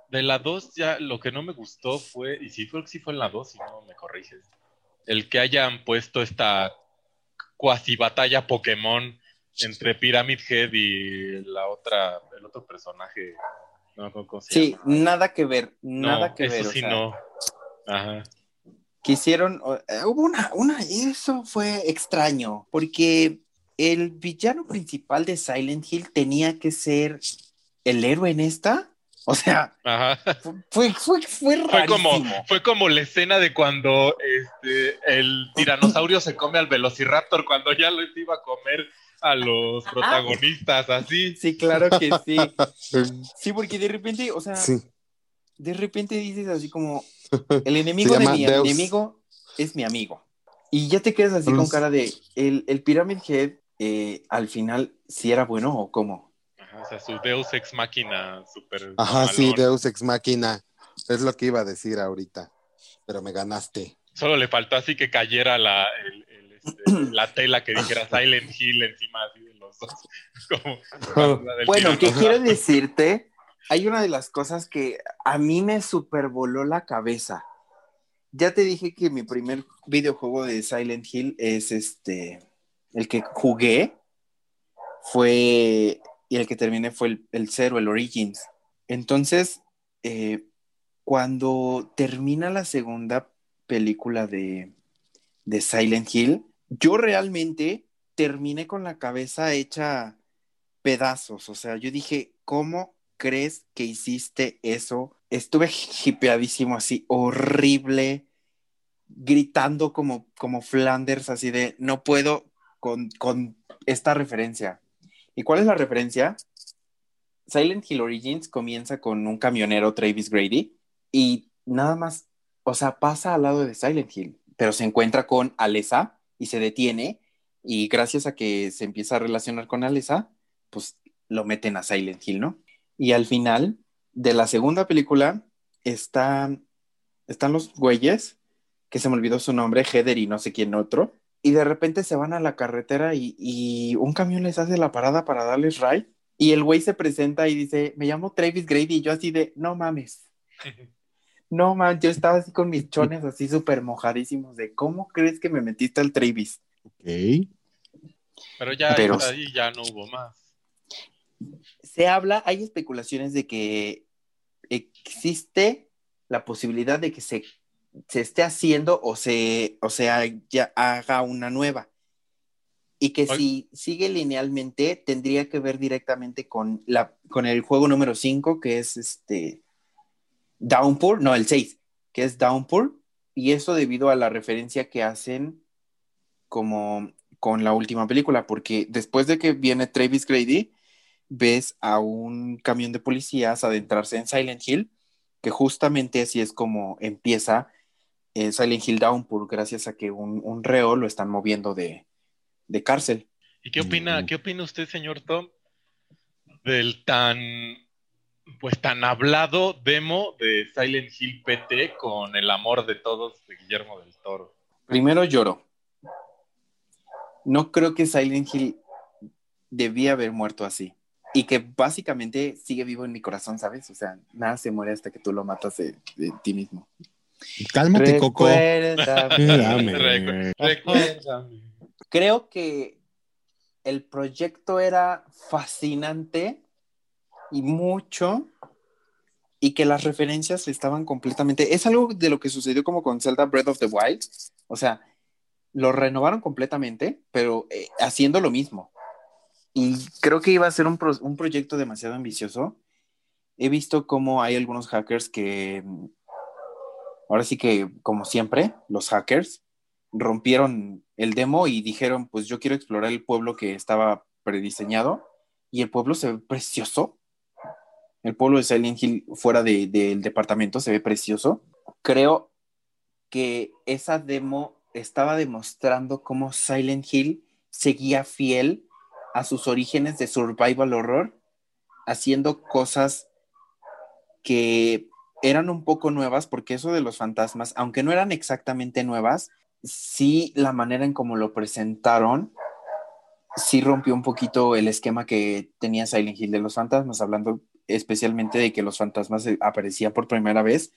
Speaker 3: De la 2 ya lo que no me gustó fue, y sí fue, sí fue en la 2, si no me corriges, el que hayan puesto esta cuasi batalla Pokémon entre Pyramid Head y la otra, el otro personaje. No me acuerdo cómo se
Speaker 4: Sí,
Speaker 3: llama.
Speaker 4: nada que ver, nada
Speaker 3: No,
Speaker 4: que
Speaker 3: eso
Speaker 4: ver. o
Speaker 3: sí
Speaker 4: sea,
Speaker 3: no. Ajá.
Speaker 4: Quisieron, eh, hubo una, una, eso fue extraño, porque el villano principal de Silent Hill tenía que ser el héroe en esta. O sea,
Speaker 3: Ajá.
Speaker 4: fue, fue, fue,
Speaker 3: Fue como, fue como la escena de cuando este, el tiranosaurio se come al velociraptor cuando ya lo iba a comer a los protagonistas, así.
Speaker 4: Sí, claro que sí. [LAUGHS] Sí, porque de repente, o sea,
Speaker 1: Sí.
Speaker 4: de repente dices así como, [LAUGHS] el enemigo de mi
Speaker 1: Deus.
Speaker 4: enemigo es mi amigo. Y ya te quedas así con cara de, el, el Pyramid Head, eh, al final, si era bueno o cómo.
Speaker 3: Ajá, o sea, su Deus Ex Máquina super
Speaker 1: Ajá, sí. Deus Ex Machina. Es lo que iba a decir ahorita. Pero me ganaste.
Speaker 3: Solo le faltó así que cayera la, el, este, [CLEARS THROAT] la tela que dijera Silent Hill encima así de los dos. [LAUGHS] Como, del
Speaker 4: Bueno. ¿qué quiero decirte? Hay una de las cosas que a mí me supervoló la cabeza. Ya te dije que mi primer videojuego de Silent Hill es este, el que jugué fue, y el que terminé fue el, el cero, el Origins. Entonces, eh, cuando termina la segunda película de, de Silent Hill, yo realmente terminé con la cabeza hecha pedazos. O sea, yo dije, ¿cómo crees que hiciste eso? Estuve hipeadísimo así, horrible, gritando como, como Flanders, así de, no puedo con, con esta referencia. ¿Y cuál es la referencia? Silent Hill Origins comienza con un camionero, Travis Grady, y nada más, o sea, pasa al lado de Silent Hill, pero se encuentra con Alessa y se detiene, y gracias a que se empieza a relacionar con Alessa, pues lo meten a Silent Hill, ¿no? Y al final de la segunda película está, están los güeyes, que se me olvidó su nombre, Heather y no sé quién otro, y de repente se van a la carretera y, y un camión les hace la parada para darles ride, y el güey se presenta y dice, me llamo Travis Grady, y yo así de, no mames. [LAUGHS] No, man, yo estaba así con mis chones así súper mojadísimos de, ¿cómo crees que me metiste al Travis?
Speaker 1: Ok.
Speaker 3: Pero ya
Speaker 4: Pero-
Speaker 3: ahí ya no hubo más.
Speaker 4: se habla, hay especulaciones de que existe la posibilidad de que se, se esté haciendo o se, o ya haga una nueva. Y que si sigue linealmente, tendría que ver directamente con, la, con el juego número 5, que es este Downpour, no, el 6, que es Downpour. Y eso debido a la referencia que hacen como con la última película, porque después de que viene Travis Grady, ves a un camión de policías adentrarse en Silent Hill, que justamente así es como empieza eh, Silent Hill Downpour, gracias a que un, un reo lo están moviendo de, de cárcel.
Speaker 3: ¿Y qué opina,
Speaker 1: Mm.
Speaker 3: qué opina usted, señor Tom, del tan pues tan hablado demo de Silent Hill PT con el amor de todos de Guillermo del Toro?
Speaker 4: Primero lloro. No creo que Silent Hill debía haber muerto así. Y que básicamente sigue vivo en mi corazón, ¿sabes? O sea, nada se muere hasta que tú lo matas de, de ti mismo.
Speaker 1: Cálmate, Coco.
Speaker 4: Recuérdame. [LAUGHS]
Speaker 1: Dame.
Speaker 3: Recu- Recuérdame.
Speaker 4: Creo que el proyecto era fascinante y mucho y que las referencias estaban completamente... Es algo de lo que sucedió como con Zelda Breath of the Wild. O sea, lo renovaron completamente, pero eh, haciendo lo mismo. Y creo que iba a ser un, pro- un proyecto demasiado ambicioso. He visto cómo hay algunos hackers que, ahora sí que, como siempre, los hackers rompieron el demo y dijeron, pues yo quiero explorar el pueblo que estaba prediseñado y el pueblo se ve precioso. El pueblo de Silent Hill fuera de- del departamento se ve precioso. Creo que esa demo estaba demostrando cómo Silent Hill seguía fiel a sus orígenes de survival horror, haciendo cosas que eran un poco nuevas, porque eso de los fantasmas, aunque no eran exactamente nuevas, sí la manera en cómo lo presentaron, sí rompió un poquito el esquema que tenía Silent Hill de los fantasmas, hablando especialmente de que los fantasmas eh, aparecían por primera vez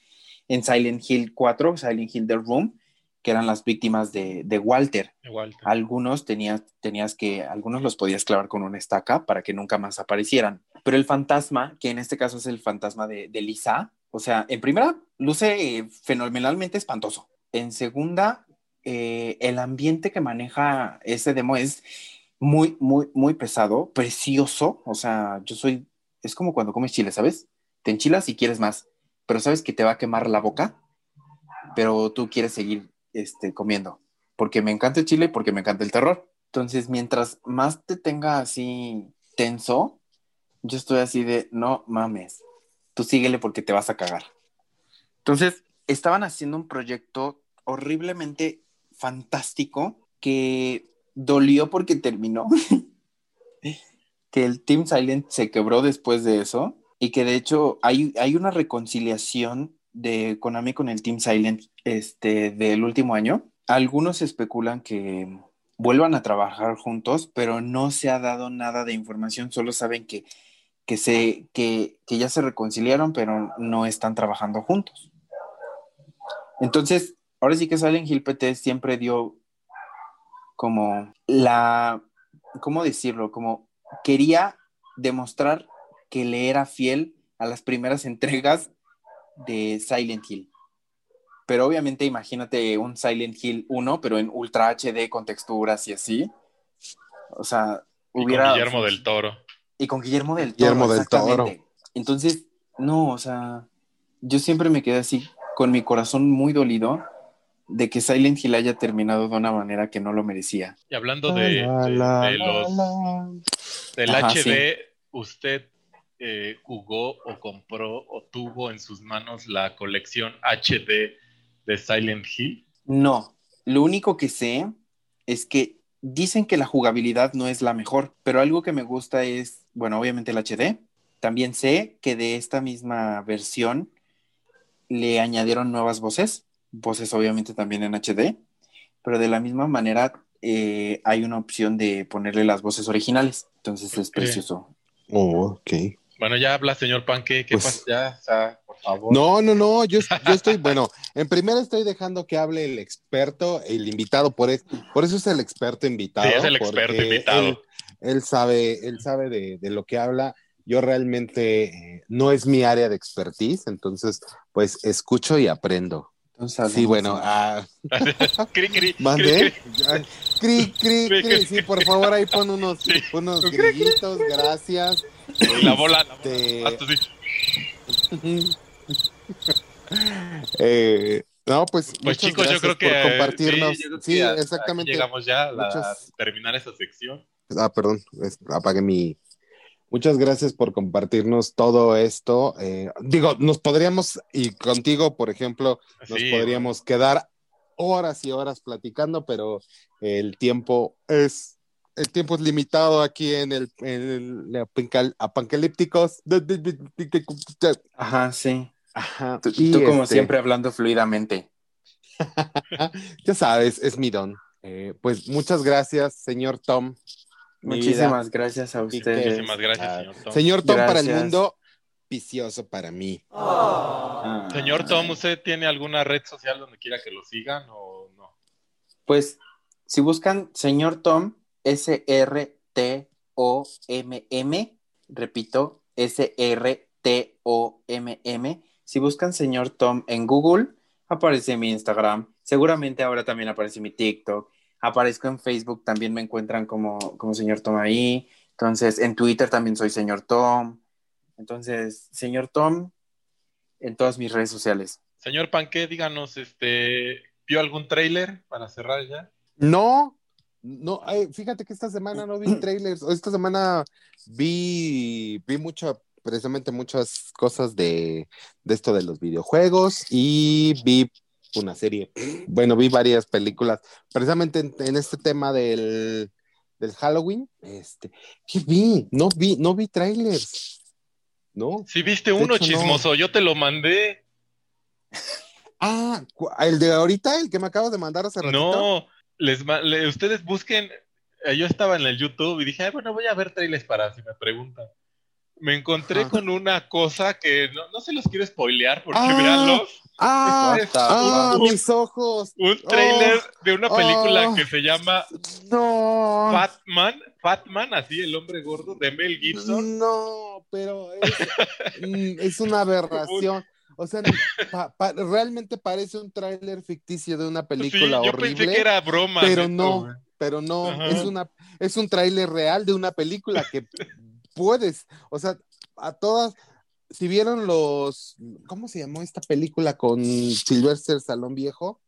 Speaker 4: en Silent Hill 4, Silent Hill The Room, que eran las víctimas de, de Walter.
Speaker 3: Igual.
Speaker 4: Algunos tenías, tenías que, algunos los podías clavar con una estaca para que nunca más aparecieran. Pero el fantasma, que en este caso es el fantasma de, de Lisa, o sea, en primera, luce eh, fenomenalmente espantoso. En segunda, eh, el ambiente que maneja ese demo es muy, muy, muy pesado, precioso. O sea, yo soy, es como cuando comes chile, ¿sabes? Te enchilas y quieres más, pero sabes que te va a quemar la boca, pero tú quieres seguir este, comiendo porque me encanta el chile porque me encanta el terror. Entonces, mientras más te tenga así tenso, yo estoy así de, no mames, tú síguele porque te vas a cagar. Entonces, estaban haciendo un proyecto horriblemente fantástico que dolió porque terminó. [LAUGHS] que el Team Silent se quebró después de eso y que de hecho hay, hay una reconciliación de Konami con el Team Silent este, del último año algunos especulan que, vuelvan a trabajar juntos, pero no se ha dado nada de información, solo saben que, que, se, que, que ya se reconciliaron, pero no están trabajando juntos. Entonces, ahora sí que Silent Hill PT siempre dio como la, ¿cómo decirlo? Como quería demostrar que le era fiel a las primeras [LAUGHS] entregas de Silent Hill. Pero obviamente imagínate un Silent Hill 1, pero en Ultra HD con texturas y así. O sea,
Speaker 3: Y
Speaker 4: hubiera...
Speaker 3: con Guillermo del Toro.
Speaker 4: Y con Guillermo del Toro.
Speaker 1: Guillermo del Toro.
Speaker 4: exactamente. Entonces, no, o sea, yo siempre me quedé así con mi corazón muy dolido de que Silent Hill haya terminado de una manera que no lo merecía.
Speaker 3: Y hablando de,
Speaker 1: La, la,
Speaker 3: de
Speaker 1: la,
Speaker 3: los
Speaker 1: la.
Speaker 3: del
Speaker 4: Ajá,
Speaker 3: HD,
Speaker 4: sí.
Speaker 3: ¿usted eh, jugó o compró o tuvo en sus manos la colección HD de Silent Hill?
Speaker 4: No, lo único que sé es que dicen que la jugabilidad no es la mejor, pero algo que me gusta es, bueno, obviamente el HD. También sé que de esta misma versión le añadieron nuevas voces, voces obviamente también en HD, pero de la misma manera eh, hay una opción de ponerle las voces originales, entonces es precioso.
Speaker 1: Oh, ok.
Speaker 3: Bueno, ya habla, señor Panque. ¿Qué
Speaker 1: Pues-
Speaker 3: pasa? Ya, o sea, por favor.
Speaker 1: No, no, no, yo, [LAUGHS] yo estoy, bueno, en primera estoy dejando que hable el experto, el invitado, por, es- por eso es el experto invitado.
Speaker 3: Sí, es el experto invitado.
Speaker 1: Él, él sabe, él sabe de, de lo que habla. Yo realmente eh, no es mi área de expertise, entonces, pues escucho y aprendo.
Speaker 4: Entonces,
Speaker 1: Sí, bueno, ah, [LAUGHS]
Speaker 3: Cri, cri, [LAUGHS]
Speaker 1: ¿Mandé?
Speaker 3: cri,
Speaker 1: Cri, cri,
Speaker 3: Cri,
Speaker 1: cri.
Speaker 3: cri.
Speaker 1: Sí, por favor, ahí pon unos,
Speaker 3: Sí.
Speaker 1: unos grillitos, gracias.
Speaker 3: La bola, la bola.
Speaker 1: Este-. [LAUGHS] Eh, no, pues,
Speaker 3: Pues
Speaker 1: muchas
Speaker 3: chicos, yo
Speaker 1: gracias
Speaker 3: creo que
Speaker 1: por
Speaker 3: eh,
Speaker 1: compartirnos.
Speaker 3: Sí, que
Speaker 1: Sí, exactamente.
Speaker 3: llegamos ya a, la-
Speaker 1: Muchas-
Speaker 3: a terminar esa sección.
Speaker 1: Ah, perdón, es- apagué mi. Muchas gracias por compartirnos todo esto. Eh, digo, nos podríamos, y contigo, por ejemplo, nos
Speaker 3: Sí,
Speaker 1: podríamos quedar horas y horas platicando, pero el tiempo es. El tiempo es limitado aquí en el, en el apancal- apocalípticos. [LAUGHS]
Speaker 4: Ajá, sí.
Speaker 1: Ajá.
Speaker 4: Tú,
Speaker 1: y
Speaker 4: tú como
Speaker 1: este,
Speaker 4: siempre hablando fluidamente. [LAUGHS]
Speaker 1: Ya sabes, es mi don. Eh, pues muchas gracias, señor Tom. Vida.
Speaker 4: Muchísimas gracias a ustedes.
Speaker 3: Muchísimas gracias,
Speaker 1: Ah,
Speaker 3: señor Tom.
Speaker 1: Señor Tom para el mundo, vicioso para mí.
Speaker 4: Ah.
Speaker 3: Señor Tom, ¿usted tiene alguna red social donde quiera que lo sigan o no?
Speaker 4: Pues, si buscan señor Tom, S-R-T-O-M-M, repito, S-R-T-O-M-M. Si buscan señor Tom en Google, aparece mi Instagram. Seguramente ahora también aparece mi TikTok. Aparezco en Facebook, también me encuentran como, como señor Tom ahí. Entonces, en Twitter también soy señor Tom. Entonces, señor Tom, en todas mis redes sociales.
Speaker 3: Señor Panque, díganos, este, ¿vio algún tráiler para cerrar ya?
Speaker 1: No, no, ay, fíjate que esta semana no vi [CLEARS THROAT] trailers. Esta semana vi, vi mucha, precisamente muchas cosas de, de esto de los videojuegos y vi una serie. Bueno, vi varias películas, precisamente en, en este tema del, del Halloween. Este, ¿qué vi? No vi, no vi trailers. ¿No?
Speaker 3: Si viste uno
Speaker 1: hecho, no.
Speaker 3: chismoso, yo te lo mandé.
Speaker 1: Ah, el de ahorita, el que me acabas de mandar hace ratito.
Speaker 3: No, les, le- ustedes busquen. eh, Yo estaba en el YouTube y dije, "Ay, bueno, voy a ver trailers para si me preguntan. Me encontré
Speaker 1: Ajá.
Speaker 3: con una cosa que no, no se los quiero spoilear porque
Speaker 1: Ah.
Speaker 3: véanlo.
Speaker 1: Ah, ah,
Speaker 3: un-
Speaker 1: mis ojos.
Speaker 3: Un trailer
Speaker 1: Oh,
Speaker 3: de una película
Speaker 1: oh.
Speaker 3: que se llama
Speaker 1: No.
Speaker 3: Fatman, Fatman, así el hombre gordo de Mel Gibson.
Speaker 1: No, pero es, mm, es una aberración. O sea, pa- pa- realmente parece un tráiler ficticio de una
Speaker 3: Sí,
Speaker 1: película
Speaker 3: yo
Speaker 1: horrible,
Speaker 3: pensé que era broma.
Speaker 1: pero no, pero no,
Speaker 3: Ajá.
Speaker 1: es una es un tráiler real de una película que puedes, o sea, a todas si vieron los ¿cómo se llamó esta película con Sylvester Stallone viejo?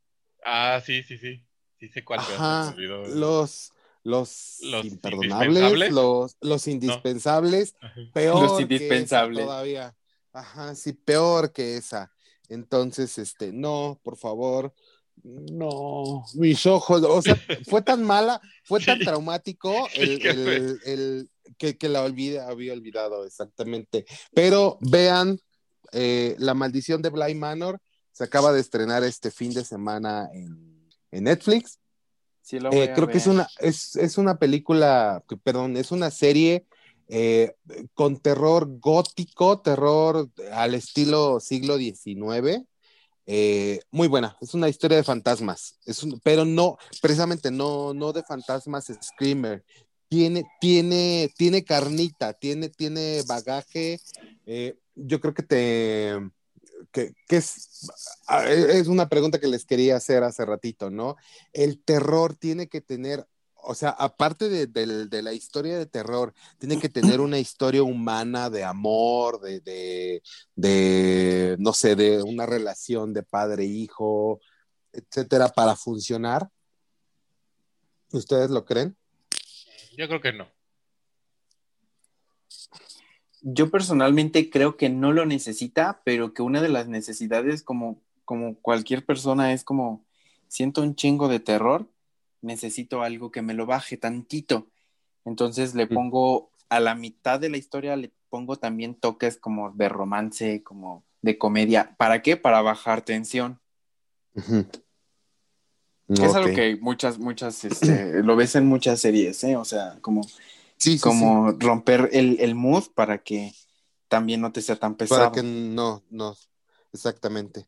Speaker 3: Ah, sí, sí, sí. Sí sé cuál.
Speaker 1: Ajá, los los,
Speaker 3: Los
Speaker 1: imperdonables,
Speaker 3: indispensables.
Speaker 1: los, los indispensables,
Speaker 3: Ajá.
Speaker 1: peor
Speaker 4: Los
Speaker 1: que
Speaker 4: indispensables.
Speaker 1: esa todavía. Ajá, sí, peor que esa. Entonces, este, no, por favor, no, mis ojos, o sea, fue tan mala, fue tan [LAUGHS]
Speaker 3: Sí.
Speaker 1: traumático el,
Speaker 3: que fue.
Speaker 1: el- el- que, que la olvide, había olvidado exactamente. Pero vean, eh, La Maldición de Bly Manor se acaba de estrenar este fin de semana en, en Netflix.
Speaker 4: Sí, lo voy
Speaker 1: Eh,
Speaker 4: a
Speaker 1: creo que es una, es, es una película, que- perdón, es una serie eh, con terror gótico, terror al estilo siglo XIX. Eh, muy buena, es una historia de fantasmas, es pero no, precisamente no, no de fantasmas screamer. Tiene, tiene, tiene carnita, tiene, tiene bagaje. eh, yo creo que te, que, es, ah, es una pregunta que les quería hacer hace ratito, ¿no? el terror tiene que tener, o sea, aparte de, de la historia de terror, tiene que tener una historia humana de amor, de, de, de, no sé, de una relación de padre-hijo, etcétera, para funcionar. ¿Ustedes lo creen?
Speaker 3: Yo creo que no.
Speaker 4: Yo personalmente creo que no lo necesita, pero que una de las necesidades, como, como cualquier persona, es como siento un chingo de terror, necesito algo que me lo baje tantito. Entonces le
Speaker 1: Mm.
Speaker 4: pongo a la mitad de la historia, le pongo también toques como de romance, como de comedia. ¿Para qué? Para bajar tensión. Es algo que muchas, muchas, este, [CLEARS THROAT] lo ves en muchas series, ¿eh? O sea, como,
Speaker 1: Sí, sí, sí.
Speaker 4: como romper el, el mood para que también no te sea tan pesado.
Speaker 1: Para que no, no, exactamente.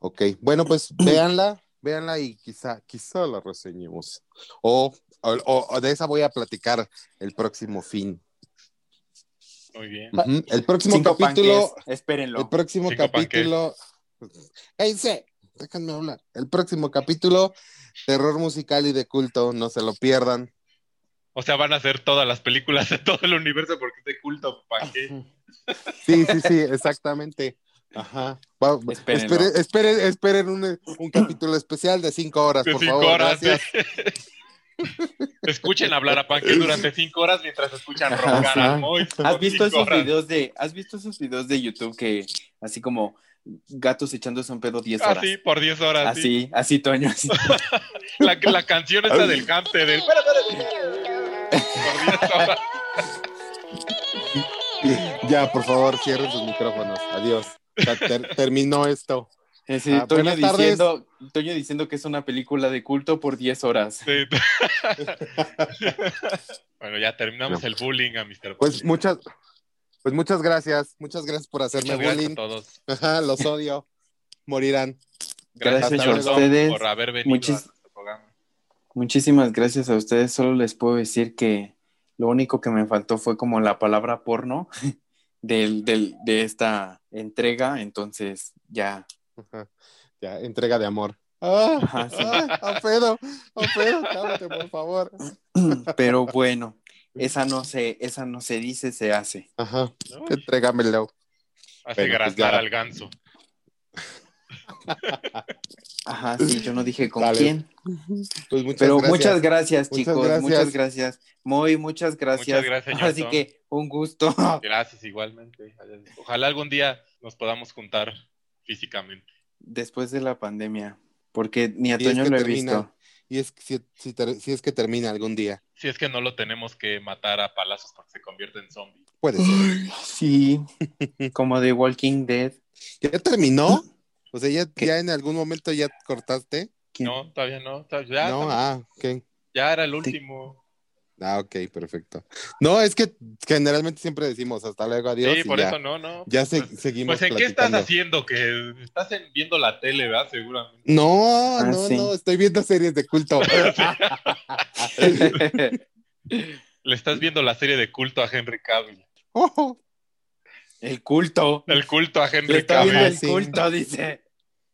Speaker 1: Ok, bueno, pues [CLEARS THROAT] véanla, véanla y quizá, quizá la reseñemos. O, o- o de esa voy a platicar el próximo fin.
Speaker 3: Muy bien.
Speaker 1: El próximo
Speaker 4: Cinco
Speaker 1: capítulo,
Speaker 4: panques, espérenlo.
Speaker 1: el próximo
Speaker 3: Cinco
Speaker 1: capítulo, cállense, déjenme hablar. El próximo capítulo, terror musical y de culto, no se lo pierdan.
Speaker 3: O sea, van a hacer todas las películas de todo el universo porque es de culto. ¿Para qué?
Speaker 1: Sí, sí, sí, exactamente. Ajá. Va-
Speaker 4: Espérenlo.
Speaker 1: esperen, esperen, esperen un, un capítulo especial de cinco horas,
Speaker 3: De
Speaker 1: por
Speaker 3: cinco
Speaker 1: favor.
Speaker 3: horas.
Speaker 1: Gracias. [LAUGHS]
Speaker 3: Escuchen hablar a Panque durante cinco horas mientras escuchan roncar Mois. por
Speaker 4: ¿Has visto esos
Speaker 3: horas.
Speaker 4: videos de, has visto esos videos de YouTube que así como gatos echándose un pedo 10
Speaker 3: Ah,
Speaker 4: horas?
Speaker 3: sí, por 10 horas. sí.
Speaker 4: Así, así Toño, así. [LAUGHS]
Speaker 3: La, la canción esta del cante del. Espera, espera. Por 10 horas. [LAUGHS]
Speaker 1: Ya, por favor, cierren sus micrófonos. Adiós. Ter- terminó esto.
Speaker 4: Ese
Speaker 1: Ah,
Speaker 4: Toño, diciendo, Toño diciendo que es una película de culto por 10 horas.
Speaker 3: Sí. [LAUGHS] bueno, ya terminamos el bullying a Mr.
Speaker 1: Pues muchas, pues muchas gracias. Muchas gracias por hacerme
Speaker 3: Muchas gracias
Speaker 1: bullying.
Speaker 3: a todos. [LAUGHS]
Speaker 1: Los odio. Morirán.
Speaker 4: Gracias a ustedes.
Speaker 3: por haber venido
Speaker 4: Muchis-
Speaker 3: a nuestro programa.
Speaker 4: Muchísimas gracias a ustedes. Solo les puedo decir que lo único que me faltó fue como la palabra porno [LAUGHS] del, del, de esta entrega. Entonces, ya.
Speaker 1: Ajá. Ya, entrega de amor. Ah,
Speaker 4: Ajá, sí.
Speaker 1: ah, Alfredo, Alfredo, cállate, por favor. [CLEARS THROAT]
Speaker 4: Pero bueno, esa no se, esa no se dice, se hace.
Speaker 1: Ajá, entrégamelo.
Speaker 3: hace
Speaker 1: Bueno, pues
Speaker 3: graznar
Speaker 1: ya.
Speaker 3: al ganso.
Speaker 4: Ajá, sí, yo no dije con
Speaker 1: Dale.
Speaker 4: quién.
Speaker 1: Pues muchas
Speaker 4: Pero
Speaker 1: gracias.
Speaker 4: muchas gracias,
Speaker 1: Muchas
Speaker 4: chicos.
Speaker 1: gracias.
Speaker 4: Muchas gracias. Muy, muchas gracias.
Speaker 3: Muchas gracias,
Speaker 4: Así
Speaker 3: Tom.
Speaker 4: que un gusto. [LAUGHS]
Speaker 3: Gracias, igualmente. Ojalá algún día nos podamos juntar físicamente.
Speaker 4: Después de la pandemia, porque ni a
Speaker 1: es
Speaker 4: Toño
Speaker 1: que
Speaker 4: lo he
Speaker 1: termina.
Speaker 4: visto.
Speaker 1: Y es que si, si ter- si es que termina algún día.
Speaker 3: Si es que no lo tenemos que matar a palazos porque se convierte en zombie.
Speaker 1: Puede ser.
Speaker 4: Sí, [LAUGHS] como de Walking Dead.
Speaker 1: ¿Ya terminó? [LAUGHS] O sea, ya, ya en algún momento ya cortaste.
Speaker 4: ¿Quién?
Speaker 3: No, todavía no. todavía- ya,
Speaker 1: no, ah, ok.
Speaker 3: ya era el último.
Speaker 1: Ah, ok, perfecto. No, es que generalmente siempre decimos hasta luego, adiós.
Speaker 3: sí,
Speaker 1: y
Speaker 3: por
Speaker 1: ya,
Speaker 3: eso no, no.
Speaker 1: ya se-
Speaker 3: Pues-
Speaker 1: seguimos.
Speaker 3: Pues, ¿en qué estás haciendo? Que estás en- viendo la tele, ¿verdad? Seguramente.
Speaker 1: No,
Speaker 4: Ah,
Speaker 1: no,
Speaker 4: sí.
Speaker 1: no, estoy viendo series de culto. [LAUGHS]
Speaker 3: Le estás viendo la serie de culto a Henry Cavill.
Speaker 1: Oh,
Speaker 4: el culto.
Speaker 3: El culto a Henry
Speaker 4: Le está viendo
Speaker 3: Cavill.
Speaker 4: el culto, dice.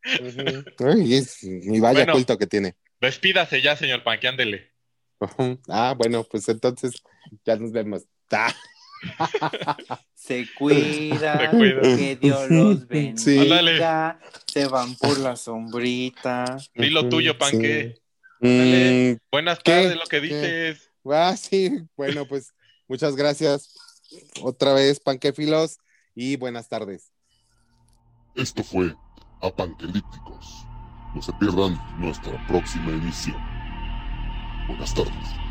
Speaker 1: Ay, es mi vaya
Speaker 3: Bueno.
Speaker 1: culto que tiene.
Speaker 3: Despídase ya, señor Panque, ándele.
Speaker 1: Ah, bueno, pues entonces ya nos vemos. Ah,
Speaker 4: Se cuida, que Dios los bendiga.
Speaker 1: Sí.
Speaker 4: Se van por la sombrita.
Speaker 3: Di lo
Speaker 1: ujú,
Speaker 3: tuyo, Panque.
Speaker 1: sí. Mm,
Speaker 3: Buenas
Speaker 1: ¿Qué?
Speaker 3: tardes, lo que
Speaker 1: ¿Qué?
Speaker 3: dices.
Speaker 1: ah, sí, bueno, pues muchas gracias otra vez, panquéfilos, y buenas tardes.
Speaker 6: Esto fue Apanquelípticos. No se pierdan nuestra próxima emisión. Buenas tardes.